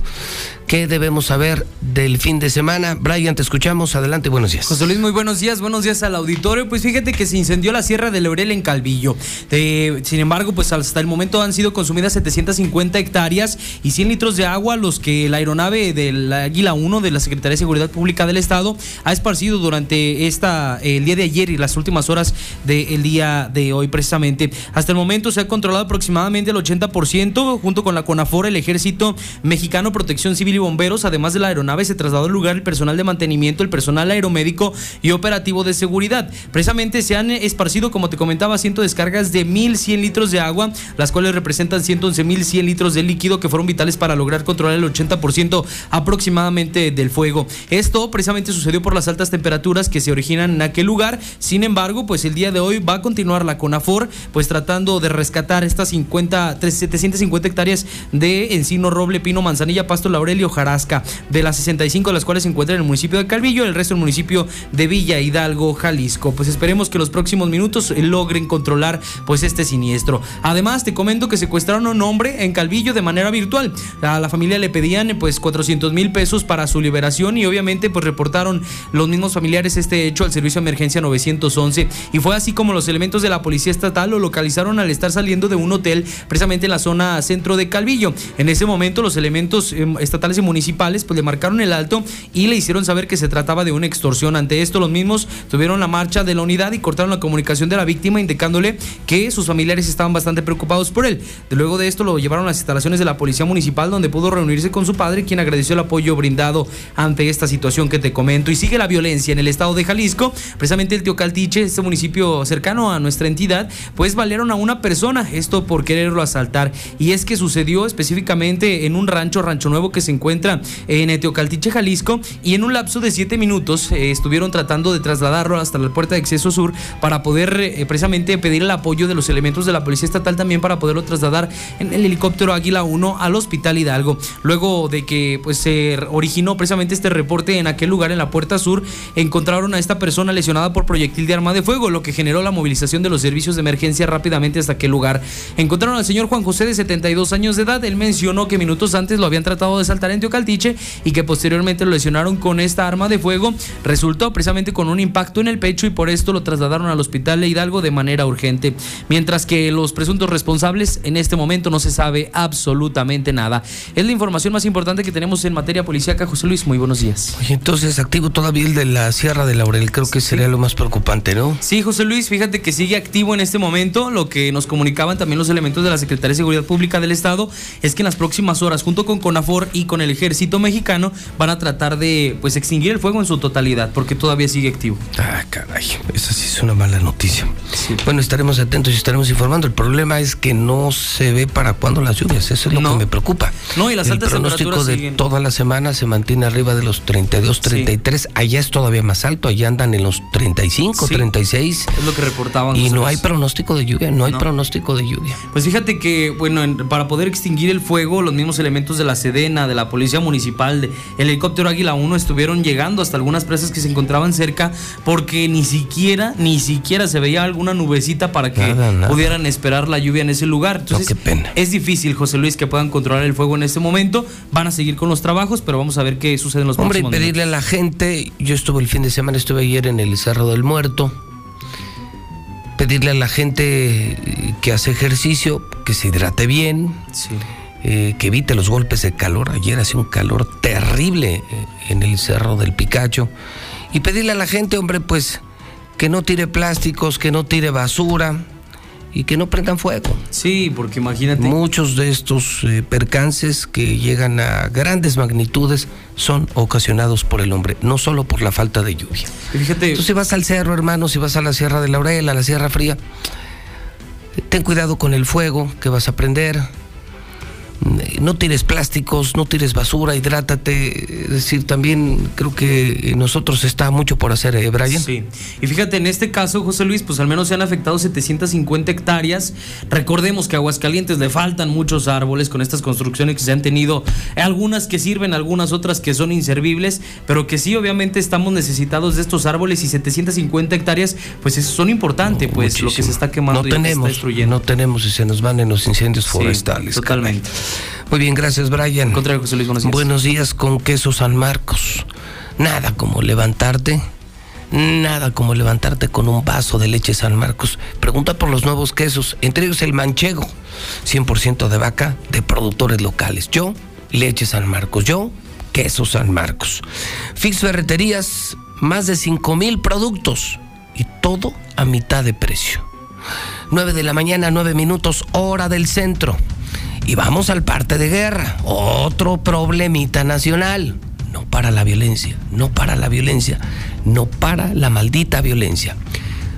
¿Qué debemos saber del fin de semana? Brian, te escuchamos. Adelante, buenos días. José Luis, muy buenos días. Buenos días al auditorio. Pues fíjate que se incendió la Sierra de Laurel en Calvillo. Sin embargo, pues hasta el momento han sido consumidas 750 hectáreas y 100 litros de agua, los que la aeronave del Águila 1 de la Secretaría de Seguridad Pública del Estado ha esparcido durante esta, el día de ayer y las últimas horas del día de hoy, precisamente. Hasta el momento se ha controlado aproximadamente el 80%, junto con la CONAFOR, el Ejército Mexicano, Protección Civil y bomberos, además de la aeronave, se trasladó al lugar el personal de mantenimiento, el personal aeromédico y operativo de seguridad. Precisamente se han esparcido, como te comentaba, ciento descargas de 1.100 litros de agua, las cuales representan 111.100 litros de líquido que fueron vitales para lograr controlar el 80% aproximadamente del fuego. Esto precisamente sucedió por las altas temperaturas que se originan en aquel lugar. Sin embargo, pues el día de hoy va a continuar la CONAFOR, pues tratando de rescatar estas 50, 750 hectáreas de encino, roble, pino, manzanilla, pasto, laurel y hojarasca, de las 65 de las cuales se encuentran en el municipio de Calvillo, el resto en el municipio de Villa Hidalgo, Jalisco. Pues esperemos que los próximos minutos logren controlar pues este siniestro. Además, te comento que secuestraron a un hombre en Calvillo de manera virtual. A la familia le pedían pues 400 mil pesos para su liberación y obviamente pues reportaron los mismos familiares este hecho al servicio de emergencia 911 y fue así como los elementos de la policía estatal lo localizaron al estar saliendo de un hotel precisamente en la zona centro de Calvillo. En ese momento los elementos em, estatales y municipales pues le marcaron el alto y le hicieron saber que se trataba de una extorsión. Ante esto los mismos tuvieron la marcha de la unidad y cortaron la comunicación de la víctima indicándole que sus familiares estaban bastante preocupados por él. Luego de esto lo llevaron a las instalaciones de la policía municipal donde pudo reunirse con su padre quien agradeció el apoyo brindado ante esta situación que te comento. Y sigue la violencia en el estado de Jalisco. Precisamente el Teocaltiche, este municipio cercano a nuestra entidad, pues valieron a una persona, esto por quererlo asaltar. Y es que sucedió específicamente en un rancho, Rancho Nuevo, que se encuentra en Teocaltiche, Jalisco, y en un lapso de siete minutos eh, estuvieron tratando de trasladarlo hasta la puerta de acceso sur para poder eh, precisamente pedir el apoyo de los elementos de la Policía Estatal también para poderlo trasladar en el helicóptero Águila 1 al Hospital Hidalgo. Luego de que pues se originó precisamente este reporte en aquel lugar en la puerta sur, encontraron a esta persona lesionada por proyectil de arma de fuego, lo que generó la movilización de los servicios de emergencia rápidamente hasta aquel lugar. Encontraron al señor Juan José de 72 años de edad. Él mencionó que minutos antes lo habían tratado de saltar en Teocaltiche y que posteriormente lo lesionaron con esta arma de fuego. Resultó precisamente con un impacto en el pecho y por esto lo trasladaron al hospital de Hidalgo de manera urgente. Mientras que los presuntos responsables en este momento no se sabe absolutamente nada. Es la información más importante que tenemos en materia policíaca. José Luis, muy buenos días. Oye, entonces activo todavía el de la Sierra de Laurel. Creo que sería lo más preocupante, ¿no? Sí, José Luis, fíjate que sigue activo en este momento. Lo que nos comunicaban también los elementos de la Secretaría de Seguridad Pública del Estado es que en las próximas horas, junto con CONAFOR y con el Ejército Mexicano, van a tratar de pues extinguir el fuego en su totalidad, porque todavía sigue activo. Ah, caray, esa sí es una mala noticia. Bueno, estaremos atentos y estaremos informando. El problema es que no se ve para cuándo las lluvias, eso es lo que me preocupa. No, y las el altas pronóstico de siguen. toda la semana se mantiene arriba de los 32, 33. Allá es todavía más alto, allá andan en los 35, Sí. 36. Es lo que reportaban. Y no hay pronóstico de lluvia, no hay No. pronóstico de lluvia. Pues fíjate que, bueno, en- para poder extinguir el fuego, los mismos elementos de la Sedena, de la Policía Municipal, de- el helicóptero Águila 1 estuvieron llegando hasta algunas presas que se encontraban cerca porque ni siquiera, ni siquiera se veía alguna nubecita para que Nada, nada. pudieran esperar la lluvia en ese lugar. Entonces, qué pena. es difícil, José Luis, que puedan controlar el fuego en este momento. Van a seguir con los trabajos, pero vamos a ver qué sucede en los Hombre, y pedirle a la gente, yo estuve el fin de semana, estuve ayer en el Cerro del Muerto, pedirle a la gente que hace ejercicio, que se hidrate bien, eh, que evite los golpes de calor. Ayer hacía un calor terrible eh, en el Cerro del Picacho. Y pedirle a la gente, hombre, pues que no tire plásticos, que no tire basura y que no prendan fuego. Sí, porque imagínate. Muchos de estos eh, percances que llegan a grandes magnitudes son ocasionados por el hombre, no solo por la falta de lluvia. Fíjate. Tú si vas al cerro, hermano, si vas a la Sierra de Laurel, a la Sierra Fría, ten cuidado con el fuego que vas a prender. No tires plásticos, no tires basura, hidrátate. Es decir, también creo que nosotros está mucho por hacer, ¿eh, Brian? Sí. Y fíjate, en este caso, José Luis, pues al menos se han afectado 750 hectáreas. Recordemos que a Aguascalientes le faltan muchos árboles con estas construcciones que se han tenido. Algunas que sirven, algunas otras que son inservibles, pero que sí, obviamente, estamos necesitados de estos árboles y 750 hectáreas, pues eso son importantes, pues lo que se está quemando no y se tenemos, está destruyendo. No tenemos y se nos van en los incendios forestales. totalmente. Muy bien, gracias, Brian. Contrario, José Luis, buenos días. Buenos días con queso San Marcos. Nada como levantarte. Nada como levantarte con un vaso de leche San Marcos. Pregunta por los nuevos quesos, entre ellos el manchego, 100% de vaca de productores locales. Yo, leche San Marcos. Yo, queso San Marcos. Fix Ferreterías, más de 5 mil productos y todo a mitad de precio. 9 de la mañana, 9 minutos, hora del centro. Y vamos al parte de guerra, otro problemita nacional. No para la violencia, no para la violencia, no para la maldita violencia.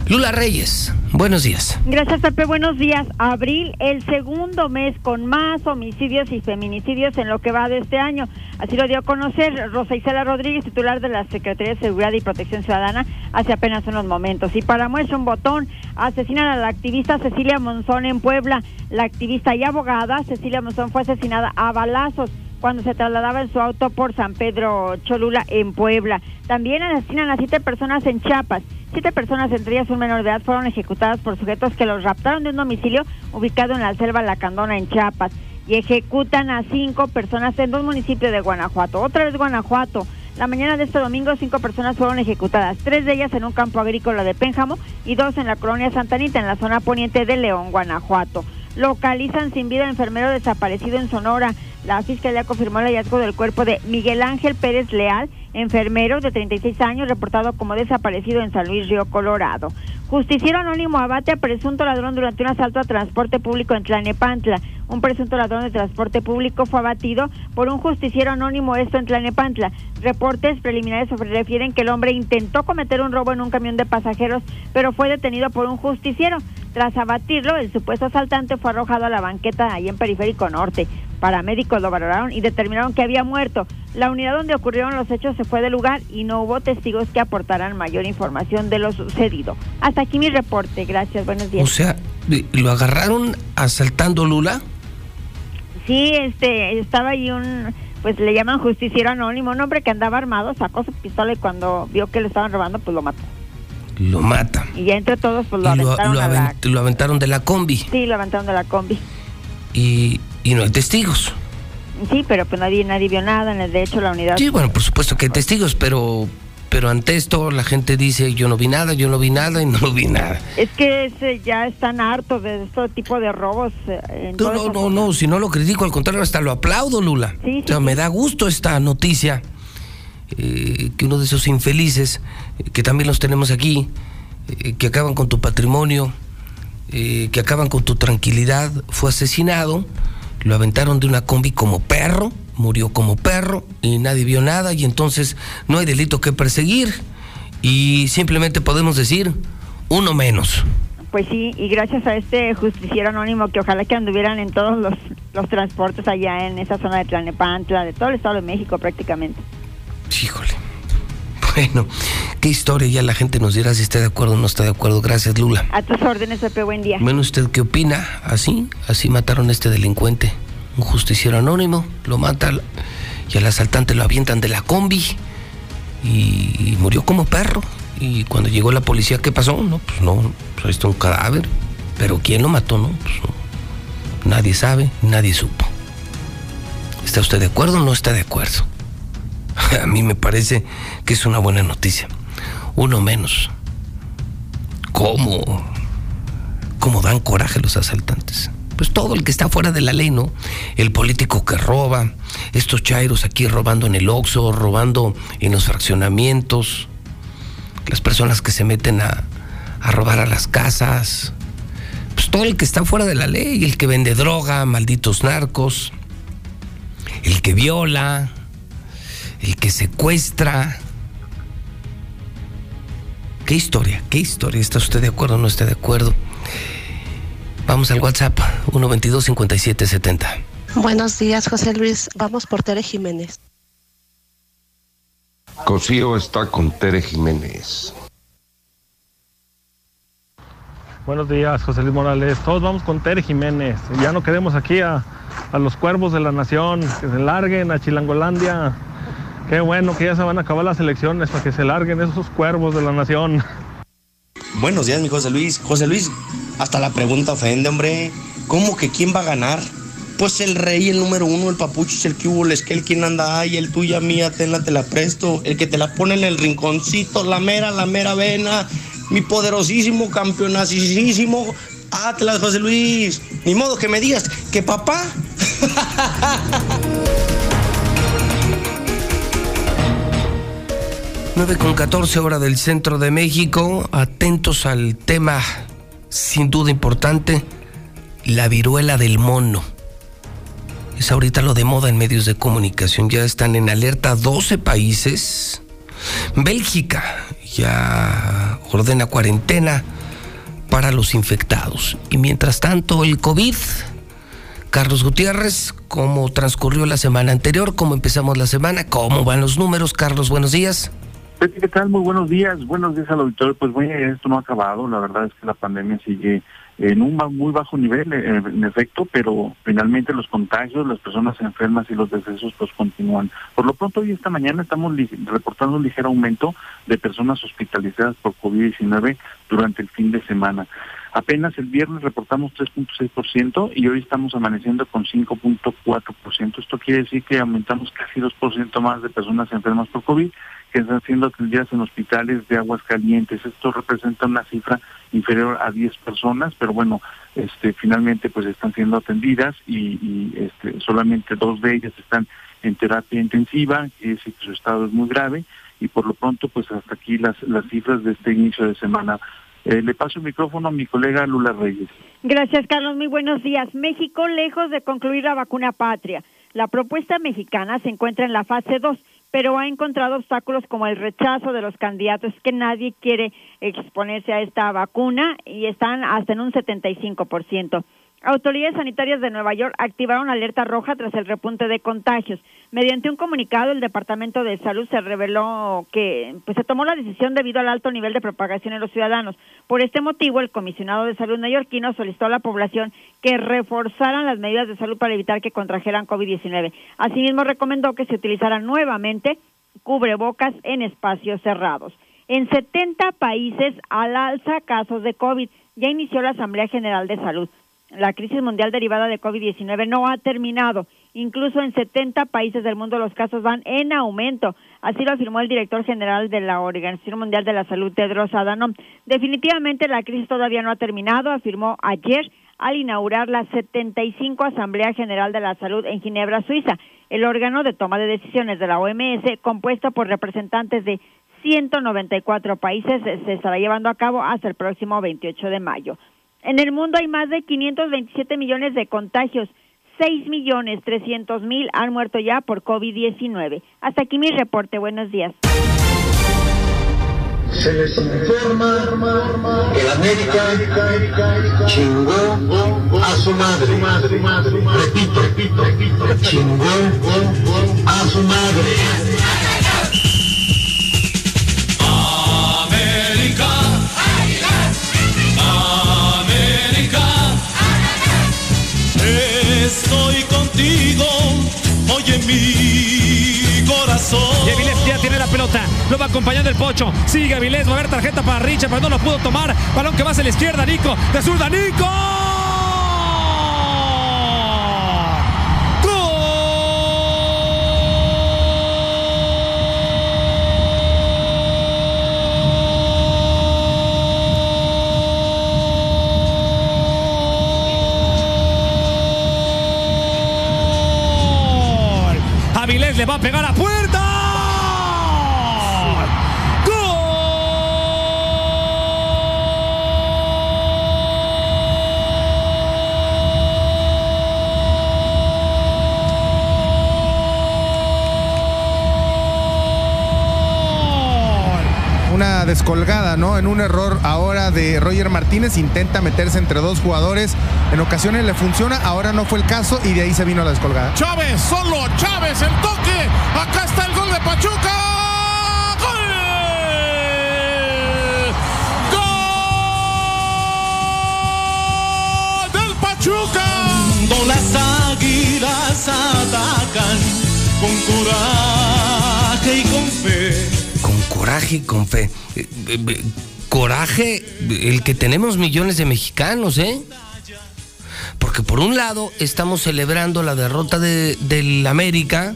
Lula Reyes, buenos días. Gracias, Pepe. Buenos días. Abril, el segundo mes con más homicidios y feminicidios en lo que va de este año. Así lo dio a conocer Rosa Isela Rodríguez, titular de la Secretaría de Seguridad y Protección Ciudadana, hace apenas unos momentos. Y para muestra un botón, asesinan a la activista Cecilia Monzón en Puebla. La activista y abogada Cecilia Monzón fue asesinada a balazos cuando se trasladaba en su auto por San Pedro Cholula en Puebla. También asesinan a siete personas en Chiapas. Siete personas, entre ellas un menor de edad, fueron ejecutadas por sujetos que los raptaron de un domicilio ubicado en la selva La Candona en Chiapas y ejecutan a cinco personas en dos municipios de Guanajuato. Otra vez Guanajuato. La mañana de este domingo, cinco personas fueron ejecutadas, tres de ellas en un campo agrícola de Pénjamo y dos en la colonia Santa Anita, en la zona poniente de León, Guanajuato. Localizan sin vida al enfermero desaparecido en Sonora. La fiscalía confirmó el hallazgo del cuerpo de Miguel Ángel Pérez Leal, enfermero de 36 años, reportado como desaparecido en San Luis Río Colorado. Justiciero anónimo abate a presunto ladrón durante un asalto a transporte público en Tlanepantla. Un presunto ladrón de transporte público fue abatido por un justiciero anónimo, esto en Tlanepantla. Reportes preliminares refieren que el hombre intentó cometer un robo en un camión de pasajeros, pero fue detenido por un justiciero. Tras abatirlo, el supuesto asaltante fue arrojado a la banqueta ahí en Periférico Norte. Paramédicos lo valoraron y determinaron que había muerto. La unidad donde ocurrieron los hechos se fue del lugar y no hubo testigos que aportaran mayor información de lo sucedido. Hasta aquí mi reporte. Gracias. Buenos días. O sea, ¿lo agarraron asaltando Lula? Sí, este, estaba ahí un, pues le llaman justiciero anónimo, un hombre que andaba armado, sacó su pistola y cuando vio que le estaban robando, pues lo mató. Lo mata. Y ya entre todos, pues lo lo, aventaron lo a la... avent- lo aventaron de la combi Sí, lo aventaron de la combi. y, y no hay testigos. Sí, pero pues nadie, nadie vio nada, en el de hecho la unidad... Sí, bueno, por supuesto que hay testigos, pero, pero ante esto la gente dice yo no vi nada, yo no vi nada y no vi nada. Es que ese, ya están hartos de este tipo de robos. eh, No, no, no, no, si no lo critico, al contrario, hasta lo aplaudo, Lula. Sí, o sea, me da gusto esta noticia, eh, que uno de esos infelices, eh, que también los tenemos aquí, eh, que acaban con tu patrimonio, que acaban con tu tranquilidad, fue asesinado, lo aventaron de una combi como perro, murió como perro y nadie vio nada y entonces no hay delito que perseguir y simplemente podemos decir uno menos. Pues sí, y gracias a este justiciero anónimo que ojalá que anduvieran en todos los, los transportes allá en esa zona de Tlanepantla, de todo el Estado de México prácticamente. Híjole. Bueno, qué historia, ya la gente nos dirá si está de acuerdo o no está de acuerdo. Gracias, Lula. A tus órdenes, Pepe, buen día. Bueno, ¿usted qué opina? Así, así mataron a este delincuente. Un justiciero anónimo, lo mata y al asaltante lo avientan de la combi y, y murió como perro. Y cuando llegó la policía, ¿qué pasó? No, pues no, pues ahí está un cadáver. Pero ¿quién lo mató? No, pues no. Nadie sabe, nadie supo. ¿Está usted de acuerdo o no está de acuerdo? A mí me parece que es una buena noticia. Uno menos. ¿Cómo? ¿Cómo dan coraje los asaltantes? Pues todo el que está fuera de la ley, ¿no? El político que roba, estos chairos aquí robando en el Oxxo, robando en los fraccionamientos. las personas que se meten a, a robar a las casas, pues todo el que está fuera de la ley, el que vende droga, malditos narcos, el que viola, el que secuestra. ¿Qué historia? ¿Qué historia? ¿Está usted de acuerdo o no está de acuerdo? Vamos al WhatsApp 122 5770. Buenos días, José Luis. Vamos por Tere Jiménez. Cosío está con Tere Jiménez. Buenos días, José Luis Morales. Todos vamos con Tere Jiménez. Ya no queremos aquí a, a los cuervos de la nación. Que se larguen a Chilangolandia. Qué bueno que ya se van a acabar las elecciones para que se larguen esos cuervos de la nación. Buenos días, mi José Luis. José Luis, hasta la pregunta ofende, hombre. ¿Cómo que quién va a ganar? Pues el rey, el número uno, el papucho, el que hubo, el que el quien anda ahí, el tuya mía, tenla, te la presto. El que te la pone en el rinconcito, la mera, la mera vena. Mi poderosísimo, campeonasísimo Atlas, José Luis. Ni modo que me digas que papá. 9 con 14 hora del centro de México, atentos al tema sin duda importante, la viruela del mono. Es ahorita lo de moda en medios de comunicación, ya están en alerta 12 países. Bélgica ya ordena cuarentena para los infectados. Y mientras tanto, el COVID. Carlos Gutiérrez, ¿cómo transcurrió la semana anterior? ¿Cómo empezamos la semana? ¿Cómo van los números? Carlos, buenos días. ¿Qué tal? Muy buenos días. Buenos días al auditorio. Pues bueno, esto no ha acabado. La verdad es que la pandemia sigue en un muy bajo nivel, eh, en efecto, pero finalmente los contagios, las personas enfermas y los decesos pues continúan. Por lo pronto, hoy esta mañana estamos reportando un ligero aumento de personas hospitalizadas por COVID-19 durante el fin de semana. Apenas el viernes reportamos 3.6% y hoy estamos amaneciendo con 5.4%. Esto quiere decir que aumentamos casi 2% más de personas enfermas por COVID que están siendo atendidas en hospitales de aguas calientes. Esto representa una cifra inferior a 10 personas, pero bueno, este, finalmente pues están siendo atendidas y, este, solamente dos de ellas están en terapia intensiva, que decir que su estado es muy grave y por lo pronto pues hasta aquí las, las cifras de este inicio de semana. Eh, le paso el micrófono a mi colega Lula Reyes. Gracias, Carlos. Muy buenos días. México, lejos de concluir la vacuna patria. La propuesta mexicana se encuentra en la fase 2, pero ha encontrado obstáculos como el rechazo de los candidatos, que nadie quiere exponerse a esta vacuna y están hasta en un 75%. Autoridades sanitarias de Nueva York activaron alerta roja tras el repunte de contagios. Mediante un comunicado, el Departamento de Salud se reveló que pues, se tomó la decisión debido al alto nivel de propagación en los ciudadanos. Por este motivo, el comisionado de salud neoyorquino solicitó a la población que reforzaran las medidas de salud para evitar que contrajeran COVID-19. Asimismo, recomendó que se utilizaran nuevamente cubrebocas en espacios cerrados. En 70 países al alza casos de COVID. Ya inició la Asamblea General de Salud. La crisis mundial derivada de COVID-19 no ha terminado. Incluso en 70 países del mundo los casos van en aumento. Así lo afirmó el director general de la Organización Mundial de la Salud, Tedros Adhanom. Definitivamente la crisis todavía no ha terminado, afirmó ayer al inaugurar la 75 Asamblea General de la Salud en Ginebra, Suiza, el órgano de toma de decisiones de la OMS, compuesto por representantes de 194 países, se estará llevando a cabo hasta el próximo 28 de mayo. En el mundo hay más de 527 millones de contagios. 6 millones 300 mil han muerto ya por COVID-19. Hasta aquí mi reporte. Buenos días. Se les informa que la América chingó a su madre. Repito, repito, repito, chingó a su madre. América. América. Estoy contigo, oye mi corazón. Y Avilés ya tiene la pelota. Lo va acompañando el pocho. Sigue Avilés. Va a haber tarjeta para Richard, pero no lo pudo tomar. Balón que va hacia la izquierda. Nico. De zurda. Nico. Avilés. Le va a pegar a puerta. ¡Gol! La descolgada, ¿no? En un error ahora de Roger Martínez, intenta meterse entre dos jugadores. En ocasiones le funciona, ahora no fue el caso y de ahí se vino la descolgada. Chávez, solo Chávez, el toque. Acá está el gol de Pachuca. ¡Gol! ¡Del Pachuca! Cuando las águilas atacan con coraje y con fe. Coraje y con fe. Eh, eh, eh, Coraje, el que tenemos millones de mexicanos, ¿eh? Porque por un lado estamos celebrando la derrota de, del América,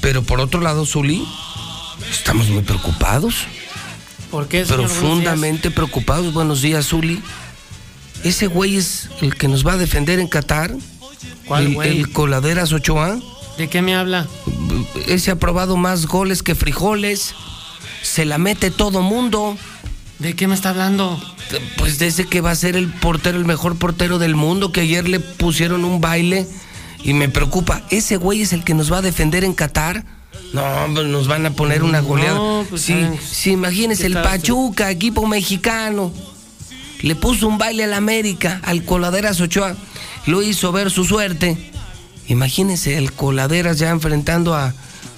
pero por otro lado, Zuli, estamos muy preocupados. ¿Por qué, señor? Profundamente preocupados. Buenos días, Zuli. Ese güey es el que nos va a defender en Qatar. ¿Cuál el, güey? el Coladeras Ochoa. ¿De qué me habla? Ese ha probado más goles que frijoles. Se la mete todo mundo. ¿De qué me está hablando? Pues desde que va a ser el portero, el mejor portero del mundo, que ayer le pusieron un baile y me preocupa. ¿Ese güey es el que nos va a defender en Qatar? No, nos van a poner una goleada. No, pues, sí, ¿saben sí, imagínese qué el? Pachuca, equipo mexicano. Le puso un baile al América, al Coladeras Ochoa. Lo hizo ver su suerte. Imagínese el Coladeras ya enfrentando a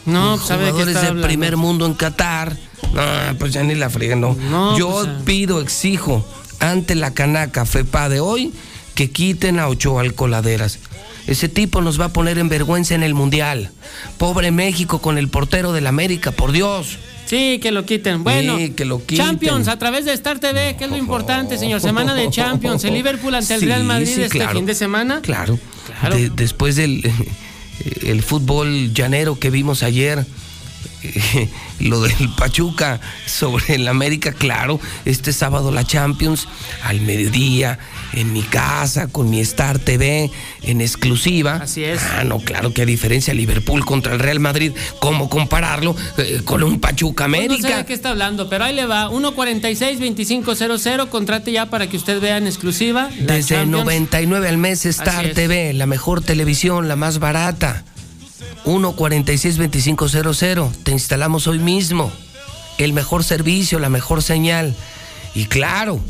No, pues, ¿sabe jugadores está del primer mundo en Qatar. No, pues ya ni la friega, no. No, Yo pues, ah. pido, exijo ante la canaca FEPA de hoy que quiten a Ochoa al Coladeras. Ese tipo nos va a poner en vergüenza en el Mundial. Pobre México con el portero del América, por Dios. Sí, que lo quiten. Bueno, Sí, que lo quiten. Champions a través de Star TV, que es lo importante, señor. Semana de Champions. El Liverpool ante el Sí, Real Madrid sí, este claro. fin de semana. Claro. Claro. De- después del el fútbol llanero que vimos ayer, eh, lo del Pachuca sobre el América, claro, este sábado la Champions al mediodía en mi casa con mi Star TV en exclusiva. Así es. Ah, no, claro que a diferencia Liverpool contra el Real Madrid, ¿cómo compararlo eh, con un Pachuca Pues no sé América? de qué está hablando, pero ahí le va. 146-2500. Contrate ya para que usted vea en exclusiva. Desde Champions. 99 al mes Star es. TV, la mejor televisión, la más barata. 146-2500. Te instalamos hoy mismo. El mejor servicio, la mejor señal. Y claro,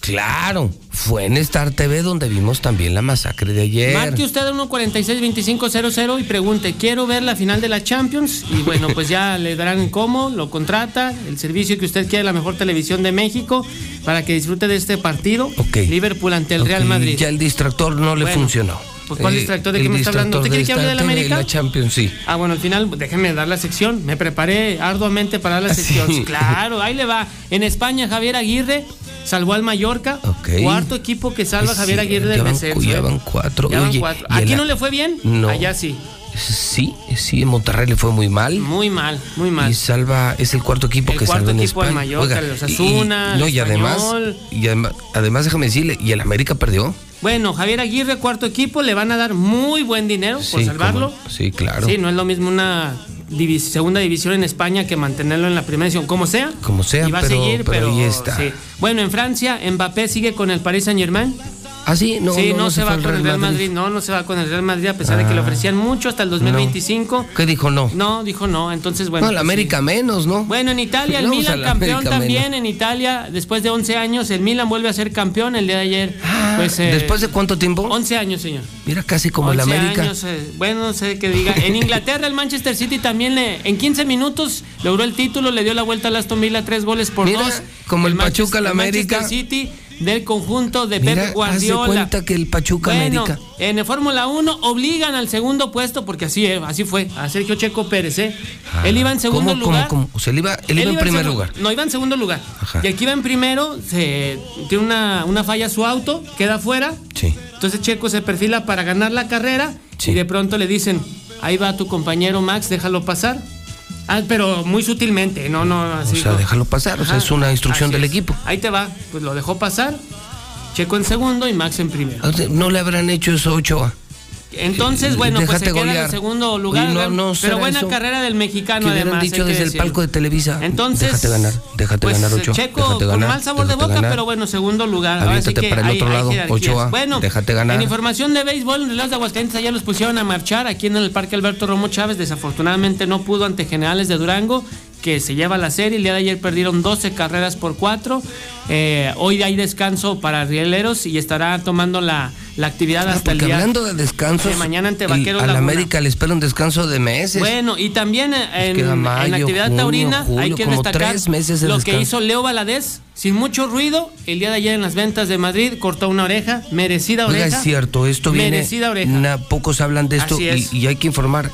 claro, fue en Star TV donde vimos también la masacre de ayer. Marque usted a 146-2500 y pregunte, quiero ver la final de la Champions. Y bueno, pues ya le darán cómo, lo contrata, el servicio que usted quiere, la mejor televisión de México, para que disfrute de este partido. Ok. Liverpool ante el Real Madrid. Ya el distractor no le Bueno, funcionó. Pues, ¿cuál Eh, distractor? ¿De qué me está hablando? ¿Usted quiere que hable de la América? La Champions, sí. Ah, bueno, al final déjenme dar la sección. Me preparé arduamente para la sección. Sí. Claro, ahí le va. En España, Javier Aguirre salvó al Mallorca. Cuarto equipo que salva a Javier Aguirre del descenso. ya ¿eh? van cuatro. Ya van cuatro. y ¿Aquí la- no le fue bien? No. Allá sí. Sí, sí, en Monterrey le fue muy mal. Muy mal, muy mal. Y salva, es el cuarto equipo El que cuarto salva en equipo España. Mallorca, el Osasuna, y, no, el y además, y además, además déjame decirle, y el América perdió. Bueno, Javier Aguirre, cuarto equipo, le van a dar muy buen dinero por Sí, salvarlo. sí, claro. Sí, no es lo mismo una divis- segunda división en España que mantenerlo en la primera división, como sea. Como sea, y va pero- a seguir, pero pero, ahí está. sí. Bueno, en Francia, Mbappé sigue con el Paris Saint Germain. Ah, sí, no, sí, no, no, no se, se va con el Real Madrid. Madrid. no, no se va con el Real Madrid a pesar de que le Ah. ofrecían mucho hasta el 2025. ¿Qué dijo no? No, dijo no, entonces bueno. no, la pues, América menos, ¿no? Bueno, en Italia, el Milan la campeón América también. menos. En Italia, después de 11 años, el Milan vuelve a ser campeón el día de ayer. pues, eh, Ah, ¿Después de cuánto tiempo? 11 años, señor. Mira, casi como el 11 América. años, eh, bueno, no sé qué diga. En Inglaterra, el Manchester City también le, en 15 minutos logró el título, le dio la vuelta al Aston Villa, tres goles por Mira, dos. como el Pachuca, la América. Manchester City del conjunto de Mira, Pep Guardiola. cuenta que el Pachuca bueno, América. en el Fórmula 1 obligan al segundo puesto, porque así, eh, así fue, a Sergio Checo Pérez. eh. él iba en segundo ¿Cómo, lugar. cómo, cómo? O sea, él iba, él iba en primer lugar. No, iba en segundo lugar. Ajá. Y aquí iba en primero, se, tiene una, una falla su auto, queda fuera. Sí. Entonces Checo se perfila para ganar la carrera y de pronto le dicen, ahí va tu compañero Max, déjalo pasar. Ah, pero muy sutilmente, no, no, así. o sea, no. déjalo pasar. O sea, Ajá, es una instrucción del es. equipo. Ahí te va, pues lo dejó pasar. Checo en segundo y Max en primero. O sea, No le habrán hecho eso a Ochoa. Entonces, bueno, pues se déjate queda en golear. el segundo lugar. No, no pero buena eso. carrera del mexicano, hubieran además. dicho desde el palco de Televisa. Entonces, Déjate ganar, déjate pues, ganar, Ochoa. Checo déjate con ganar, mal sabor de boca, ganar. pero bueno, segundo lugar. Aviéntate para el hay- otro lado. Ochoa. Bueno, déjate ganar. en información de béisbol, en Relaos de Aguascalientes allá los pusieron a marchar aquí en el Parque Alberto Romo Chávez. Desafortunadamente no pudo ante Generales de Durango, que se lleva la serie. El día de ayer perdieron 12 carreras por 4. Eh, hoy hay descanso para rieleros y estará tomando la, la actividad Ah, hasta el día hablando de descansos, de mañana ante Vaqueros a la. América le espera un descanso de meses. Bueno, y también en, mayo, en la actividad junio, taurina hay que destacar meses de lo que hizo Leo Valadez sin mucho ruido el día de ayer en las ventas de Madrid, cortó una oreja, merecida Oiga, oreja. es cierto, esto viene. Merecida oreja. na- pocos hablan de esto y hay que informar.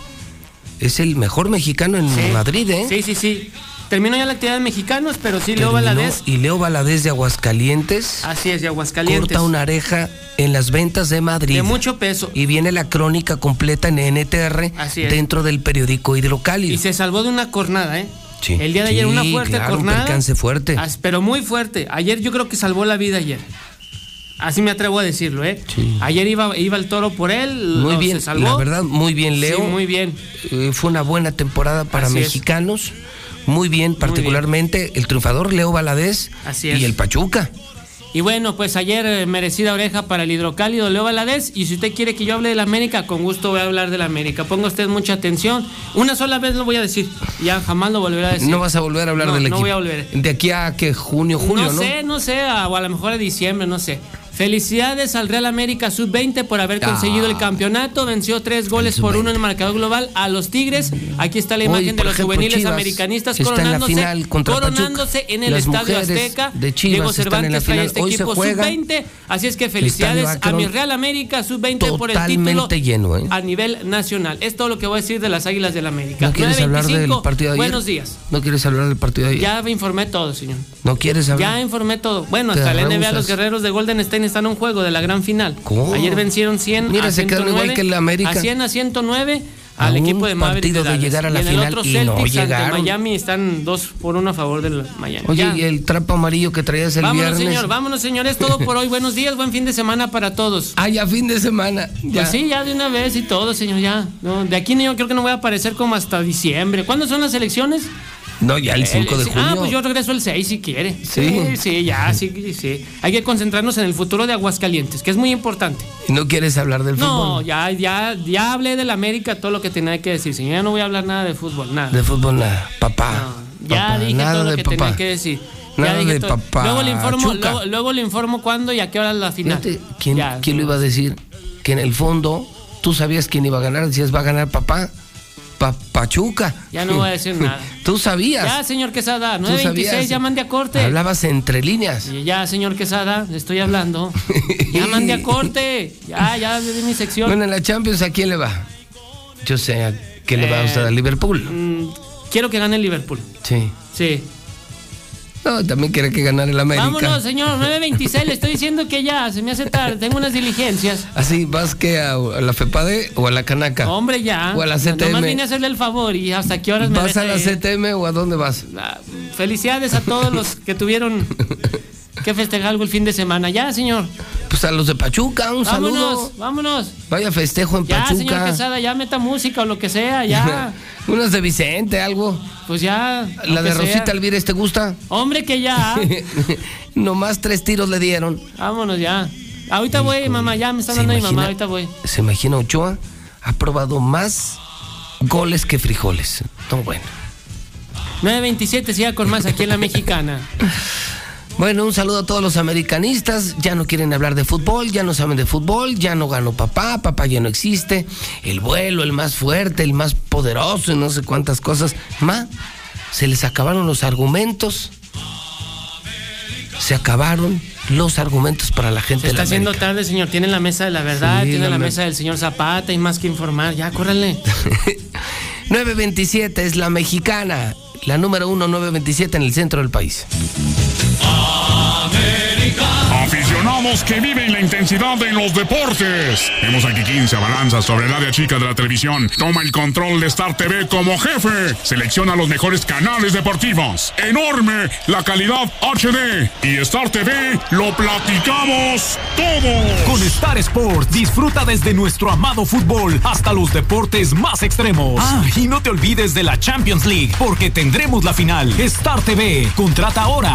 Es el mejor mexicano en Sí. Madrid, ¿eh? Sí, sí, sí. Terminó ya la actividad de mexicanos, pero sí Leo Terminó, Valadez. Y Leo Valadez de Aguascalientes Así es, de Aguascalientes. corta una oreja en las ventas de Madrid. De mucho peso. Y viene la crónica completa en NTR Así es. dentro del periódico Hidrocálido. Y se salvó de una cornada, ¿eh? Sí. El día de ayer una fuerte claro, un cornada. percance fuerte. Pero muy fuerte. Ayer yo creo que salvó la vida ayer. Así me atrevo a decirlo, ¿eh? Ayer iba, iba el toro por él. Muy bien, se salvó. la verdad, muy bien, Leo. Sí, muy bien. Eh, fue una buena temporada para Así es. mexicanos. Muy bien, particularmente el triunfador Leo Valadez Así es. y el Pachuca. Y bueno, pues ayer eh, merecida oreja para el hidrocálido Leo Valadez. Y si usted quiere que yo hable de la América, con gusto voy a hablar de la América. Ponga usted mucha atención. Una sola vez lo voy a decir. Ya jamás lo volveré a decir. No vas a volver a hablar No, del no equipo. voy a volver. De aquí a que junio, julio, ¿no? no sé, no sé, a- o a lo mejor a diciembre, no sé. Felicidades al Real América Sub-20 por haber conseguido el campeonato. Venció tres goles por uno en el marcador global a los Tigres. Aquí está la Hoy, imagen de los ejemplo, juveniles Chivas americanistas está en coronándose, coronándose Pachuca. en el Las Estadio Azteca. de Chivas Diego Cervantes trae este Hoy equipo juega Sub-20. Así es que felicidades a mi Real América Sub-20 por el título lleno, ¿eh? a nivel nacional. Es todo lo que voy a decir de las Águilas del América. ¿No quieres hablar del 9:25, partido de ayer? Buenos días. ¿No quieres hablar del partido de ayer? Ya me informé todo, señor. ¿No quieres hablar? Ya informé todo. Bueno, hasta la NBA, los guerreros de Golden State están en un juego de la gran final. ¿Cómo? Ayer vencieron 100 Mira, a se quedaron 109, igual que el América. A 100 a 109 A al un equipo de Mavericks partido de llegar a la y en el final otro y no llegaron. Miami están 2 por 1 a favor del Miami. Oye, Ya. y el trapo amarillo que traías el vámonos, viernes. señor, vámonos, señor. Es todo por hoy. Buenos días, buen fin de semana para todos. Ah, ya fin de semana. Ya. Pues sí, ya de una vez y todo, señor, ya. No, de aquí yo creo que no voy a aparecer como hasta diciembre. ¿Cuándo son las elecciones? No, ya el 5 de junio. Ah, pues yo regreso el 6 si quiere. Sí. sí, sí, ya, sí, sí. Hay que concentrarnos en el futuro de Aguascalientes, que es muy importante. ¿Y no quieres hablar del No, fútbol? ya, ya, ya hablé del América, todo lo que tenía que decir, señor. Ya no voy a hablar nada de fútbol, nada. De fútbol nada. Papá. ya papá, dije nada todo lo que papá. tenía que decir. Ya Nada de todo. papá, Luego le informo, luego, luego le informo cuándo y a qué hora es la final. ¿quién, Ya, quién lo iba a decir? Que en el fondo tú sabías quién iba a ganar. Decías, va a ganar papá. Pa- Pachuca. Ya no voy a decir nada. Tú sabías. Ya, señor Quesada, Tú 926, sabías. ya mande a corte. Hablabas entre líneas. Y Ya, señor Quesada, le estoy hablando. Ya mande a corte. Ya, ya le di mi sección. Bueno, en la Champions, ¿a quién le va? Yo sé a quién le va a Eh, usted a Liverpool. Mm, quiero que gane el Liverpool. Sí. Sí. No, también quiere que ganara el América. Vámonos, señor, 926, le estoy diciendo que ya, se me hace tarde, tengo unas diligencias. Así, ¿vas que a, a la FEPADE o a la Canaca? Hombre, ya. O a la Nomás CTM. vine a hacerle el favor y hasta qué horas me ¿Vas a la ir? CTM o a dónde vas? Felicidades a todos los que tuvieron que festejar algo el fin de semana. Ya, señor. Pues a los de Pachuca, un vámonos, saludo. vámonos. Vaya festejo en Ya, señor Pachuca. Quesada, ya meta música o lo que sea, ya. Unas de Vicente, algo. Pues ya. La de sea. Rosita Alvírez, ¿te gusta? Hombre, que ya. Nomás tres tiros le dieron. Vámonos ya. Ahorita voy, mamá, ya me está dando mi mamá, imagina? ahorita voy. ¿Se imagina Ochoa? Ha probado más goles que frijoles. No, bueno. 927, siga con más aquí en la mexicana. Bueno, un saludo a todos los americanistas. Ya no quieren hablar de fútbol, ya no saben de fútbol, ya no ganó papá, papá ya no existe. El vuelo, el más fuerte, el más poderoso y no sé cuántas cosas. Ma, se les acabaron los argumentos. Se acabaron los argumentos para la gente Se de está la haciendo tarde, señor. Tiene la mesa de la verdad, Sí, tiene la la me- mesa del señor Zapata y más que informar. Ya, córrele. 927 es la mexicana, la número uno 927 en el centro del país. Amén. Aficionados que viven la intensidad de los deportes. Vemos aquí 15 balanzas sobre el área chica de la televisión. Toma el control de Star TV como jefe. Selecciona los mejores canales deportivos. Enorme la calidad HD. Y Star TV lo platicamos todo. Con Star Sport disfruta desde nuestro amado fútbol hasta los deportes más extremos. Ah, y no te olvides de la Champions League porque tendremos la final. Star TV, contrata ahora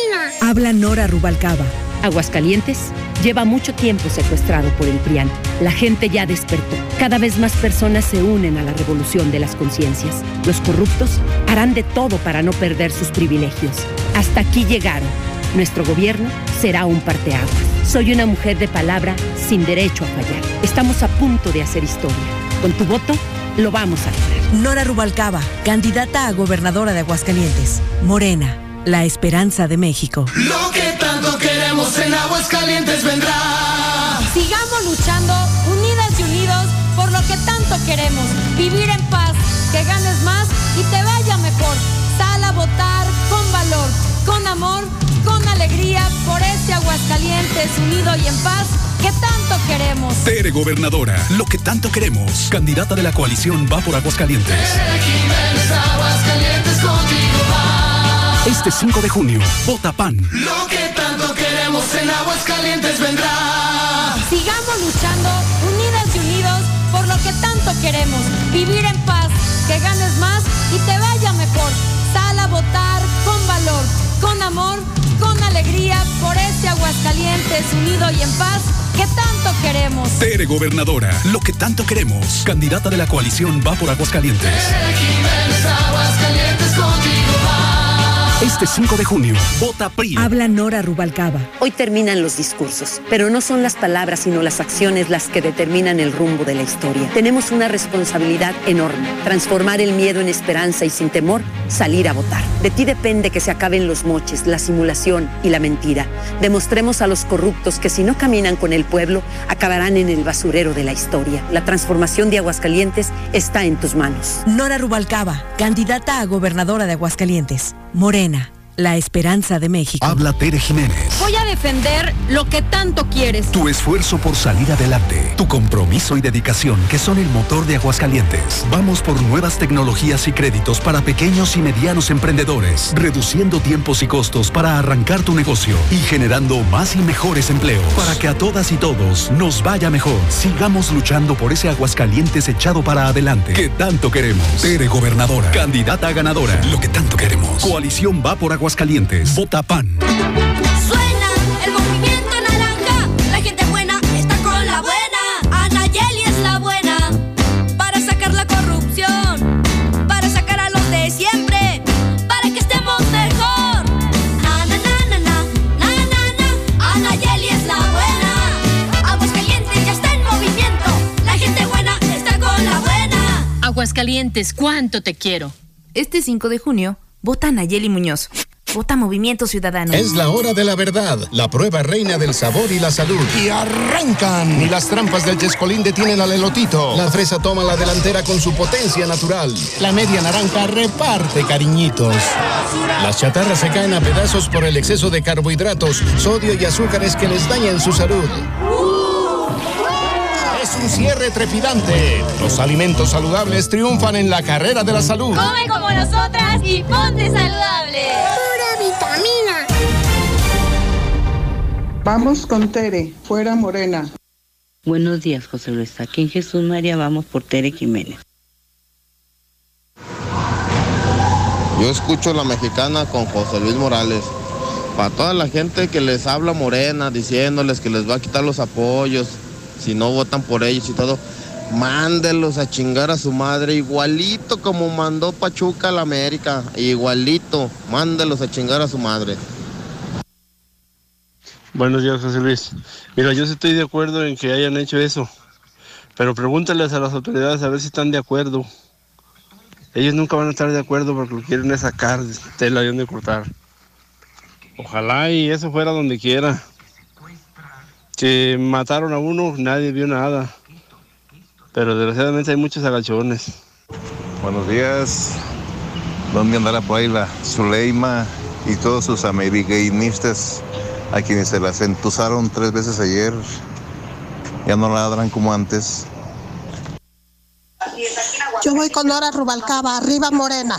Habla Nora Rubalcaba. Aguascalientes lleva mucho tiempo secuestrado por el PRIAN. La gente ya despertó. Cada vez más personas se unen a la revolución de las conciencias. Los corruptos harán de todo para no perder sus privilegios. Hasta aquí llegaron. Nuestro gobierno será un parteaguas. Soy una mujer de palabra sin derecho a fallar. Estamos a punto de hacer historia. Con tu voto lo vamos a lograr. Nora Rubalcaba, candidata a gobernadora de Aguascalientes. Morena, la esperanza de México. Lo que tanto queremos en Aguascalientes vendrá. Sigamos luchando, unidas y unidos, por lo que tanto queremos. Vivir en paz, que ganes más y te vaya mejor. Sal a votar con valor, con amor, con alegría, por este Aguascalientes unido y en paz que tanto queremos. Tere Gobernadora, lo que tanto queremos. Candidata de la coalición va por Aguascalientes. Aguascalientes contigo. Este 5 de junio, vota PAN. Lo que tanto queremos en Aguascalientes vendrá. Sigamos luchando, unidas y unidos, por lo que tanto queremos. Vivir en paz, que ganes más y te vaya mejor. Sal a votar con valor, con amor, con alegría, por este Aguascalientes unido y en paz que tanto queremos. Tere Gobernadora, lo que tanto queremos. Candidata de la coalición va por Aguascalientes. Aguascalientes contigo va. Este 5 de junio, vota PRI. Habla Nora Rubalcaba. Hoy terminan los discursos, pero no son las palabras sino las acciones las que determinan el rumbo de la historia. Tenemos una responsabilidad enorme, transformar el miedo en esperanza y sin temor salir a votar. De ti depende que se acaben los moches, la simulación y la mentira. Demostremos a los corruptos que si no caminan con el pueblo, acabarán en el basurero de la historia. La transformación de Aguascalientes está en tus manos. Nora Rubalcaba, candidata a gobernadora de Aguascalientes. Morena, la esperanza de México. Habla Tere Jiménez. Voy a defender lo que tanto quieres. Tu esfuerzo por salir adelante, tu compromiso y dedicación que son el motor de Aguascalientes. Vamos por nuevas tecnologías y créditos para pequeños y medianos emprendedores, reduciendo tiempos y costos para arrancar tu negocio y generando más y mejores empleos para que a todas y todos nos vaya mejor. Sigamos luchando por ese Aguascalientes echado para adelante que tanto queremos. Tere Gobernadora, candidata ganadora, lo que tanto queremos. Coalición va por Aguascalientes. Vota PAN. Aguascalientes, ¿cuánto te quiero? Este 5 de junio, vota a Nayeli Muñoz. Vota Movimiento Ciudadano. Es la hora de la verdad, la prueba reina del sabor y la salud. Y arrancan. Ni las trampas del Chescolín detienen al elotito. La fresa toma la delantera con su potencia natural. La media naranja reparte cariñitos. Las chatarras se caen a pedazos por el exceso de carbohidratos, sodio y azúcares que les dañan su salud. Un cierre trepidante. Los alimentos saludables triunfan en la carrera de la salud. Come como nosotras y ponte saludable. Pura vitamina. Vamos con Tere, fuera Morena. Buenos días, José Luis. Aquí en Jesús María vamos por Tere Jiménez. Yo escucho la mexicana con José Luis Morales. Para toda la gente que les habla morena, diciéndoles que les va a quitar los apoyos, si no votan por ellos y todo, mándenlos a chingar a su madre, igualito como mandó Pachuca a la América, igualito, mándenlos a chingar a su madre. Buenos días, José Luis. Mira, yo estoy de acuerdo en que hayan hecho eso, pero pregúntales a las autoridades a ver si están de acuerdo. Ellos nunca van a estar de acuerdo porque lo quieren es sacar de donde cortar. Ojalá y eso fuera donde quiera. Que mataron a uno, nadie vio nada. Pero desgraciadamente hay muchos agachones. Buenos días. ¿Dónde andará por ahí la Zuleima y todos sus americanistas a quienes se las entusaron tres veces ayer? Ya no ladran como antes. Yo voy con Nora Rubalcaba, arriba Morena.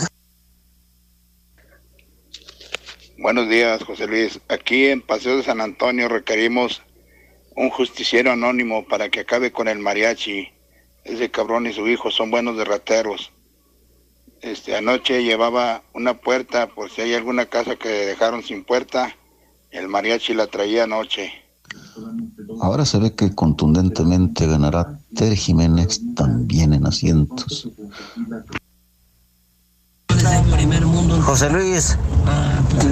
Buenos días, José Luis. Aquí en Paseo de San Antonio requerimos un justiciero anónimo para que acabe con el mariachi. Ese cabrón y su hijo son buenos de rateros. Este, anoche llevaba una puerta por si hay alguna casa que dejaron sin puerta. El mariachi la traía anoche. Ahora se ve que contundentemente ganará Ter Jiménez también en asientos. José Luis,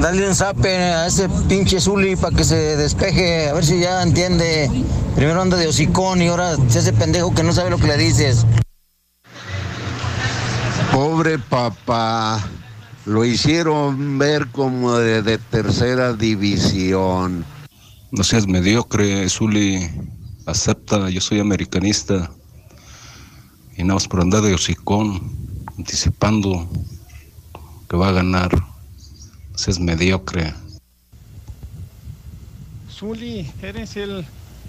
dale un zape a ese pinche Zuli para que se despeje, a ver si ya entiende. Primero anda de hocicón y ahora se hace pendejo que no sabe lo que le dices. Pobre papá, lo hicieron ver como de, de tercera división. No seas mediocre, Zuli. Acepta, yo soy americanista. Y nada más por andar de hocicón, anticipando que va a ganar. No seas mediocre. Zuli, eres el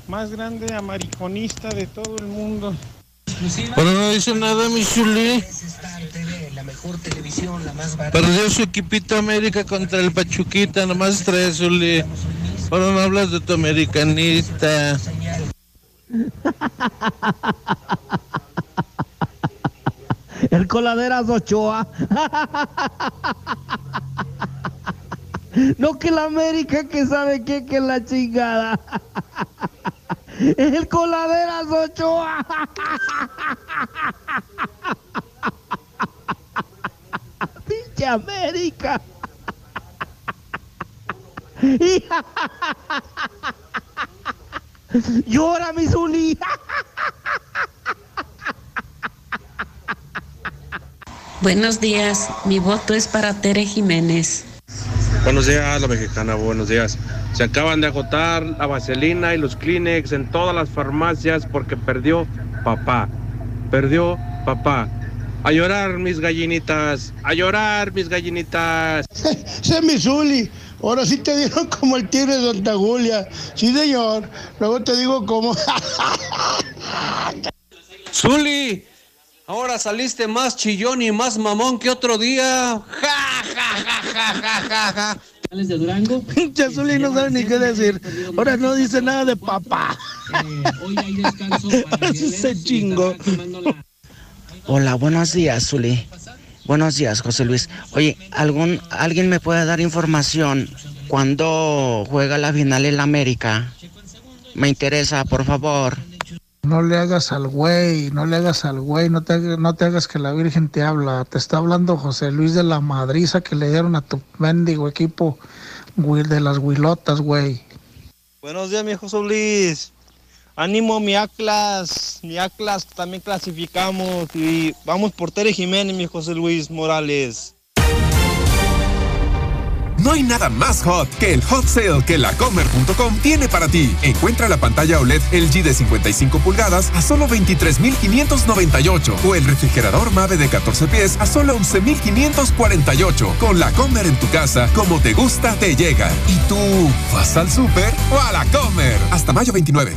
más grande amariconista de todo el mundo. Pero no dice nada, mi Zuli. Perdió su equipito América contra el Pachuquita, nomás tres, Zuli. Ahora no hablas de tu americanista. El coladeras Ochoa. No que la América que sabe qué que la chingada. El coladeras Ochoa. Pinche América. Llora mi Zuli. Buenos días, mi voto es para Tere Jiménez. Buenos días, la mexicana, buenos días. Se acaban de agotar la vaselina y los Kleenex en todas las farmacias porque perdió papá. Perdió papá. A llorar, mis gallinitas. A llorar, mis gallinitas. Sé mi Zuli. Ahora sí te dieron como el tigre de Santa Julia. Sí, señor. Luego te digo cómo. Zuli, ahora saliste más chillón y más mamón que otro día. Ja, ja, ja, ja, ja, ja, ja. de Durango. Pinche Zuli no sabe ni qué decir. Ahora no dice nada de papá. Ahora sí se chingó. Hola, buenos días, Zuli. Buenos días, José Luis. Oye, ¿algún, ¿alguien me puede dar información cuando juega la final en la América? Me interesa, por favor. No le hagas al güey, no le hagas al güey, no te, no te hagas que la Virgen te habla. Te está hablando José Luis de la madriza que le dieron a tu mendigo equipo de las huilotas, güey. Buenos días, mi José Luis. Ánimo, mi Atlas. Mi Atlas también clasificamos. Y vamos por Tere Jiménez, mi José Luis Morales. No hay nada más hot que el hot sale que lacomer.com tiene para ti. Encuentra la pantalla OLED LG de 55 pulgadas a solo 23,598 o el refrigerador Mave de 14 pies a solo 11,548. Con la Comer en tu casa, como te gusta, te llega. ¿Y tú vas al súper o a la Comer? Hasta mayo 29.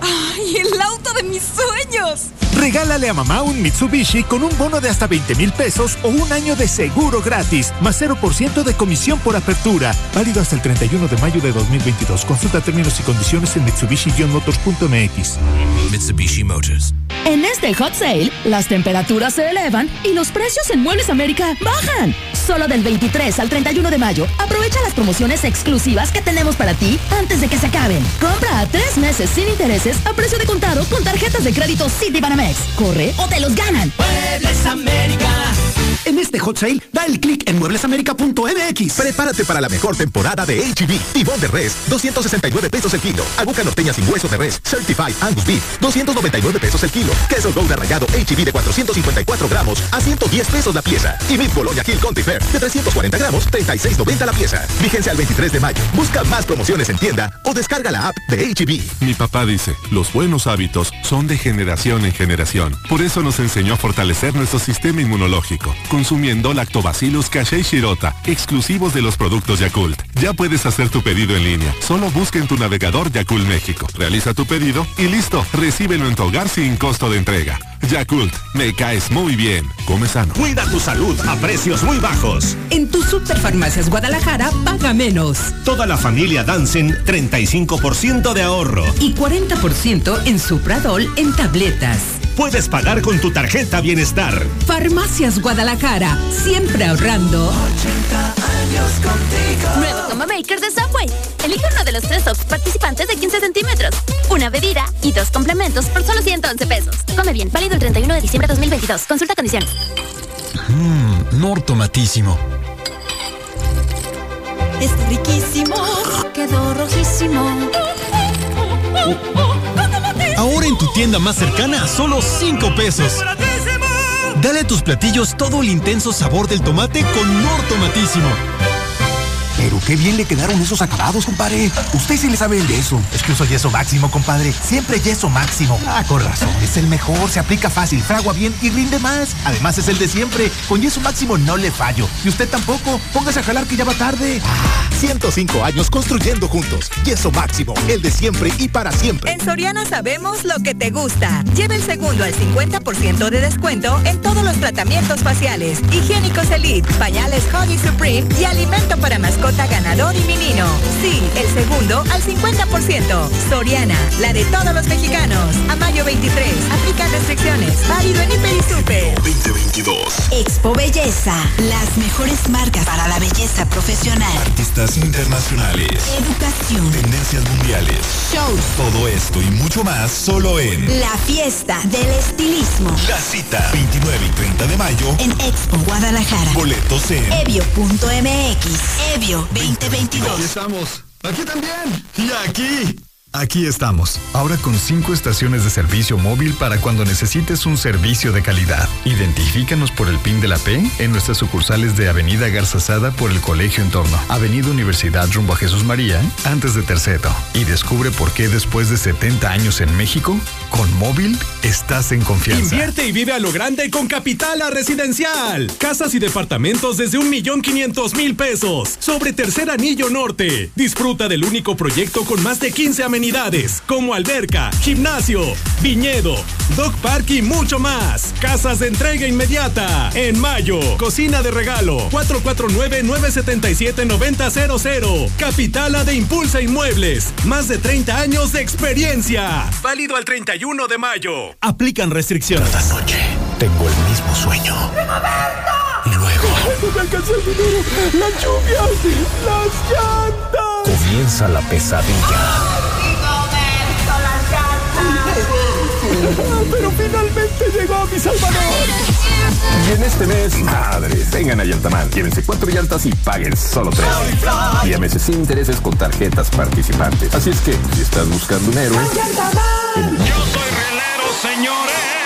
¡Ay, el auto de mis sueños! Regálale a mamá un Mitsubishi con un bono de hasta 20 mil pesos o un año de seguro gratis, más 0% de comisión por apertura. Válido hasta el 31 de mayo de 2022. Consulta términos y condiciones en Mitsubishi-motors.mx. Mitsubishi Motors. En este hot sale, las temperaturas se elevan y los precios en Muebles América bajan. Solo del 23 al 31 de mayo, aprovecha las promociones exclusivas que tenemos para ti antes de que se acaben. Compra a tres meses sin intereses a precio de contado con tarjetas de crédito Citibanamex. Corre o te los ganan. Muebles América, En este hot sale, da el clic en mueblesamerica.mx. Prepárate para la mejor temporada de HB. Tibón de res, 269 pesos el kilo. Aguca norteña sin hueso de res, Certified Angus Beef, 299 pesos el kilo. Queso Gouda rallado HB de 454 gramos a 110 pesos la pieza. Y Meat Bologna Hill Country Fair de 340 gramos, 36.90 la pieza. Fíjense al 23 de mayo. Busca más promociones en tienda o descarga la app de HB. Mi papá dice, los buenos hábitos son de generación en generación. Por eso nos enseñó a fortalecer nuestro sistema inmunológico, consumiendo Lactobacillus casei shirota, exclusivos de los productos Yakult. Ya puedes hacer tu pedido en línea. Solo busca en tu navegador Yakult México. Realiza tu pedido y listo. Recíbelo en tu hogar sin costo de entrega. Yakult, me caes muy bien. Come sano. Cuida tu salud a precios muy bajos. En tu Superfarmacias Guadalajara, paga menos. Toda la familia Dansen, 35% de ahorro. Y 40% en Supradol en tabletas. Puedes pagar con tu tarjeta Bienestar. Farmacias Guadalajara, siempre ahorrando. 80 años contigo. Nuevo Combo Maker de Subway. Elige uno de los tres tops participantes de 15 centímetros, una bebida y dos complementos por solo 111 pesos. Come bien, válido el 31 de diciembre de 2022. Consulta condiciones. Mmm, nortomatísimo. Está riquísimo. Quedó rojísimo. Ahora en tu tienda más cercana, solo 5 pesos. Dale a tus platillos todo el intenso sabor del tomate con Nortomatísimo. Pero qué bien le quedaron esos acabados, compadre. Usted sí le sabe el yeso. Es que uso yeso máximo, compadre. Siempre yeso máximo. Ah, con razón. Es el mejor, se aplica fácil, fragua bien y rinde más. Además es el de siempre. Con yeso máximo no le fallo. Y usted tampoco. Póngase a jalar que ya va tarde. Ah, 105 años construyendo juntos. Yeso máximo, el de siempre y para siempre. En Soriana sabemos lo que te gusta. Lleva el segundo al 50% de descuento en todos los tratamientos faciales, higiénicos Elite, pañales Honey Supreme y alimento para mascotas ganador y menino. Sí, el segundo al 50%. Soriana, la de todos los mexicanos. A mayo 23. Aplica restricciones. Válido en Hiper y Super. 2022. Expo Belleza. Las mejores marcas para la belleza profesional. Artistas internacionales. Educación. Tendencias mundiales. Shows. Todo esto y mucho más solo en La fiesta del estilismo. La cita 29 y 30 de mayo en Expo Guadalajara. Boletos en evio.mx. Evio 2022. Aquí estamos. Aquí también. Y aquí. Aquí estamos, ahora con cinco estaciones de servicio móvil para cuando necesites un servicio de calidad. Identifícanos por el PIN de la P en nuestras sucursales de Avenida Garzazada por el Colegio Entorno, Avenida Universidad rumbo a Jesús María, antes de Terceto. Y descubre por qué después de 70 años en México, con móvil estás en confianza. Invierte y vive a lo grande con Capitala Residencial. Casas y departamentos desde un millón quinientos mil pesos. Sobre Tercer Anillo Norte. Disfruta del único proyecto con más de 15 amenidades como alberca, gimnasio, viñedo, dog park y mucho más. Casas de entrega inmediata. En mayo, cocina de regalo. 449-977-9000. Capitala de Impulsa Inmuebles. Más de 30 años de experiencia. Válido al 31 de mayo. Aplican restricciones. Esta noche tengo el mismo sueño. Y luego. ¡No me alcanza el dinero! ¡La lluvia! ¡Las llantas! Comienza la pesadilla. Pero finalmente llegó mi salvador. Y en este mes, madres, vengan a Yantaman, llévense cuatro llantas y paguen solo tres. Y a meses sin intereses con tarjetas participantes. Así es que, si estás buscando un héroe... Yo soy relero, señores.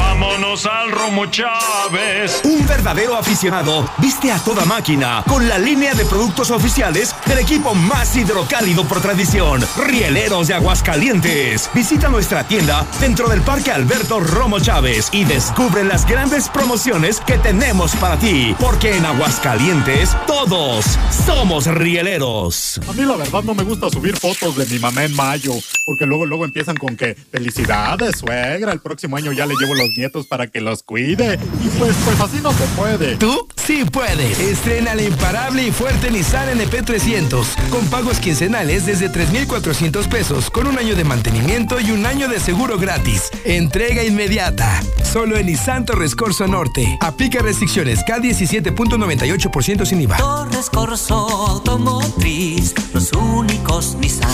Vámonos al Romo Chávez. Un verdadero aficionado viste a toda máquina con la línea de productos oficiales del equipo más hidrocálido por tradición, Rieleros de Aguascalientes. Visita nuestra tienda dentro del Parque Alberto Romo Chávez y descubre las grandes promociones que tenemos para ti, porque en Aguascalientes todos somos rieleros. A mí la verdad no me gusta subir fotos de mi mamá en mayo, porque luego luego empiezan con que felicidades, suegra, el próximo año ya le llevo los nietos para que los cuide. Y pues, pues así no se puede. ¿Tú? Sí puedes. Estrena la imparable y fuerte Nissan NP300 con pagos quincenales desde 3,400 pesos con un año de mantenimiento y un año de seguro gratis. Entrega inmediata. Solo en Nissan Torres Corso Norte. Aplica restricciones K17.98% sin IVA. Torres Corso Automotriz, los únicos Nissan.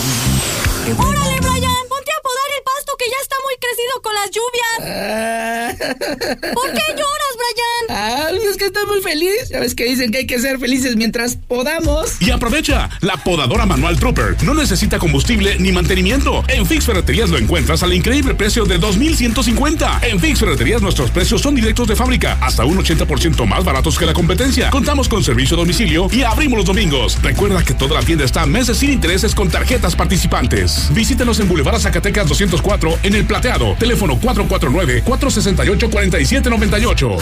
¡Órale, Brian! Ponte a podar el pasto que ya está muy crecido con las lluvias. ¿Por qué lloras, Brian? Ah, es que estoy muy feliz. Ya ves que dicen que hay que ser felices mientras podamos. Y aprovecha, la podadora manual Trooper no necesita combustible ni mantenimiento. En Fix Ferreterías lo encuentras al increíble precio de 2.150. En Fix Ferreterías nuestros precios son directos de fábrica, hasta un 80% más baratos que la competencia. Contamos con servicio a domicilio y abrimos los domingos. Recuerda que toda la tienda está a meses sin intereses con tarjetas participantes. Visítenos en Boulevard Zacatecas 204 en El Teléfono 449 468 4798.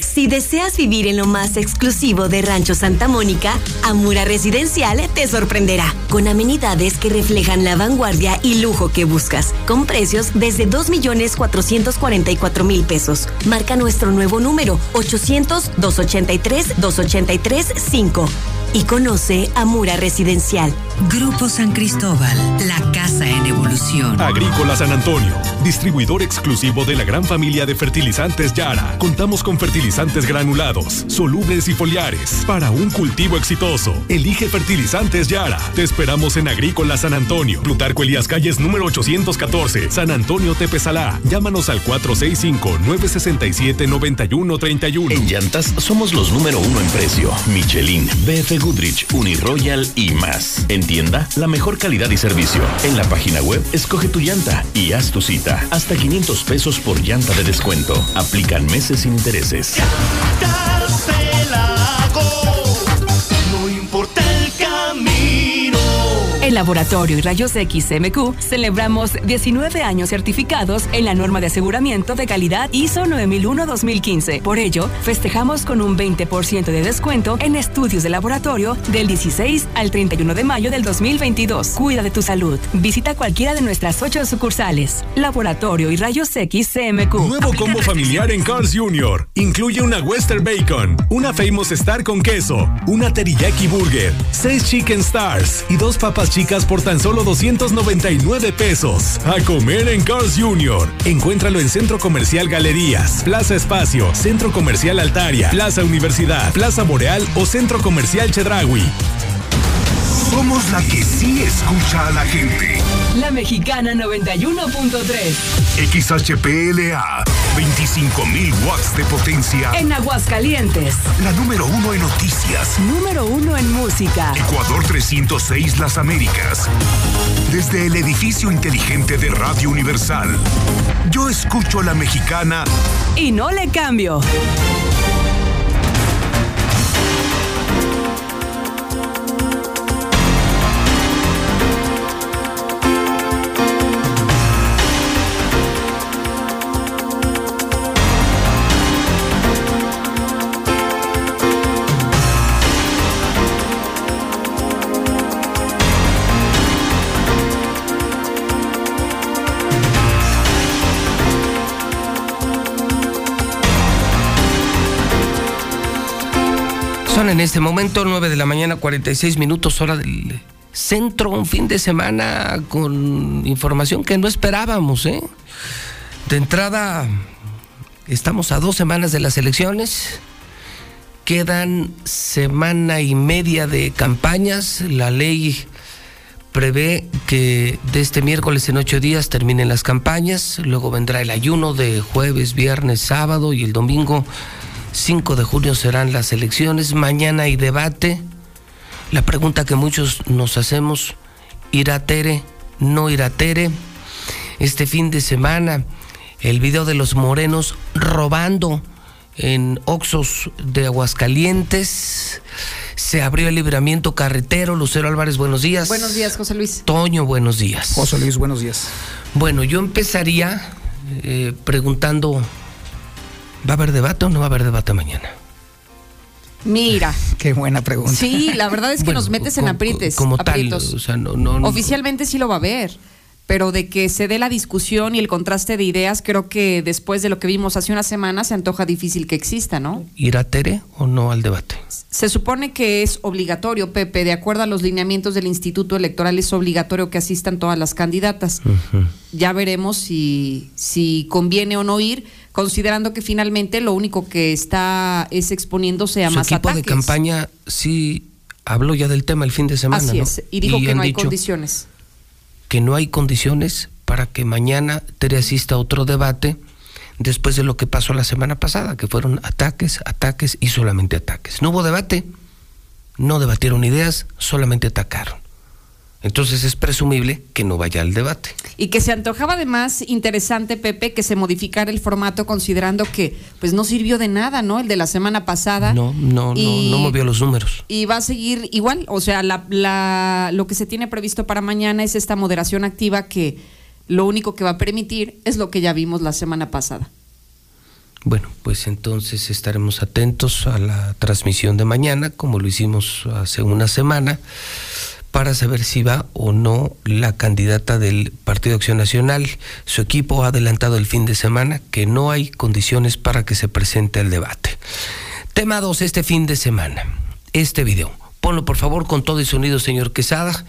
Si deseas vivir en lo más exclusivo de Rancho Santa Mónica, Amura Residencial te sorprenderá, con amenidades que reflejan la vanguardia y lujo que buscas, con precios desde 2.444.000 pesos. Marca nuestro nuevo número 800-283-283-5 y conoce Amura Residencial. Grupo San Cristóbal, la casa en evolución. Agrícola San Antonio, distribuidor exclusivo de la gran familia de fertilizantes Yara. Contamos con fertilizantes granulados, solubles y foliares para un cultivo exitoso. Elige fertilizantes Yara. Te esperamos en Agrícola San Antonio, Plutarco Elías Calles número 814, San Antonio Tepesalá. Llámanos al 465-967-9131. En llantas somos los número uno en precio. Michelin, BF Goodrich, Uniroyal y más. En tienda, la mejor calidad y servicio. En la página web, escoge tu llanta y haz tu cita. Hasta 500 pesos por llanta de descuento. Aplican meses sin intereses. En Laboratorio y Rayos X MQ celebramos 19 años certificados en la norma de aseguramiento de calidad ISO 9001-2015. Por ello, festejamos con un 20% de descuento en estudios de laboratorio del 16 al 31 de mayo del 2022. Cuida de tu salud. Visita cualquiera de nuestras ocho sucursales. Laboratorio y Rayos X CMQ. Nuevo combo familiar en Cars Jr. Incluye una Western Bacon, una Famous Star con queso, una Teriyaki Burger, seis Chicken Stars y dos papas por tan solo 299 pesos. A comer en Cars Jr. Encuéntralo en Centro Comercial Galerías, Plaza Espacio, Centro Comercial Altaria, Plaza Universidad, Plaza Boreal o Centro Comercial Chedraui. Somos la que sí escucha a la gente. La Mexicana 91.3. XHPLA, 25.000 watts de potencia. En Aguascalientes. La número uno en noticias. Número uno en música. Ecuador 306 Las Américas. Desde el edificio inteligente de Radio Universal. Yo escucho a la mexicana. Y no le cambio. En este momento 9 de la mañana, 46 minutos, hora del centro, un fin de semana con información que no esperábamos. ¿eh? De entrada, estamos a dos semanas de las elecciones, quedan semana y media de campañas, la ley prevé que de este miércoles en ocho días terminen las campañas, luego vendrá el ayuno de jueves, viernes, sábado y el domingo 5 de junio serán las elecciones, mañana hay debate. La pregunta que muchos nos hacemos, ¿irá Tere? ¿No irá Tere? Este fin de semana, el video de los morenos robando en Oxos de Aguascalientes. Se abrió el libramiento carretero. Lucero Álvarez, buenos días. Buenos días, José Luis. Toño, buenos días. José Luis, buenos días. Bueno, yo empezaría eh, preguntando ¿Va a haber debate o no va a haber debate mañana? Mira. Qué buena pregunta. Sí, la verdad es que bueno, nos metes en aprietes. Como aprietos. tal, o sea, no, no, Oficialmente sí lo va a haber, pero de que se dé la discusión y el contraste de ideas, creo que después de lo que vimos hace una semana se antoja difícil que exista, ¿no? ¿Irá Tere o no al debate? Se supone que es obligatorio, Pepe, de acuerdo a los lineamientos del Instituto Electoral es obligatorio que asistan todas las candidatas. Uh -huh. Ya veremos si, si conviene o no ir considerando que finalmente lo único que está es exponiéndose a Su más equipo ataques. de campaña sí habló ya del tema el fin de semana, Así ¿no? es, y dijo Y que no hay condiciones. que no hay condiciones para que mañana Tere asista a otro debate después de lo que pasó la semana pasada, que fueron ataques, ataques y solamente ataques. No hubo debate, no debatieron ideas, solamente atacaron. Entonces es presumible que no vaya al debate. Y que se antojaba además interesante, Pepe, que se modificara el formato considerando que pues no sirvió de nada, ¿no? El de la semana pasada. No, no, no, no movió los números. Y va a seguir igual, o sea, la, la, lo que se tiene previsto para mañana es esta moderación activa que lo único que va a permitir es lo que ya vimos la semana pasada. Bueno, pues entonces estaremos atentos a la transmisión de mañana, como lo hicimos hace una semana para saber si va o no la candidata del Partido Acción Nacional. Su equipo ha adelantado el fin de semana que no hay condiciones para que se presente el debate. Tema 2 este fin de semana. Este video. Ponlo por favor con todo y sonido, señor Quesada.